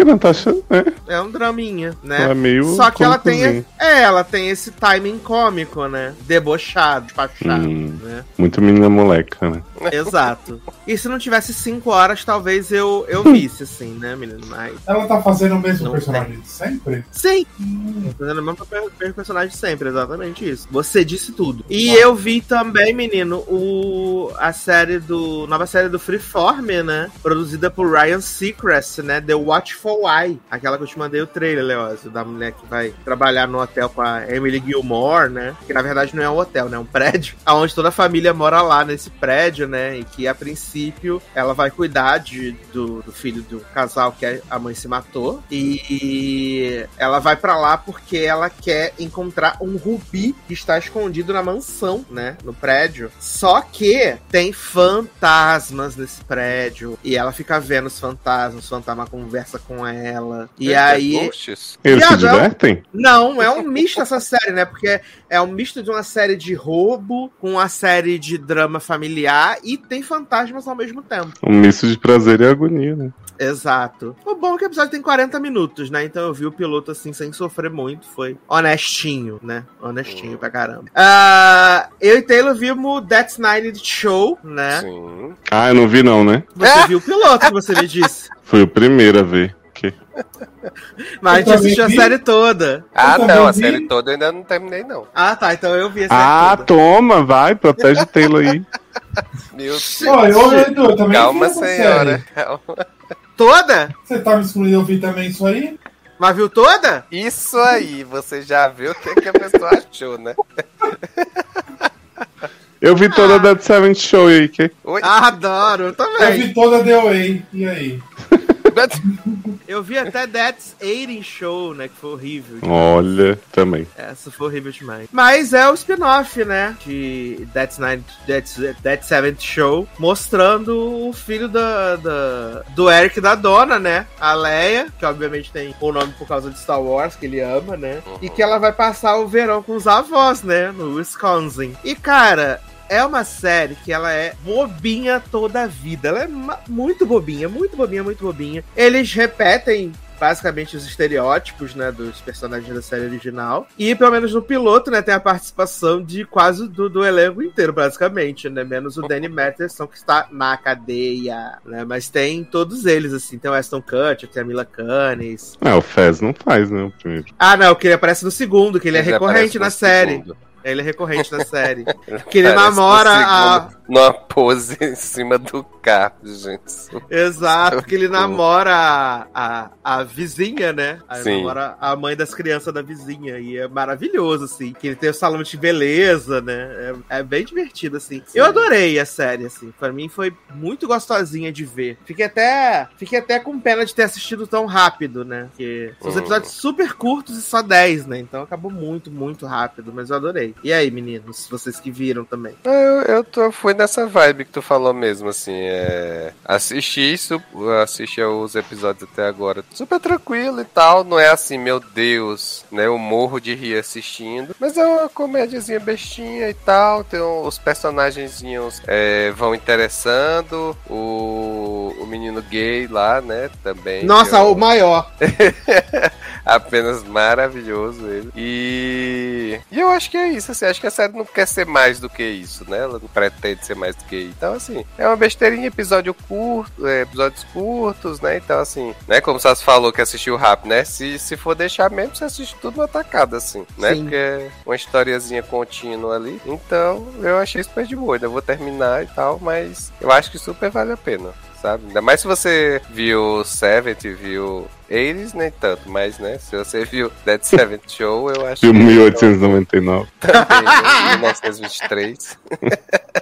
Porque Natasha é, É um draminha, né? ela é meio. Só que ela tem, é, ela tem esse timing cômico, né? Debochado, despachado, Hum. né? Muito menina moleca, né? Exato. E se não tivesse cinco horas, talvez eu, eu visse, assim, né, menino? Mas. Ela tá fazendo o mesmo Não personagem de sempre? Sim! Fazendo o mesmo papel mesmo personagem sempre, exatamente isso. Você disse tudo. E eu vi também, menino, o a série do. Nova série do Freeform, né? Produzida por Ryan Seacrest, né? The Watchful Eye. Aquela que eu te mandei o trailer, Leózio, da mulher que vai trabalhar no hotel com a Emily Gilmore, né? Que na verdade não é um hotel, né? É um prédio. Onde toda a família mora lá nesse prédio, né? E que a princípio ela vai cuidar de, do, do filho do casal que a mãe se matou. E ela vai pra lá porque ela quer encontrar um rubi que está escondido na mansão, né? No prédio. Só que tem fantasmas nesse prédio. E ela fica vendo os fantasmas, o fantasma conversa com ela. E aí. Ghosts? Eles se é um- divertem? Não, é um misto essa série, né? Porque é um misto de uma série de roubo com uma série de drama familiar e tem fantasmas ao mesmo tempo. Um misto de prazer e agonia, né? Exato. O bom é que o episódio tem 40 minutos, né? Então eu vi o piloto assim sem sofrer muito. Foi honestinho, né? Honestinho pra caramba. Ah, eu e Taylor vimos That's Nine Show, né? Sim. Ah, eu não vi não, né? Você viu o piloto que você me disse. Fui o primeiro a ver. Mas a gente Eu assistiu a vi. série toda. Ah, não, a vi. série toda eu ainda não terminei, não. Ah, tá. Então eu vi a série Ah, toda. toma, vai, protege Taylor aí. Meu Deus. Ó, eu, Edu, eu também Calma, senhora. série. Calma. Toda? Você tá me excluindo, eu vi também isso aí? Mas viu toda? Isso aí, você já viu o que, que a pessoa achou, né? Eu vi toda a Dead Seven Show aí, que... Ah, adoro, eu Eu também. vi toda a The Way. E aí? Eu vi até That's 80 Show, né? Que foi horrível. Olha, também. Essa foi horrível demais. Mas é o spin-off, né? De That's, Nine, That's, That's Seventh Show, mostrando o filho da, da- do Eric da dona, né? A Leia, que obviamente tem o nome por causa de Star Wars, que ele ama, né? E que ela vai passar o verão com os avós, né? No Wisconsin. E, cara. É uma série que ela é bobinha toda a vida. Ela é muito bobinha, muito bobinha, muito bobinha. Eles repetem basicamente os estereótipos, né, dos personagens da série original. E pelo menos no piloto, né, tem a participação de quase do, do elenco inteiro, basicamente, né, menos o Danny Matheson que está na cadeia, né, mas tem todos eles, assim, tem o Aston Kutcher, tem a Mila Kunis. Ah, o Fez não faz, né? O primeiro. Ah, não, que ele aparece no segundo, que ele é Ele recorrente aparece na série. segundo. Ele é recorrente na série. Que ele namora a- Numa pose em cima do carro, gente. Exato, que ele namora a, a, a vizinha, né? Aí Sim. namora a mãe das crianças da vizinha. E é maravilhoso, assim. Que ele tem o salão de beleza, né? É, é bem divertido, assim. Eu adorei a série, assim. Pra mim foi muito gostosinha de ver. Fiquei até, fiquei até com pena de ter assistido tão rápido, né? Porque são os Uhum. episódios super curtos e só 10, né? Então acabou muito, muito rápido. Mas eu adorei. E aí, meninos? Vocês que viram também. Eu, eu tô, fui nessa vibe que tu falou mesmo, assim, é... Assisti isso, assisti os episódios até agora super tranquilo e tal, não é assim, meu Deus, né, eu morro de rir assistindo, mas é uma comédiazinha bestinha e tal, tem um- os personagenzinhos é, vão interessando, o, o menino gay lá, né, também. Nossa, eu- o maior. Apenas maravilhoso ele. E... e eu acho que é isso, assim. Acho que a série não quer ser mais do que isso, né? Ela não pretende ser mais do que isso. Então, assim, é uma besteirinha, episódio curto, é, episódios curtos, né? Então, assim, né? Como o Sassi falou que assistiu rápido, né? Se, se for deixar mesmo, você assiste tudo no atacado, assim, né? Sim. Porque é uma historiazinha contínua ali. Então, eu achei super de boa. Ainda vou terminar e tal, mas eu acho que super vale a pena. sabe? Ainda mais se você viu Seventh, viu eles nem tanto, mas né, se você viu Dead Seventh Show, eu acho Filme que 1899. também, né, 1923.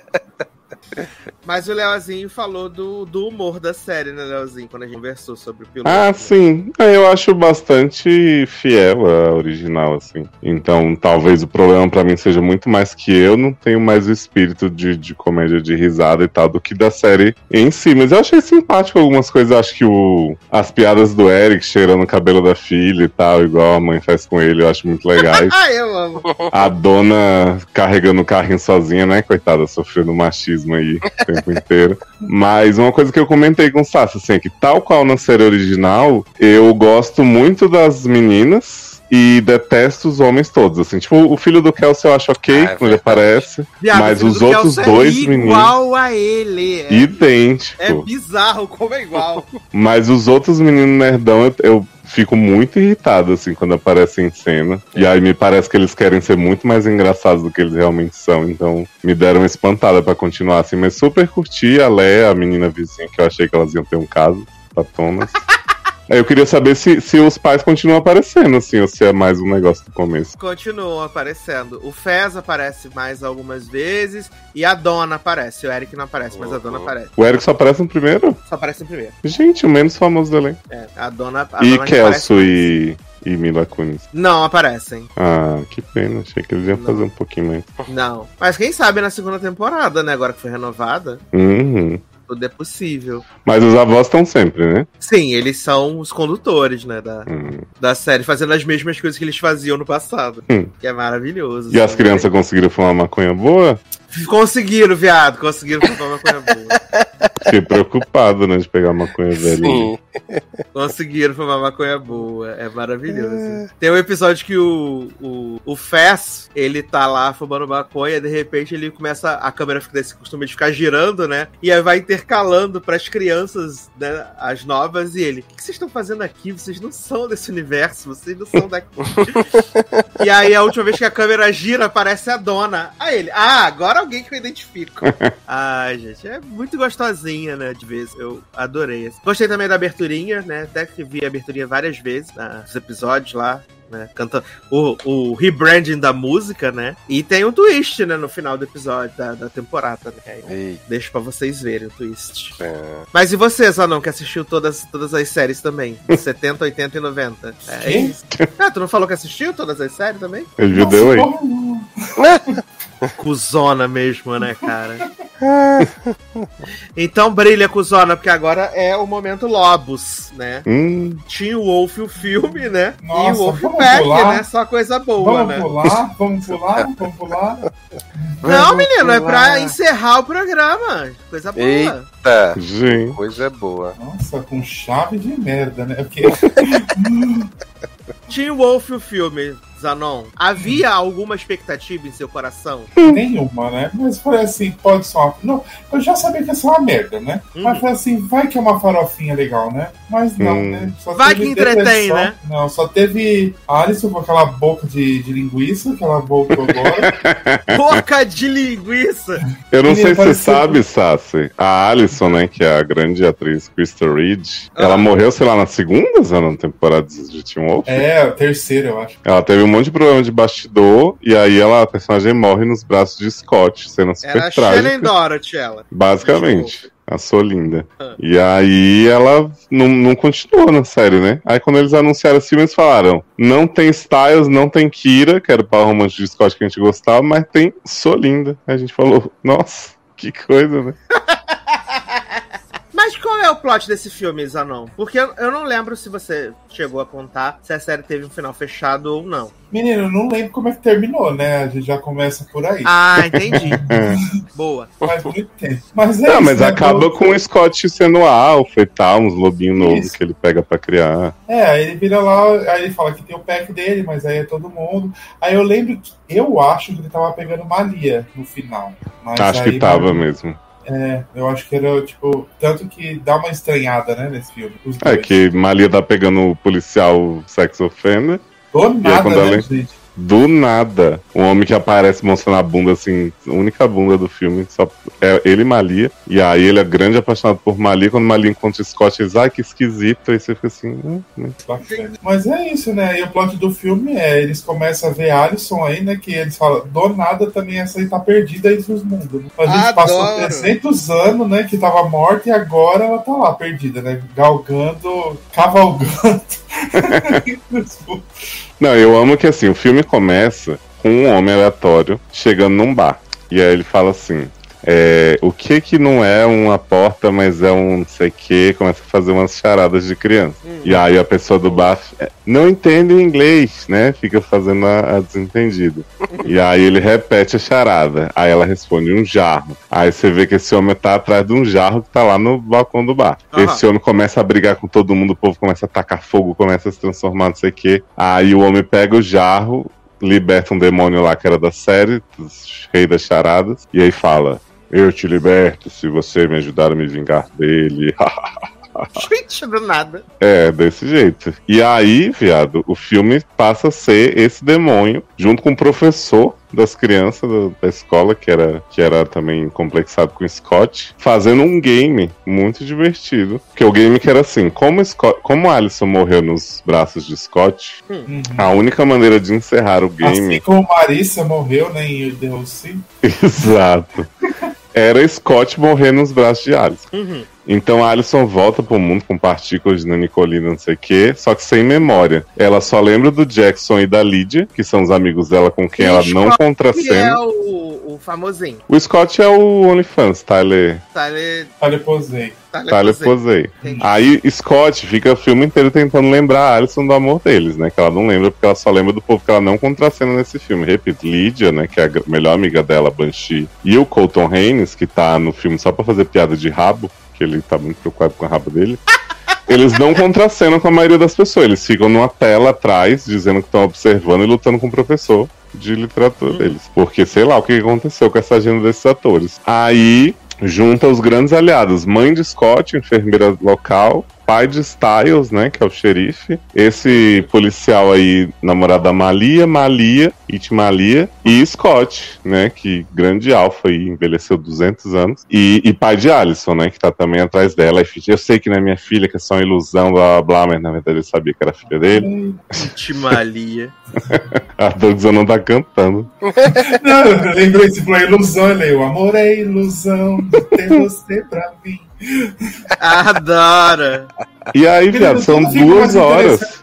Mas o Leozinho falou do, do humor da série, né, Leozinho? Quando a gente conversou sobre o piloto. Ah, né? sim. É, Eu acho bastante fiel a original, assim. Então, talvez o problema pra mim seja muito mais que eu não tenho mais o espírito de, de comédia de risada e tal do que da série em si. Mas eu achei simpático algumas coisas. Acho que o, as piadas do Eric cheirando o cabelo da filha e tal, igual a mãe faz com ele, eu acho muito legais. Ah, eu amo. A dona carregando o carrinho sozinha, né? Coitada, sofrendo machismo aí o tempo inteiro. Mas uma coisa que eu comentei com o Sassi, assim, é que tal qual na série original, eu gosto muito das meninas e detesto os homens todos, assim. Tipo, o filho do Kelsey eu acho ok Ah, é quando ele aparece, Viado, mas os do outros Kelso dois é meninos... igual a ele. É, Idêntico. é bizarro como é igual. Mas os outros meninos nerdão, eu, eu fico muito irritado, assim, quando aparecem em cena. E aí me parece que eles querem ser muito mais engraçados do que eles realmente são. Então me deram uma espantada pra continuar, assim. Mas super curti a Léa, a menina vizinha, que eu achei que elas iam ter um caso, patonas. Eu queria saber se, se os pais continuam aparecendo, assim, ou se é mais um negócio do começo. Continuam aparecendo. O Fez aparece mais algumas vezes e a Dona aparece. O Eric não aparece, mas a Dona Uhum. aparece. O Eric só aparece no primeiro? Só aparece no primeiro. Gente, o menos famoso do elenco. É, a Dona. A E dona Kelso e, e Mila Kunis. Não aparecem. Ah, que pena. Achei que eles iam Não. fazer um pouquinho mais. Não. Mas quem sabe na segunda temporada, né? Agora que foi renovada, Uhum. Tudo é possível. Mas os avós estão sempre, né? Sim, eles são os condutores, né? Da, Hum. da série, fazendo as mesmas coisas que eles faziam no passado. Hum. Que é maravilhoso. E as assim. crianças conseguiram fumar maconha boa? Conseguiram, viado. Conseguiram fumar uma coisa boa. Fiquei preocupado, né, de pegar maconha velha. Sim. Conseguiram fumar maconha boa. É maravilhoso. Tem um episódio que o, o, o Fess, ele tá lá fumando maconha, e de repente ele começa. A câmera fica desse costume de ficar girando, né? E aí vai intercalando pras crianças, né? As novas, e ele. O que vocês estão fazendo aqui? Vocês não são desse universo, vocês não são daqui. e aí a última vez que a câmera gira, aparece a dona. Aí ele. Ah, agora alguém que eu identifico. Ai, gente, é muito gostosinha, né? De vez. Eu adorei. Gostei também da aberturinha, né? Até que vi a aberturinha várias vezes nos episódios lá. Né, canta o, o rebranding da música, né? E tem um twist, né, no final do episódio, da, da temporada, né? Aí, Deixa pra vocês verem o twist. é. Mas e você, Zanão, que assistiu todas, todas as séries também? 70, 80 e 90. É Quem? isso. Ah, tu não falou que assistiu todas as séries também? Nossa, deu aí. não. Cusona mesmo, né, cara? então brilha, Cusona, porque agora é o momento Lobos, né? Hum, Tinha o Wolf o filme, né? e Nossa, o Wolf vamos Pack, pular? né? Só coisa boa, Vamos né? pular, vamos pular, vamos pular. Não, menino, é pra encerrar o programa. Coisa boa. Eita, gente. coisa boa. Nossa, com chave de merda, né? Porque O Wolf o filme, Zanon. Havia alguma expectativa em seu coração? nenhuma, né? Mas foi assim, pode ser uma. Não, eu já sabia que ia ser uma merda, né? Uhum. Mas foi assim, vai que é uma farofinha legal, né? Mas não, Hum. né? Só Vai que entretém, depressão. né? Não, só teve a Alison com aquela boca de, de linguiça que ela voltou agora. Boca de linguiça! Eu não Menino, sei se você sabe, Sassi. A Alison, né, que é a grande atriz Crystal Reed, Ah. ela morreu, sei lá, na segunda Zana, temporada de Teen É, a terceira, eu acho. Ela teve um monte de problema de bastidor, e aí ela, a personagem morre nos braços de Scott, cena super Era trágica. Dorothy, ela. Basicamente. A Solinda. Ah. E aí ela não, não continuou na série, né? Aí quando eles anunciaram esse filme, eles falaram: não tem Styles, não tem Kira, que era o par romântico de Scott que a gente gostava, mas tem Solinda. Aí a gente falou, nossa, que coisa, né? Mas qual é o plot desse filme, Zanon? Porque eu, eu não lembro se você chegou a contar se a série teve um final fechado ou não. Menino, eu não lembro como é que terminou, né? A gente já começa por aí. Ah, entendi. Boa. Faz muito tempo. Mas é Não, isso, mas né? acaba com o Scott sendo alfa e tal, uns lobinhos novos que ele pega pra criar. É, aí ele vira lá, aí ele fala que tem o pack dele, mas aí é todo mundo. Aí eu lembro que eu acho que ele tava pegando Malia no final. Mas Acho aí que tava não- mesmo. É, eu acho que era, tipo, tanto que dá uma estranhada, né, nesse filme. É dois. que Malia tá pegando o policial sex offender. Do nada, né, ela- gente? Do nada, um homem que aparece mostrando a bunda, assim, a única bunda do filme, só é ele e Malia. E aí ele é grande apaixonado por Malia. Quando Malia encontra Scott, ele diz, ai, que esquisito. Aí você fica assim, hum, hum. Bacana. Mas é isso, né? E o plot do filme é, eles começam a ver Alison aí, né? Que eles falam, do nada também essa aí tá perdida entre os mundos. Né? A gente Adoro. passou 300 anos, né? Que tava morta e agora ela tá lá, perdida, né? Galgando, cavalgando. Não, eu amo que assim, o filme começa com um homem aleatório chegando num bar. E aí ele fala assim. É, o que que não é uma porta, mas é um não sei o que, começa a fazer umas charadas de criança. E aí a pessoa do bar é, não entende inglês, né? Fica fazendo a, a desentendida. E aí ele repete a charada. Aí ela responde um jarro. Aí você vê que esse homem tá atrás de um jarro que tá lá no balcão do bar. Aham. Esse homem começa a brigar com todo mundo, o povo começa a tacar fogo, começa a se transformar, não sei o que. Aí o homem pega o jarro, liberta um demônio lá que era da série, dos Rei das Charadas, e aí fala: Eu te liberto se você me ajudar a me vingar dele. Gente, do nada. É, desse jeito. E aí, viado, o filme passa a ser esse demônio, junto com o professor das crianças da, escola, que era, que era também complexado com Scott, fazendo um game muito divertido. Que o game que era assim, como, Scott, como Alison morreu nos braços de Scott, Uhum. a única maneira de encerrar o game... Assim como Marissa morreu, né, em The. Exato. Era Scott morrer nos braços de Alison. Uhum. Então a Alison volta pro mundo com partículas de nanicolina, não sei o quê, só que sem memória. Ela só lembra do Jackson e da Lydia, que são os amigos dela com quem E ela não Scott Que contracena. é o, o famosinho. O Scott é o OnlyFans, Tyler, Tyler, Olha, posei. Tyler, Tyler Posey. Posey. Entendi. Aí Scott fica o filme inteiro tentando lembrar a Alison do amor deles, né? Que ela não lembra porque ela só lembra do povo que ela não contracena nesse filme. Repito, Lydia, né? Que é a melhor amiga dela, Banshee. E o Colton Haynes, que tá no filme só pra fazer piada de rabo, que ele tá muito preocupado com a rabo dele. Eles não contracenam com a maioria das pessoas. Eles ficam numa tela atrás, dizendo que estão observando e lutando com o professor de literatura deles. Porque sei lá o que aconteceu com essa agenda desses atores. Aí junta os grandes aliados: mãe de Scott, enfermeira local. Pai de Styles, né? Que é o xerife. Esse policial aí, namorado da Malia, Malia, It Malia. E Scott, né? Que grande alfa aí, envelheceu 200 anos. E, e pai de Alison, né? Que tá também atrás dela. Eu sei que não é minha filha, que é só uma ilusão, blá blá blá. Mas na verdade ele sabia que era filha dele. Timalia. A Douglas não tá cantando. Não, eu lembrei, se falou ilusão, ele o amor é ilusão de ter você pra mim. Adora. E aí, viado, são duas horas.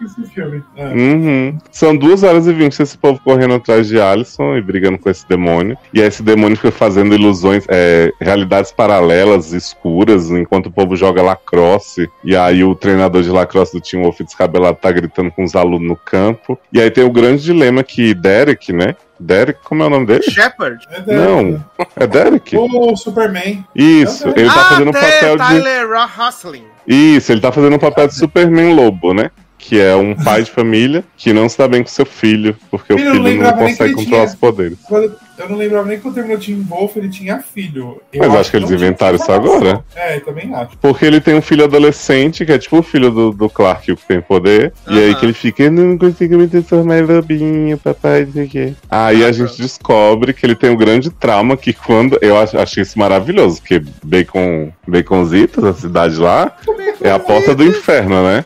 É. Uhum. São duas horas e vinte esse povo correndo atrás de Alison e brigando com esse demônio. E aí esse demônio fica fazendo ilusões, é, realidades paralelas, escuras, enquanto o povo joga lacrosse. E aí o treinador de lacrosse do Team Wolf descabelado tá gritando com os alunos no campo. E aí tem o grande dilema que Derek, né? Derek, como é o nome dele? Shepard. É. Não, é Derek? O Superman. Isso, ele tá ah, fazendo o tem papel de. Tyler Hustling. Isso, ele tá fazendo um papel de Superman Lobo, né? Que é um pai de família que não se dá bem com seu filho, porque Ele o não filho não que consegue controlar os poderes. Quando- Eu não lembrava nem que quando terminou o Team Wolf ele tinha filho. Eu Mas acho que eles inventaram isso agora. É, eu também acho. Porque ele tem um filho adolescente, que é tipo o filho do, do Clark, o que tem poder. E aí que ele fica, eu não consigo me transformar em lobinho, papai, não sei o quê. Aí a gente descobre que ele tem um grande trauma que quando. Eu ach- achei isso maravilhoso, porque Bacon, Baconzitos, a cidade lá, é a porta do inferno, né?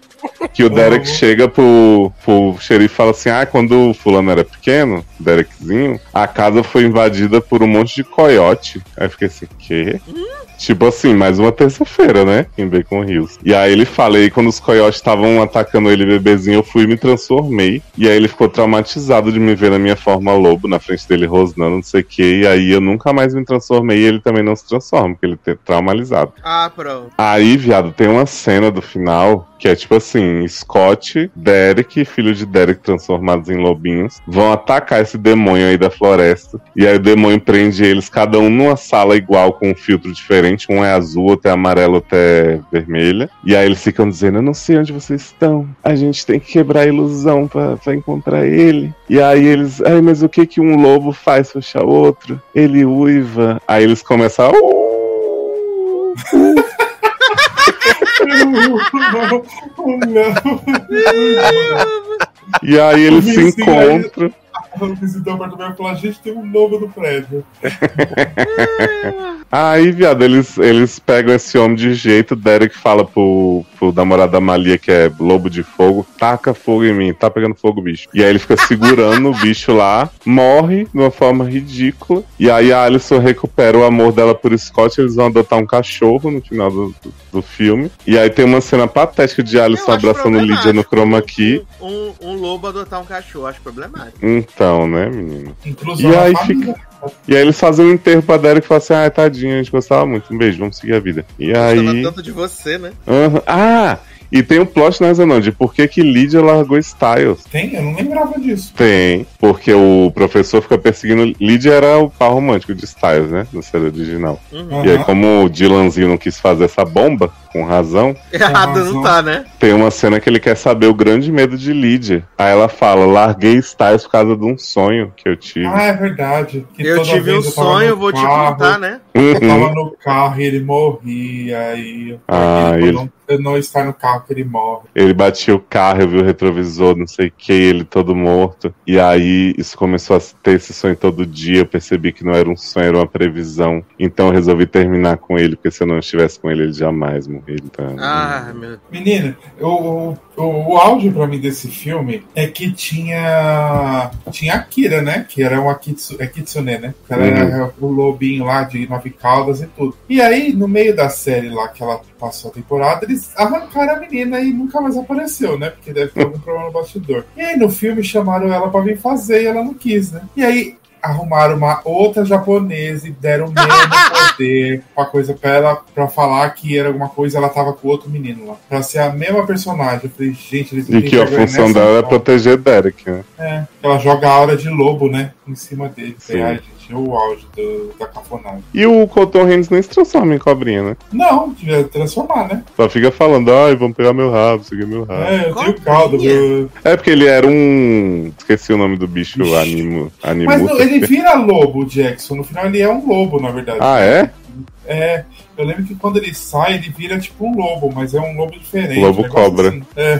Que o Derek Uhum. chega pro, pro xerife e fala assim: Ah, quando o fulano era pequeno, Derekzinho, a casa foi invadida por um monte de coiote. Aí eu fiquei assim, quê? Tipo assim, mais uma terça-feira, né? Em Bacon Hills. E aí ele fala, aí quando os coiotes estavam atacando ele bebezinho, eu fui e me transformei. E aí ele ficou traumatizado de me ver na minha forma lobo, na frente dele rosnando, não sei o quê. E aí eu nunca mais me transformei e ele também não se transforma, porque ele tá traumatizado. Ah, pronto. Aí, viado, tem uma cena do final que é tipo assim: Scott, Derek, filho de Derek transformados em lobinhos, vão atacar esse demônio aí da floresta. E aí o demônio prende eles, cada um numa sala igual, com um filtro diferente. Um é azul, outro é amarelo, outro é vermelha. E aí eles ficam dizendo: Eu não sei onde vocês estão. A gente tem que quebrar a ilusão pra, pra encontrar ele. E aí eles, ai, mas o que que um lobo faz fechar outro? Ele uiva. Aí eles começam a. não. E aí eles se Sim, aí- encontram. O apartamento falou: a gente tem um lobo no prédio. Aí, viado, eles, eles pegam esse homem de jeito. Derek fala pro, pro namorado da Malia, que é lobo de fogo: taca fogo em mim, tá pegando fogo, bicho. E aí ele fica segurando o bicho lá, morre de uma forma ridícula. E aí a Alison recupera o amor dela por Scott. Eles vão adotar um cachorro no final do, do, do filme. E aí tem uma cena patética de Alison abraçando Lydia no chroma key. Um, um, um lobo adotar um cachorro, acho problemático. Então, né, menino? Inclusão E aí família. E aí eles fazem um enterro pra Derek e falam assim: ah, tadinho, a gente gostava muito. Um beijo, vamos seguir a vida. E Gostava aí. tanto de você, né? Aham. Ah! E tem um plot na não, de por que, que Lydia largou Styles. Tem? Eu não lembrava disso. Tem, porque o professor fica perseguindo. Lydia era o par romântico de Styles, né? Na série original. Uhum. E aí, como o Dylanzinho não quis fazer essa bomba, com razão, Errado não tá, né? tem uma cena que ele quer saber o grande medo de Lydia. Aí ela fala: larguei Styles por causa de um sonho que eu tive. Ah, é verdade. Que Eu tive um eu sonho, vou te carro, contar, né? Eu Uhum. tava no carro e ele morria. E eu Ah, ele... ele- não, eu não estar no carro que ele morre. Ele batia o carro, eu vi o retrovisor, não sei o que, ele todo morto. E aí isso começou a ter esse sonho todo dia. Eu percebi que não era um sonho, era uma previsão. Então eu resolvi terminar com ele, porque se eu não estivesse com ele, ele jamais morreria. Então, Ah, meu Deus. Menino, o, o, o áudio pra mim desse filme é que tinha. Tinha a Kira, né? Que era uma kitsu, é kitsune, né? Que ela era o lobinho lá de nove caudas e tudo. E aí, no meio da série lá que ela passou a temporada, eles arrancaram a menina e nunca mais apareceu, né? Porque deve ter algum problema no bastidor. E aí, no filme, chamaram ela pra vir fazer e ela não quis, né? E aí. Arrumaram uma outra japonesa e deram o mesmo poder pra coisa pra ela pra falar que era alguma coisa, ela tava com outro menino lá. Pra ser a mesma personagem. Eu falei, gente, eles não E que a função dela é proteger Derek, né? É, ela joga a aura de lobo, né? Em cima dele. Ai, gente, o auge do, da cafonagem. E o Colton Haynes nem se transforma em cobrinha, né? Não, devia transformar, né? Só fica falando, ai, vamos pegar meu rabo, seguir meu rabo. É, eu tenho caldo. meu- É porque ele era um. Esqueci o nome do bicho, Ixi. animo. Mas não, ele vira lobo, o Jackson. No final ele é um lobo, na verdade. Ah, é? É, eu lembro que quando ele sai, ele vira tipo um lobo, mas é um lobo diferente. Lobo cobra. assim. É,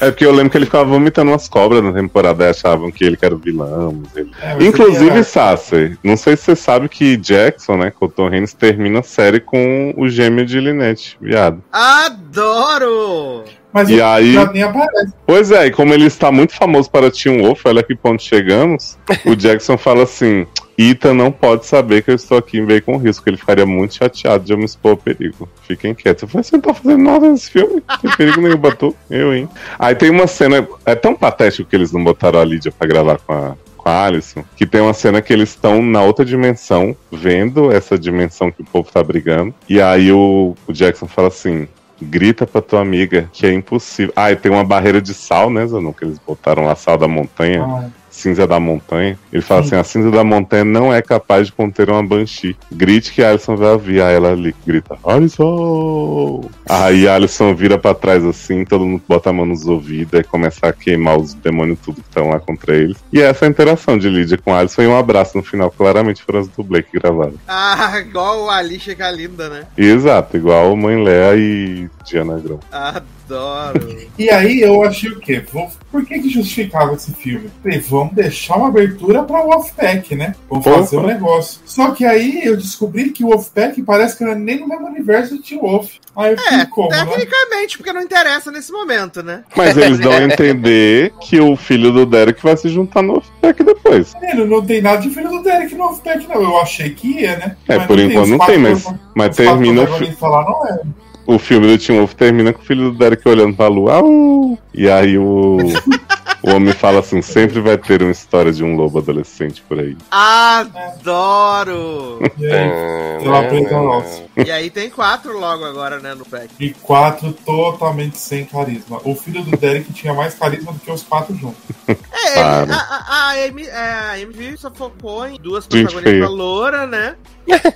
É porque eu lembro que ele ficava vomitando umas cobras na temporada e achavam que ele que era o vilão. Ele... é, Inclusive, era- Sasser, não sei se você sabe que Jackson, né, Colton Haynes, termina a série com o gêmeo de Lynette, viado. Adoro! Mas E ele aí- já nem aparece. Pois é, e como ele está muito famoso para Tim Wolf, olha que ponto chegamos, o Jackson fala assim, Ita não pode saber que eu estou aqui em Bacon Hills, porque ele ficaria muito chateado de eu me expor ao perigo. Fiquem quietos. Eu falei, você não tá fazendo nada nesse filme? Tem perigo nenhum, Batu. Eu, hein? Aí tem uma cena, é tão patético que eles não botaram a Lídia pra gravar com a, com a Alison, que tem uma cena que eles estão na outra dimensão, vendo essa dimensão que o povo tá brigando, e aí o, o Jackson fala assim, grita pra tua amiga que é impossível. Ah, e tem uma barreira de sal, né, Zanon? Que eles botaram a sal da montanha, Ah, cinza da montanha. Ele fala assim: a cinza da montanha não é capaz de conter uma Banshee. Grite que a Alison vai ouvir. Aí ela ali grita: Alison! Aí a Alison vira pra trás assim, todo mundo bota a mão nos ouvidos e começa a queimar os demônios tudo que estão lá contra eles. E essa é a interação de Lydia com a Alison e um abraço no final. Claramente foram as dublês que gravaram. Ah, igual a Alicia Galinda, né? Exato, igual Mãe Léa e Diana Grão. Adoro. E aí eu achei o quê? Por que, que justificava esse filme? Falei, vamos deixar uma abertura pra Wolfpack, né? Vamos Opa. fazer um negócio. Só que aí eu descobri que o Wolfpack parece que não é nem no mesmo universo de Wolf. Aí eu É, fiquei como, né? tecnicamente, porque não interessa nesse momento, né? Mas eles dão a entender que o filho do Derek vai se juntar no Offback depois. Menino, não tem nada de filho do Derek no Wolfpack, não. Eu achei que ia, né? É, Mas por enquanto não tem, mas, mas termina o, fi- protagonistas lá, não é. O filme do Tim Wolf termina com o filho do Derek olhando pra lua. Au! E aí o, o homem fala assim: sempre vai ter uma história de um lobo adolescente por aí. Adoro! E preta nossa. e aí tem quatro logo agora, né, no pack. E quatro totalmente sem carisma. O filho do Derek tinha mais carisma do que os quatro juntos. É, ele, a, a, a, Amy, é, a MV só focou em duas protagonistas loura, né?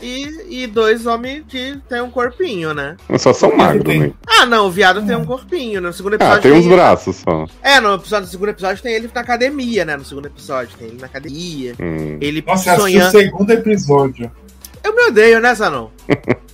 E, e dois homens que tem um corpinho, né? Mas só são magros, né? Ah, não, o viado tem um corpinho. No segundo Ah, episódio tem uns ele- braços só. É, no episódio, no segundo episódio tem ele na academia, né? No segundo episódio tem ele na academia. Hum. Ele Nossa, assisti o sonhando. segundo episódio. Eu me odeio, né, Zanon?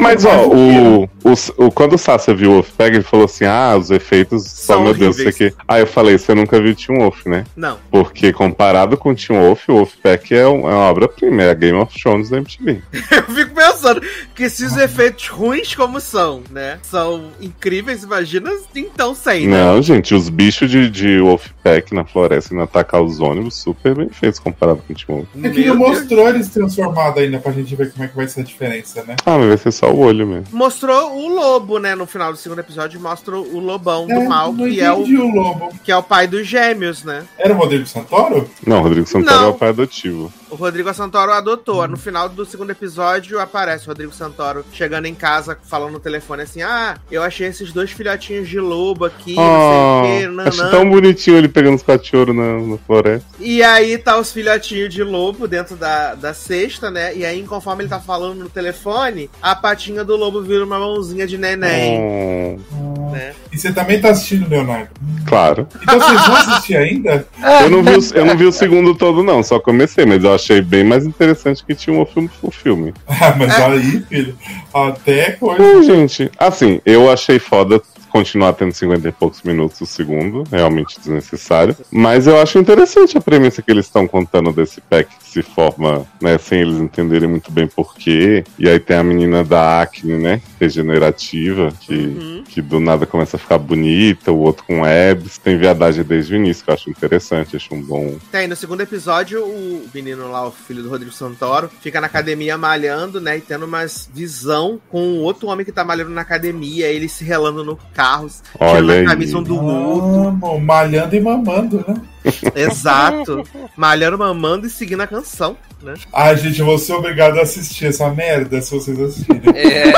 Mas ó, o o, O, o- quando o Sasha viu o Wolfpack, ele falou assim: Ah, os efeitos só, São meu Deus, isso aqui. Aí eu falei: Você nunca viu Teen Wolf, né? Não. Porque comparado com Teen Wolf, o Wolfpack é, um- é uma obra-prima, é a Game of Thrones da MTV. Eu fico pensando que se os efeitos ruins como são, né, são incríveis, imagina então sem, né? Não, gente, os bichos de, de Wolfpack na floresta indo atacar os ônibus, super bem feitos comparado com Teen Wolf. É que não mostrou eles transformados ainda pra gente ver como é que vai ser a diferença, né? Ah, mas vai ser só o olho mesmo. Mostrou o lobo, né? No final do segundo episódio, mostra o lobão do É, mal, não que é, o, o lobo. que é o pai dos gêmeos, né? Era o Rodrigo Santoro? Não, Rodrigo Santoro Não. é o pai adotivo. O Rodrigo Santoro adotou. No final do segundo episódio, aparece o Rodrigo Santoro chegando em casa, falando no telefone assim: Ah, eu achei esses dois filhotinhos de lobo aqui, Ah, não sei o que, acho nanã. tão bonitinho ele pegando os cachorros na, na floresta. E aí tá os filhotinhos de lobo dentro da, da cesta, né? E aí, conforme ele tá falando no telefone, a patinha do lobo vira uma mãozinha de neném, Oh, né? E você também tá assistindo, Leonardo? claro. Então vocês vão assistir ainda? Eu não, vi o, eu não vi o segundo todo, não, só comecei, mas eu achei bem mais interessante que tinha um filme o filme. Ah, mas aí, filho, até coisa. Gente, assim, eu achei foda continuar tendo 50 e poucos minutos o segundo, realmente desnecessário. Mas eu acho interessante a premissa que eles estão contando desse pack que se forma, né, sem eles entenderem muito bem porquê. E aí tem a menina da acne, né, regenerativa, que, Uhum. que do nada começa a ficar bonita, o outro com abs. Tem viadagem desde o início, que eu acho interessante, acho um bom. Tem, no segundo episódio, o menino lá, o filho do Rodrigo Santoro, fica na academia malhando, né? E tendo umas visão com o outro homem que tá malhando na academia, ele se relando no carro, Olha tirando aí. a camisa um do outro. Malhando e mamando, né? Exato. Malhando, mamando e seguindo a canção, né? Ai, gente, eu vou ser obrigado a assistir essa merda se vocês assistirem. É.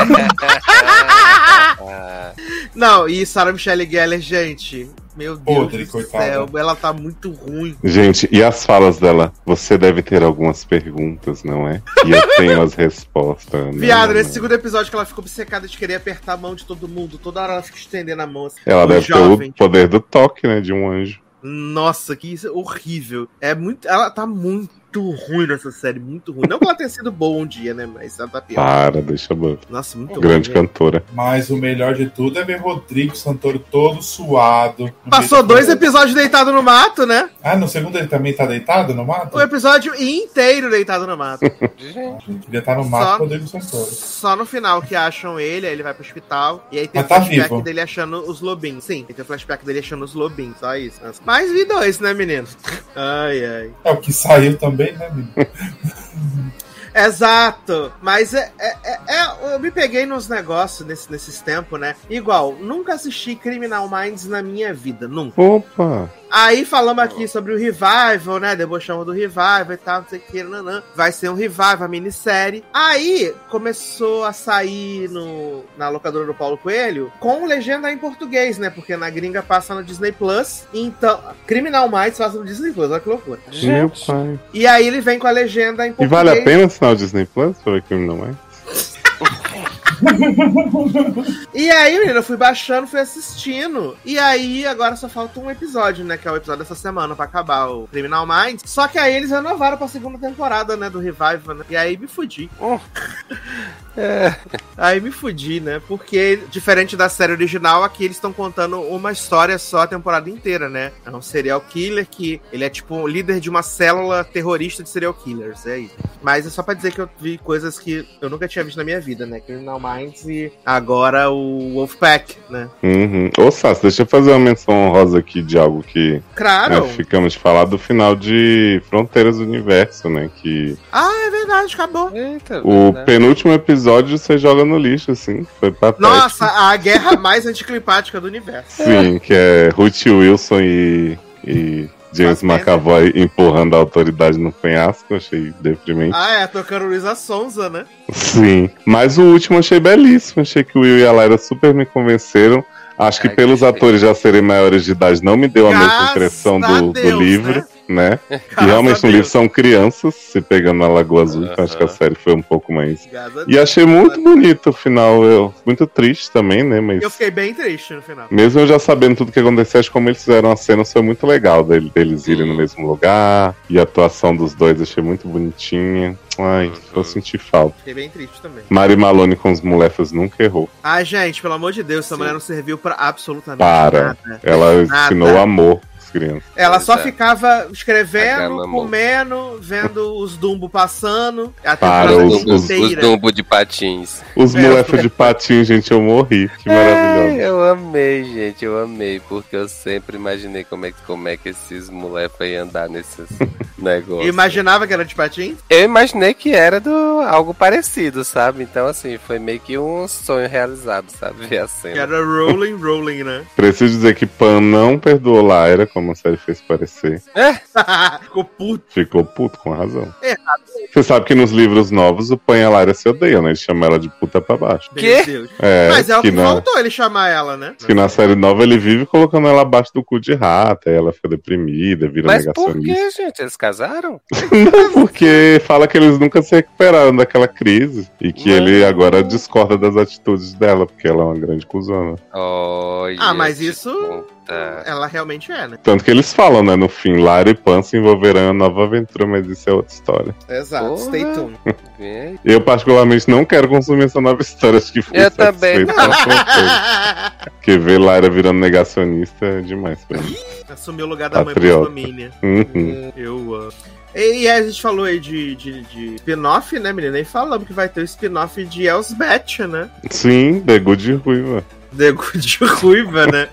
Não, e Sarah Michelle Gellar, gente. Meu Deus Podre, do coitada. céu, ela tá muito ruim. Gente, e as falas dela? Você deve ter algumas perguntas, não é? E eu tenho as respostas. Não, Viado, nesse segundo episódio que ela ficou obcecada de querer apertar a mão de todo mundo, toda hora ela fica estendendo a mão. assim. Ela deve jovem, ter o poder do toque, né? De um anjo. Nossa, que isso é horrível. É muito. Ela tá muito ruim nessa série, muito ruim. Não que ela tenha sido boa um dia, né? Mas ela tá pior. Para, deixa eu Nossa, muito Grande ruim. né? cantora. Mas o melhor de tudo é ver Rodrigo Santoro todo suado. Passou dois episódios deitado no mato, né? Ah, no segundo ele também tá deitado no mato? O episódio inteiro deitado no mato. gente. Gente, Queria estar no mato Só- com o Rodrigo Santoro. Só no final que acham ele, aí ele vai pro hospital. E aí tem o Mas tá flashback vivo. dele achando os lobinhos. Sim, tem o flashback dele achando os lobinhos. Só isso. Mas vi dois, né, menino? Ai, ai. É o que saiu também, né, menino? Exato. Mas é, é- é- é- eu me peguei nos negócios nesse, nesses tempos, né? Igual, nunca assisti Criminal Minds na minha vida. Nunca. Opa! Aí falamos aqui sobre o Revival, né? Debochamos do Revival e tal, não sei o que, nanã. Vai ser um Revival, a minissérie. Aí começou a sair no, na locadora do Paulo Coelho com legenda em português, né? Porque na gringa passa no Disney Plus. Então, Criminal Minds passa no Disney Plus, olha que loucura. Meu pai. E aí ele vem com a legenda em E português. vale a pena assinar o Disney Plus pra ver que não é? E aí, menina, eu fui baixando, fui assistindo. E aí, agora só falta um episódio, né? Que é o episódio dessa semana pra acabar o Criminal Minds. Só que aí eles renovaram pra segunda temporada, né? Do Revival, né? E aí me fudi. Aí me fudi, né? Porque, diferente da série original, aqui eles estão contando uma história só a temporada inteira, né? É um serial killer que ele é tipo o líder de uma célula terrorista de serial killers. É isso. Mas é só pra dizer que eu vi coisas que eu nunca tinha visto na minha vida, né? Criminal Minds e agora o Wolfpack, né? Uhum. Ô, Sassi, deixa eu fazer uma menção honrosa aqui de algo que Claro! né, ficamos de falar do final de Fronteiras do Universo, né? Que Ah, é verdade, acabou. Eita, o né? penúltimo episódio você joga no lixo, assim. Foi patético. Nossa, a guerra mais anticlimática do universo. Sim, que é Ruth Wilson e, e James. McAvoy empurrando a autoridade no penhasco. Achei deprimente. Ah, é, tocando Luísa Sonza, né? Sim. Mas o último eu achei belíssimo. Achei que o Will e a Lyra super me convenceram. Acho que Ai, pelos gostei. atores já serem maiores de idade, não me deu a mesma impressão do, do livro. né? Né? E realmente no livro são crianças se pegando na Lagoa Azul, então acho que a série foi um pouco mais. E achei muito bonito o final, eu, muito triste também, né? Mas Eu fiquei bem triste no final. mesmo eu já sabendo tudo que aconteceu, acho que como eles fizeram a cena foi muito legal dele- deles irem no mesmo lugar. E a atuação dos dois achei muito bonitinha. Ai, eu senti falta. Fiquei bem triste também. Mari Malone com os molefas nunca errou. Ai, gente, pelo amor de Deus, essa Sim. mulher não serviu pra absolutamente Para. nada. Ela Nada. ensinou amor crianças. Ela Pois só é. ficava escrevendo, comendo, vendo os Dumbo passando. A Para, os- Os, os, dumbo de patins. Os É, de patinho, gente, eu morri. Que maravilhoso. eu amei, gente, eu amei, porque eu sempre imaginei como é que, como é que esses moleques iam andar nesses negócios. Imaginava que era de patins? Eu imaginei que era do algo parecido, sabe? Então, assim, foi meio que um sonho realizado, sabe? Ver a Que cena. era rolling, rolling, né? Preciso dizer que Pan não perdoou Lyra, como a série fez parecer. Ficou puto. Ficou puto com razão. Errado. Você sabe que nos livros novos o Pan a Lyra se odeiam, né? Eles chamam ela de puta pra baixo. Deus. É, Mas é o que, na, faltou ele chamar ela, né? que na série nova ele vive colocando ela abaixo do cu de rata, aí ela fica deprimida, vira Mas por negacionista. que, gente? Eles casaram? Não, porque fala que eles nunca se recuperaram daquela crise e que Não. ele agora discorda das atitudes dela, porque ela é uma grande cuzona. Olha, Ah, mas que isso- conta. Ela realmente é, né? Tanto que eles falam, né, no fim, Lara e Pan se envolverão em uma nova aventura, mas isso é outra história. Exato. Porra. Stay tuned. Eu, particularmente, não quero consumir essa nova história. Acho que fui Eu também. Porque ver Lara virando negacionista é demais pra mim. Assumiu o lugar da mãe Patriota. Bolsominion. Uhum. Eu amo. E, e aí a gente falou aí de, de, de spin-off, né, menina? Nem falamos que vai ter o spin-off de Elsbeth, né? Sim, The Good Ruiva. The Good Ruiva, né?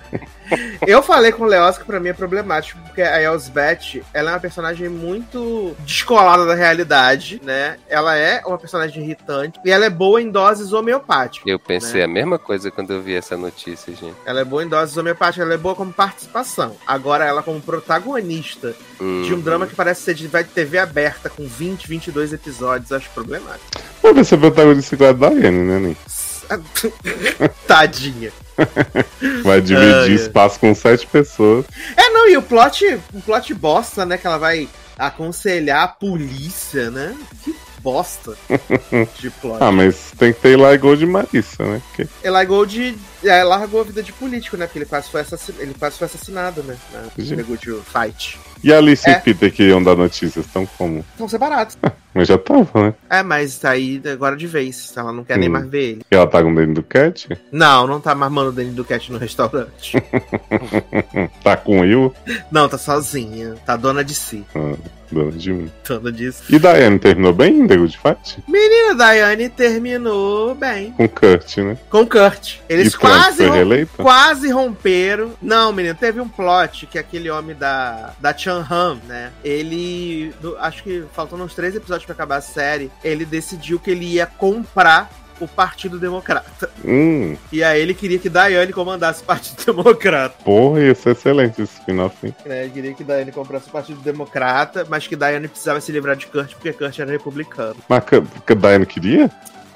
Eu falei com o Leoz que pra mim é problemático, porque a Elsbeth, ela é uma personagem muito descolada da realidade, né? Ela é uma personagem irritante e ela é boa em doses homeopáticas. Eu pensei Né? a mesma coisa quando eu vi essa notícia, gente. Ela é boa em doses homeopáticas, ela é boa como participação. Agora, ela como protagonista de um Uhum. drama que parece ser de TV aberta, com 20, 22 episódios, acho problemático. Ver se é protagonista igual a Diane, né, Nin? Tadinha. Vai dividir espaço com sete pessoas. É, não, e o plot, o plot bosta, né? Que ela vai aconselhar a polícia, né? Que bosta de plot. Ah, mas tem que ter Eli Gold e Marissa, né? Porque Eli Gold é, largou a vida de político, né? Porque ele quase foi, assassin... ele quase foi assassinado, né? Na Good Fight. E a Alice É. e Peter que iam dar notícias, estão como? Estão separados. Mas já tava, né? É, mas tá aí agora de vez. Ela não quer nem Hum. mais ver ele. E ela tá com o do Cat? Não, não tá marmando o Danny do Cat no restaurante. Tá com Will? não, tá sozinha. Tá dona de si. Ah, dona de mim. Dona si. E Diane terminou bem em The Good Fight? Menina, Daiane terminou bem. Com Kurt, né? Com Kurt. Eles e quase, foi quase romperam. Não, menino, teve um plot que aquele homem da, da Chan Han, né? Ele. do- acho que faltando uns três episódios pra acabar a série. Ele decidiu que ele ia comprar o Partido Democrata. Hum, E aí ele queria que Daiane comandasse o Partido Democrata. porra, ia ser excelente esse spin-off, hein? né? Ele queria que Daiane comprasse o Partido Democrata, mas que Daiane precisava se livrar de Kurt porque Kurt era republicano. Mas que, que a Diane queria?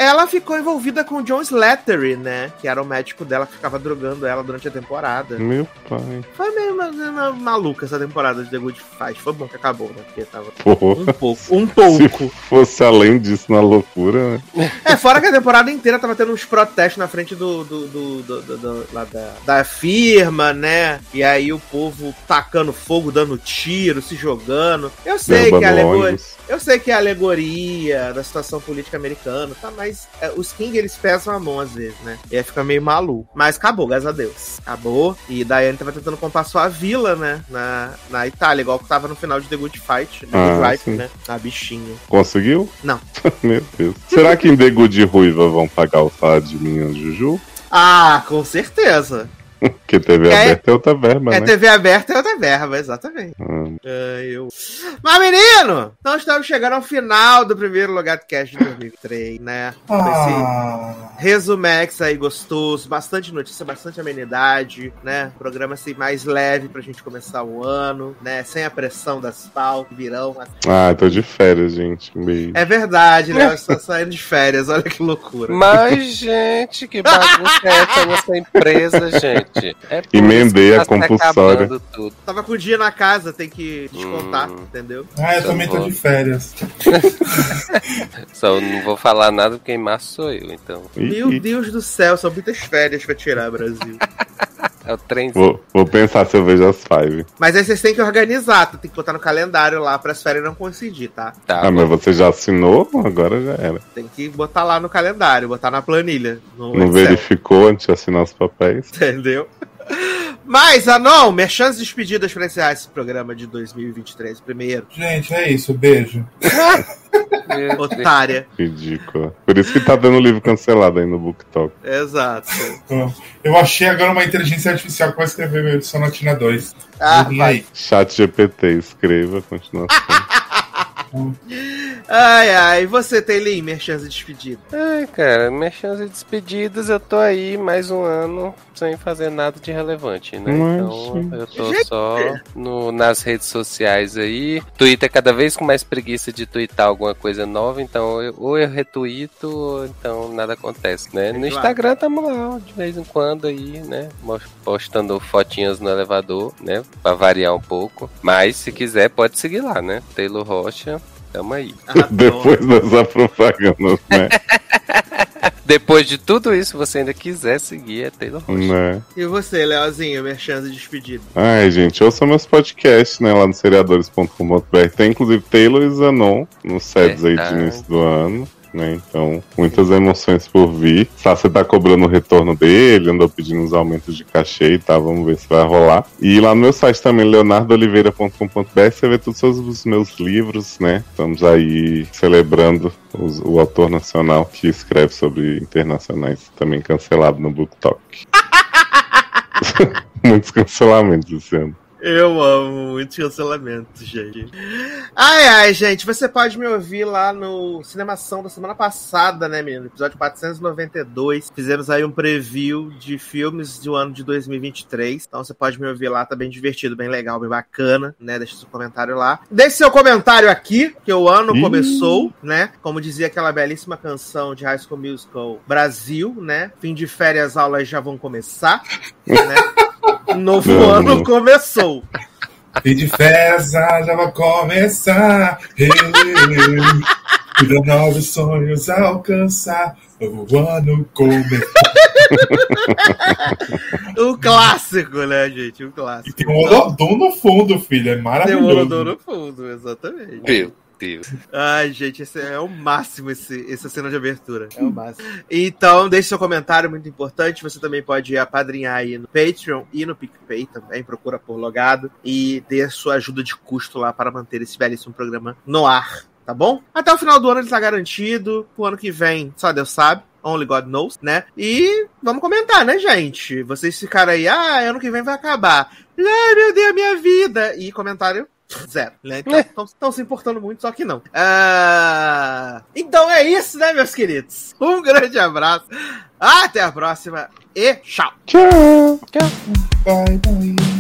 Ela ficou envolvida com o John Slattery, né? Que era o médico dela que ficava drogando ela durante a temporada. Meu pai. Foi meio ma- ma- maluca essa temporada de The Good Fight. Foi bom que acabou, né? Porque tava Porra. um pouco. Um Se pouco. fosse além disso na loucura, né? É, fora que a temporada inteira tava tendo uns protestos na frente do. do, do, do- do- do- lá da, da firma, né? E aí o povo tacando fogo, dando tiro, se jogando. Eu sei que Derrubando a alegoria. ônibus. Eu sei que é a alegoria da situação política americana, tá? Mas é, os King eles pesam a mão às vezes, né? E aí fica meio maluco. Mas acabou, graças a Deus. Acabou. E Diane tava tentando comprar sua vila, né? Na, na Itália, igual que tava no final de The Good Fight. The Ah, Good Fight, sim. né? A bichinha. Conseguiu? Não. Meu Deus. Será que em The Good Ruiva vão pagar o salário de Minhas Juju? Ah, com certeza. Que TV É- aberta é outra verba, É né? TV aberta e outra verba, exatamente. Ah, É, eu. Mas, menino, nós estamos chegando ao final do primeiro Lugar de Cast de 2003, né? Com esse Ah, Resumex aí gostoso, bastante notícia, bastante amenidade, né? Programa assim mais leve pra gente começar o ano, né? Sem a pressão das pautas, virão. ah, tô de férias, gente. Um beijo. É verdade, né? Está saindo de férias, olha que loucura. Mas, gente, que bagunça é essa nessa empresa, gente? É Emendei a tá compulsória. Tava com o dia na casa, tem que descontar, Hum. entendeu? Ah, eu também tô de férias. Só não vou falar nada porque em março sou eu, então. Meu Deus do céu, são muitas férias pra tirar, Brasil. É o trem. Vou, vou pensar se eu vejo as five. Mas aí vocês têm que organizar, tem que botar no calendário lá para as férias não coincidir, tá? Tá, Ah, mas você já assinou? Agora já era. Tem que botar lá no calendário, botar na planilha. No Não Excel, verificou antes de assinar os papéis? Entendeu? Mas, Anon, merchans despedidas pra encerrar esse programa de 2023 primeiro. Gente, é isso. Beijo. Otária. Ridícula. Por isso que tá dando livro cancelado aí no BookTok. Exato. Eu achei agora uma inteligência artificial que vai escrever meu Sonatina 2. Ah, vai. Chat GPT, escreva, continuação. Ai, ai. E você, Teilin, merchans despedidas? Ai, cara, minhas chances de despedidas, eu tô aí mais um ano sem fazer nada de relevante, né? Então eu tô Gente. só no, nas redes sociais aí. Twitter cada vez com mais preguiça de twittar alguma coisa nova, então eu- ou eu retuito, ou então nada acontece, né? No. Instagram tamo lá, de vez em quando aí, né? Postando fotinhas no elevador, né? Pra variar um pouco. Mas se quiser, pode seguir lá, né? Taylor Rocha, tamo aí. Depois dessa propaganda, né? Depois de tudo isso, se você ainda quiser seguir, é Taylor Rocha. né? E você, Leozinho, merchans despedidas? Ai, gente, ouçam meus podcasts, né? Lá no seriadores.com.br. Tem inclusive Taylor e Zanon nos sets aí de início do ano. Né? Então, muitas emoções por vir. Sassi tá cobrando o retorno dele, andou pedindo uns aumentos de cachê e tá, vamos ver se vai rolar. E lá no meu site também, leonardooliveira.com.br, você vê todos os meus livros, né? Estamos aí celebrando os- o autor nacional que escreve sobre internacionais, também cancelado no BookTok. Muitos cancelamentos esse ano. Eu amo muitos cancelamentos, gente. Ai, ai, gente, você pode me ouvir lá no Cinemação da semana passada, né, menino? Episódio 492. Fizemos aí um preview de filmes do ano de 2023. Então você pode me ouvir lá, tá bem divertido, bem legal, bem bacana, né? Deixa seu comentário lá. Deixe seu comentário aqui, que o ano Ih. começou, né? Como dizia aquela belíssima canção de High School Musical Brasil, né? Fim de férias, aulas já vão começar, né? Novo Não, ano começou. Fim de festa já vai começar. Vida novos sonhos alcançar. O ano começar. O clássico, né, gente? O E clássico. tem um Olodum no fundo, filho. É Tem maravilhoso. um Olodum no fundo, exatamente. Meu Deus. Ai, gente, esse é o máximo, esse, essa cena de abertura. É o máximo. Então, deixe seu comentário, muito importante. Você também pode apadrinhar aí no Patreon e no PicPay também. Procura por logado. E dê a sua ajuda de custo lá para manter esse belíssimo programa no ar, tá bom? Até o final do ano ele tá garantido. O ano que vem, só Deus sabe. Only God knows, né? E vamos comentar, né, gente? Vocês ficaram aí, ah, ano que vem vai acabar. Ai, meu Deus, minha vida. E comentário Zero, né? Então estão se importando muito, só que não. Ah, Então é isso, né, meus queridos? Um grande abraço. Até a próxima e tchau. Tchau! Bye, bye.